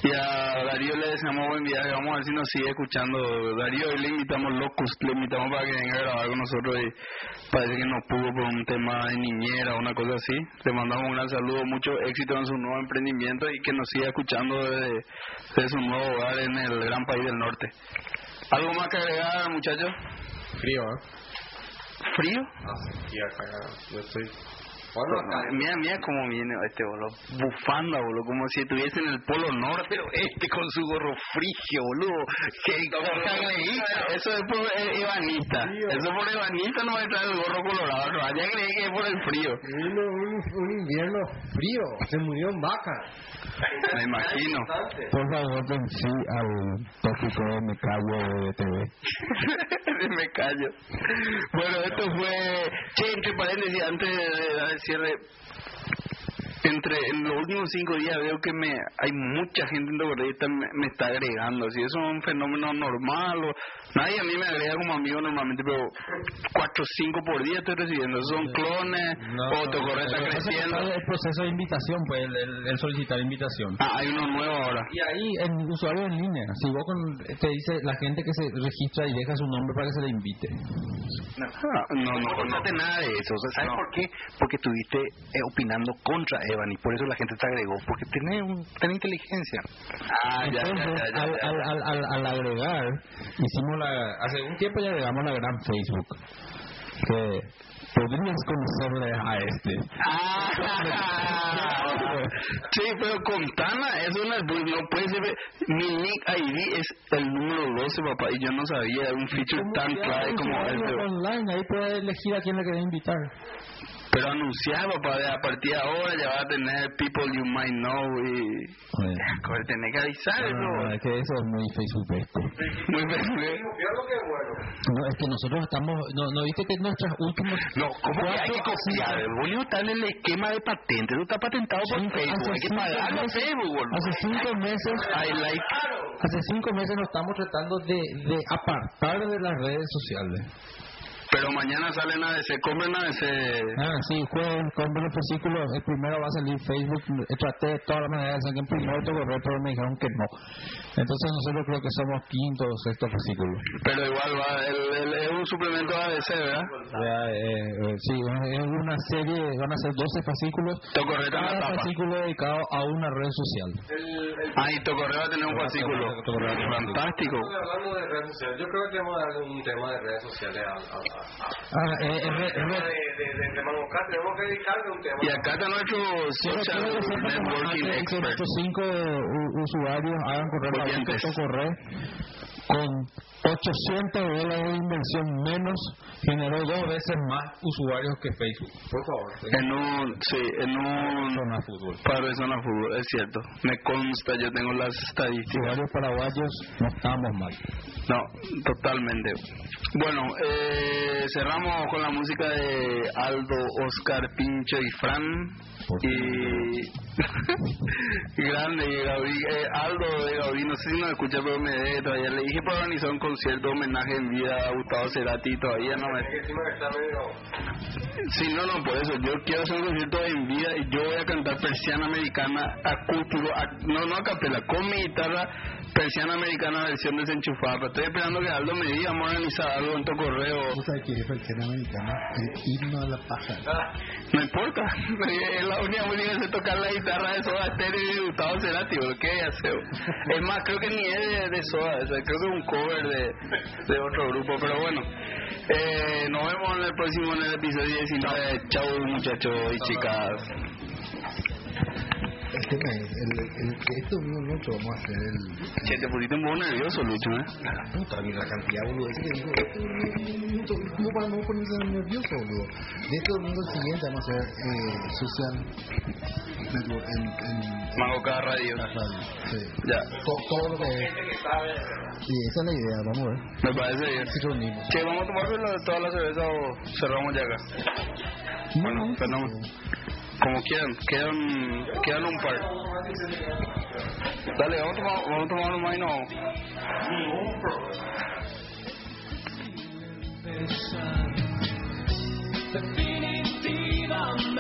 Speaker 8: y a Darío le deseamos buen viaje. Vamos a ver si nos sigue escuchando. Darío, hoy le invitamos locos, le invitamos para que venga a grabar con nosotros y parece que no pudo por un tema de niñera o una cosa así. Le mandamos un gran saludo, mucho éxito en su nuevo emprendimiento y que nos siga escuchando desde, desde su nuevo hogar en el gran país del norte. ¿Algo más que agregar, muchachos?
Speaker 9: Frío, ¿eh?
Speaker 8: ¿Frío?
Speaker 9: Ah, sí, acá, yo estoy... Bueno, acá...
Speaker 8: Mira, mira cómo viene este boludo. Bufanda, boludo, como si estuviese en el polo norte.
Speaker 1: Pero este con su gorro frigio, boludo. Que
Speaker 8: Eso es por ebanista. Eso por ebanista no va a entrar el gorro colorado. No, ya creí que es por el frío.
Speaker 9: Vino un, un invierno frío, se murió en vaca.
Speaker 8: Me imagino.
Speaker 7: Por favor, ven sí al tópico de Me Callo de TV.
Speaker 8: Me callo. Bueno, esto fue. Che, entre paréntesis, antes de cierre. Entre en los últimos cinco días veo que me hay mucha gente en está- me, me está agregando. Si eso es un fenómeno normal o nadie a mí me agrega como amigo normalmente, pero cuatro o cinco por día estoy recibiendo. Son clones o Tocoré está
Speaker 7: Lo que pasa es que
Speaker 8: creciendo.
Speaker 7: está el proceso de invitación, pues el, el- el solicitar invitación.
Speaker 8: Ah, hay uno nuevo ahora.
Speaker 7: Y ahí, en usuario en línea, si vos con, te dice la gente que se registra y deja su nombre para que se le invite.
Speaker 8: Ah, no, no,
Speaker 1: No
Speaker 8: no.
Speaker 1: contaste nada de eso. O sea, ¿Sabes
Speaker 8: No.
Speaker 1: por qué? Porque estuviste eh, opinando contra Evan y por eso la gente te agregó. Porque tenés, un, tenés inteligencia.
Speaker 8: Ah, ya, ya,
Speaker 7: Entonces,
Speaker 8: ya, ya, ya.
Speaker 7: al, al, al, al agregar, hicimos la, hace un tiempo ya agregamos la gran Facebook, que podrías conocerle a este.
Speaker 8: Ah, sí, pero con Tana eso no, es- no puede ser. Mi nick ID es el número 12, papá, y yo no sabía un feature tan clave como este.
Speaker 7: online, ahí puedes elegir a quién le querés invitar.
Speaker 8: Pero anunciar, papá, de a partir de ahora ya va a tener people you might know y. Joder, tenés que avisar
Speaker 7: No, no, no,
Speaker 8: eso.
Speaker 7: es que eso es muy facebookesco.
Speaker 8: Muy bien.
Speaker 7: No, es que nosotros estamos, no, no viste que nuestras últimas
Speaker 1: No, ¿cómo que hay que
Speaker 7: cuatro-
Speaker 1: copiar? El Bolívar está en el esquema de patente. Eso está patentado por
Speaker 7: Cinco-
Speaker 1: Facebook.
Speaker 7: hace
Speaker 1: Hay que
Speaker 7: cinco
Speaker 1: pagarlo a Facebook, boludo.
Speaker 7: Hace cinco meses,
Speaker 8: I like.
Speaker 7: hace cinco meses nos estamos tratando de, de apartar de las redes sociales.
Speaker 8: Pero mañana salen a DC, compren DC.
Speaker 7: Ah, sí, jueguen, compren los fascículos. El primero va a salir Facebook. Traté de todas las maneras de que el primero pero me dijeron que no. Entonces nosotros creo que somos quinto o sexto fascículo.
Speaker 8: Pero igual va, el, el- es un suplemento a DC, ¿verdad?
Speaker 7: Ya, eh, eh, sí, es una serie, van a ser 12 fascículos.
Speaker 8: Tocorreta en la
Speaker 7: Cada
Speaker 8: tapa.
Speaker 7: fascículo dedicado a una red social.
Speaker 8: Ah, y Tocorre va a tener un fascículo. Fantástico.
Speaker 9: Hablando de redes sociales, yo creo que vamos a darle un tema de redes sociales a, a, a-
Speaker 7: Ah, eh, eh,
Speaker 9: tema
Speaker 7: re-
Speaker 9: de, de, de, de Manocá, tenemos que dedicarle un tema.
Speaker 8: Y acá está nuestro social networking
Speaker 7: que cinco usuarios hagan correr la correr con 800 dólares de inversión menos generó dos veces más usuarios que Facebook.
Speaker 9: Por favor.
Speaker 8: En un, sí, en un
Speaker 7: Zona fútbol.
Speaker 8: paro de zona fútbol, es cierto. Me consta, yo tengo las estadísticas.
Speaker 7: Usuarios paraguayos no estamos mal.
Speaker 8: No, totalmente. Bueno, eh, cerramos con la música de Aldo, Oscar, Pincho y Fran. Y grande, eh, Aldo de Gaudí, no sé si nos escucha, pero me debe todavía. Le dije para organizar un concierto homenaje en vida a Gustavo Cerati todavía no me. Sí, no, no, por eso. Yo quiero hacer un concierto en vida y yo voy a cantar persiana americana a- no, no a capela, con mi guitarra persiana americana versión desenchufada. Estoy esperando que Aldo me diga, vamos a organizar algo en tu correo.
Speaker 2: ¿Tú sabes que es versión americana? El himno de la paja.
Speaker 8: No importa, es la única música que tocar la guitarra de Soda Stereo y de Gustavo Cerati, ¿o ¿qué hacer? Es más, creo que ni es de, de Soda, o sea, creo que es un cover de, de otro grupo, pero bueno. Eh, nos vemos en el próximo, en el episodio 19. Chau muchachos y chicas.
Speaker 2: El tema es, el, el, que esto mismo mucho vamos a hacer el...
Speaker 8: Che, te pusiste un poco nervioso, Lucho, ¿eh?
Speaker 2: La puta, ni la cantidad, boludo. Es que digo, ¿cómo para no ponerse nervioso, boludo? De este domingo el siguiente vamos a hacer eh, Social Network en, en,
Speaker 8: Mango cada radio.
Speaker 2: la radio. Sí.
Speaker 8: Ya,
Speaker 2: To- todo lo que es. Sí, esa es la idea, vamos a ver.
Speaker 8: me parece bien.
Speaker 2: Si reunimos.
Speaker 8: Che, ¿vamos a tomar toda la cerveza o cerramos ya acá? Bueno, fenómeno. Como quieran, quedan, quedan un par. Dale, vamos a tomar, vamos a tomar nomás y no.
Speaker 10: The feeling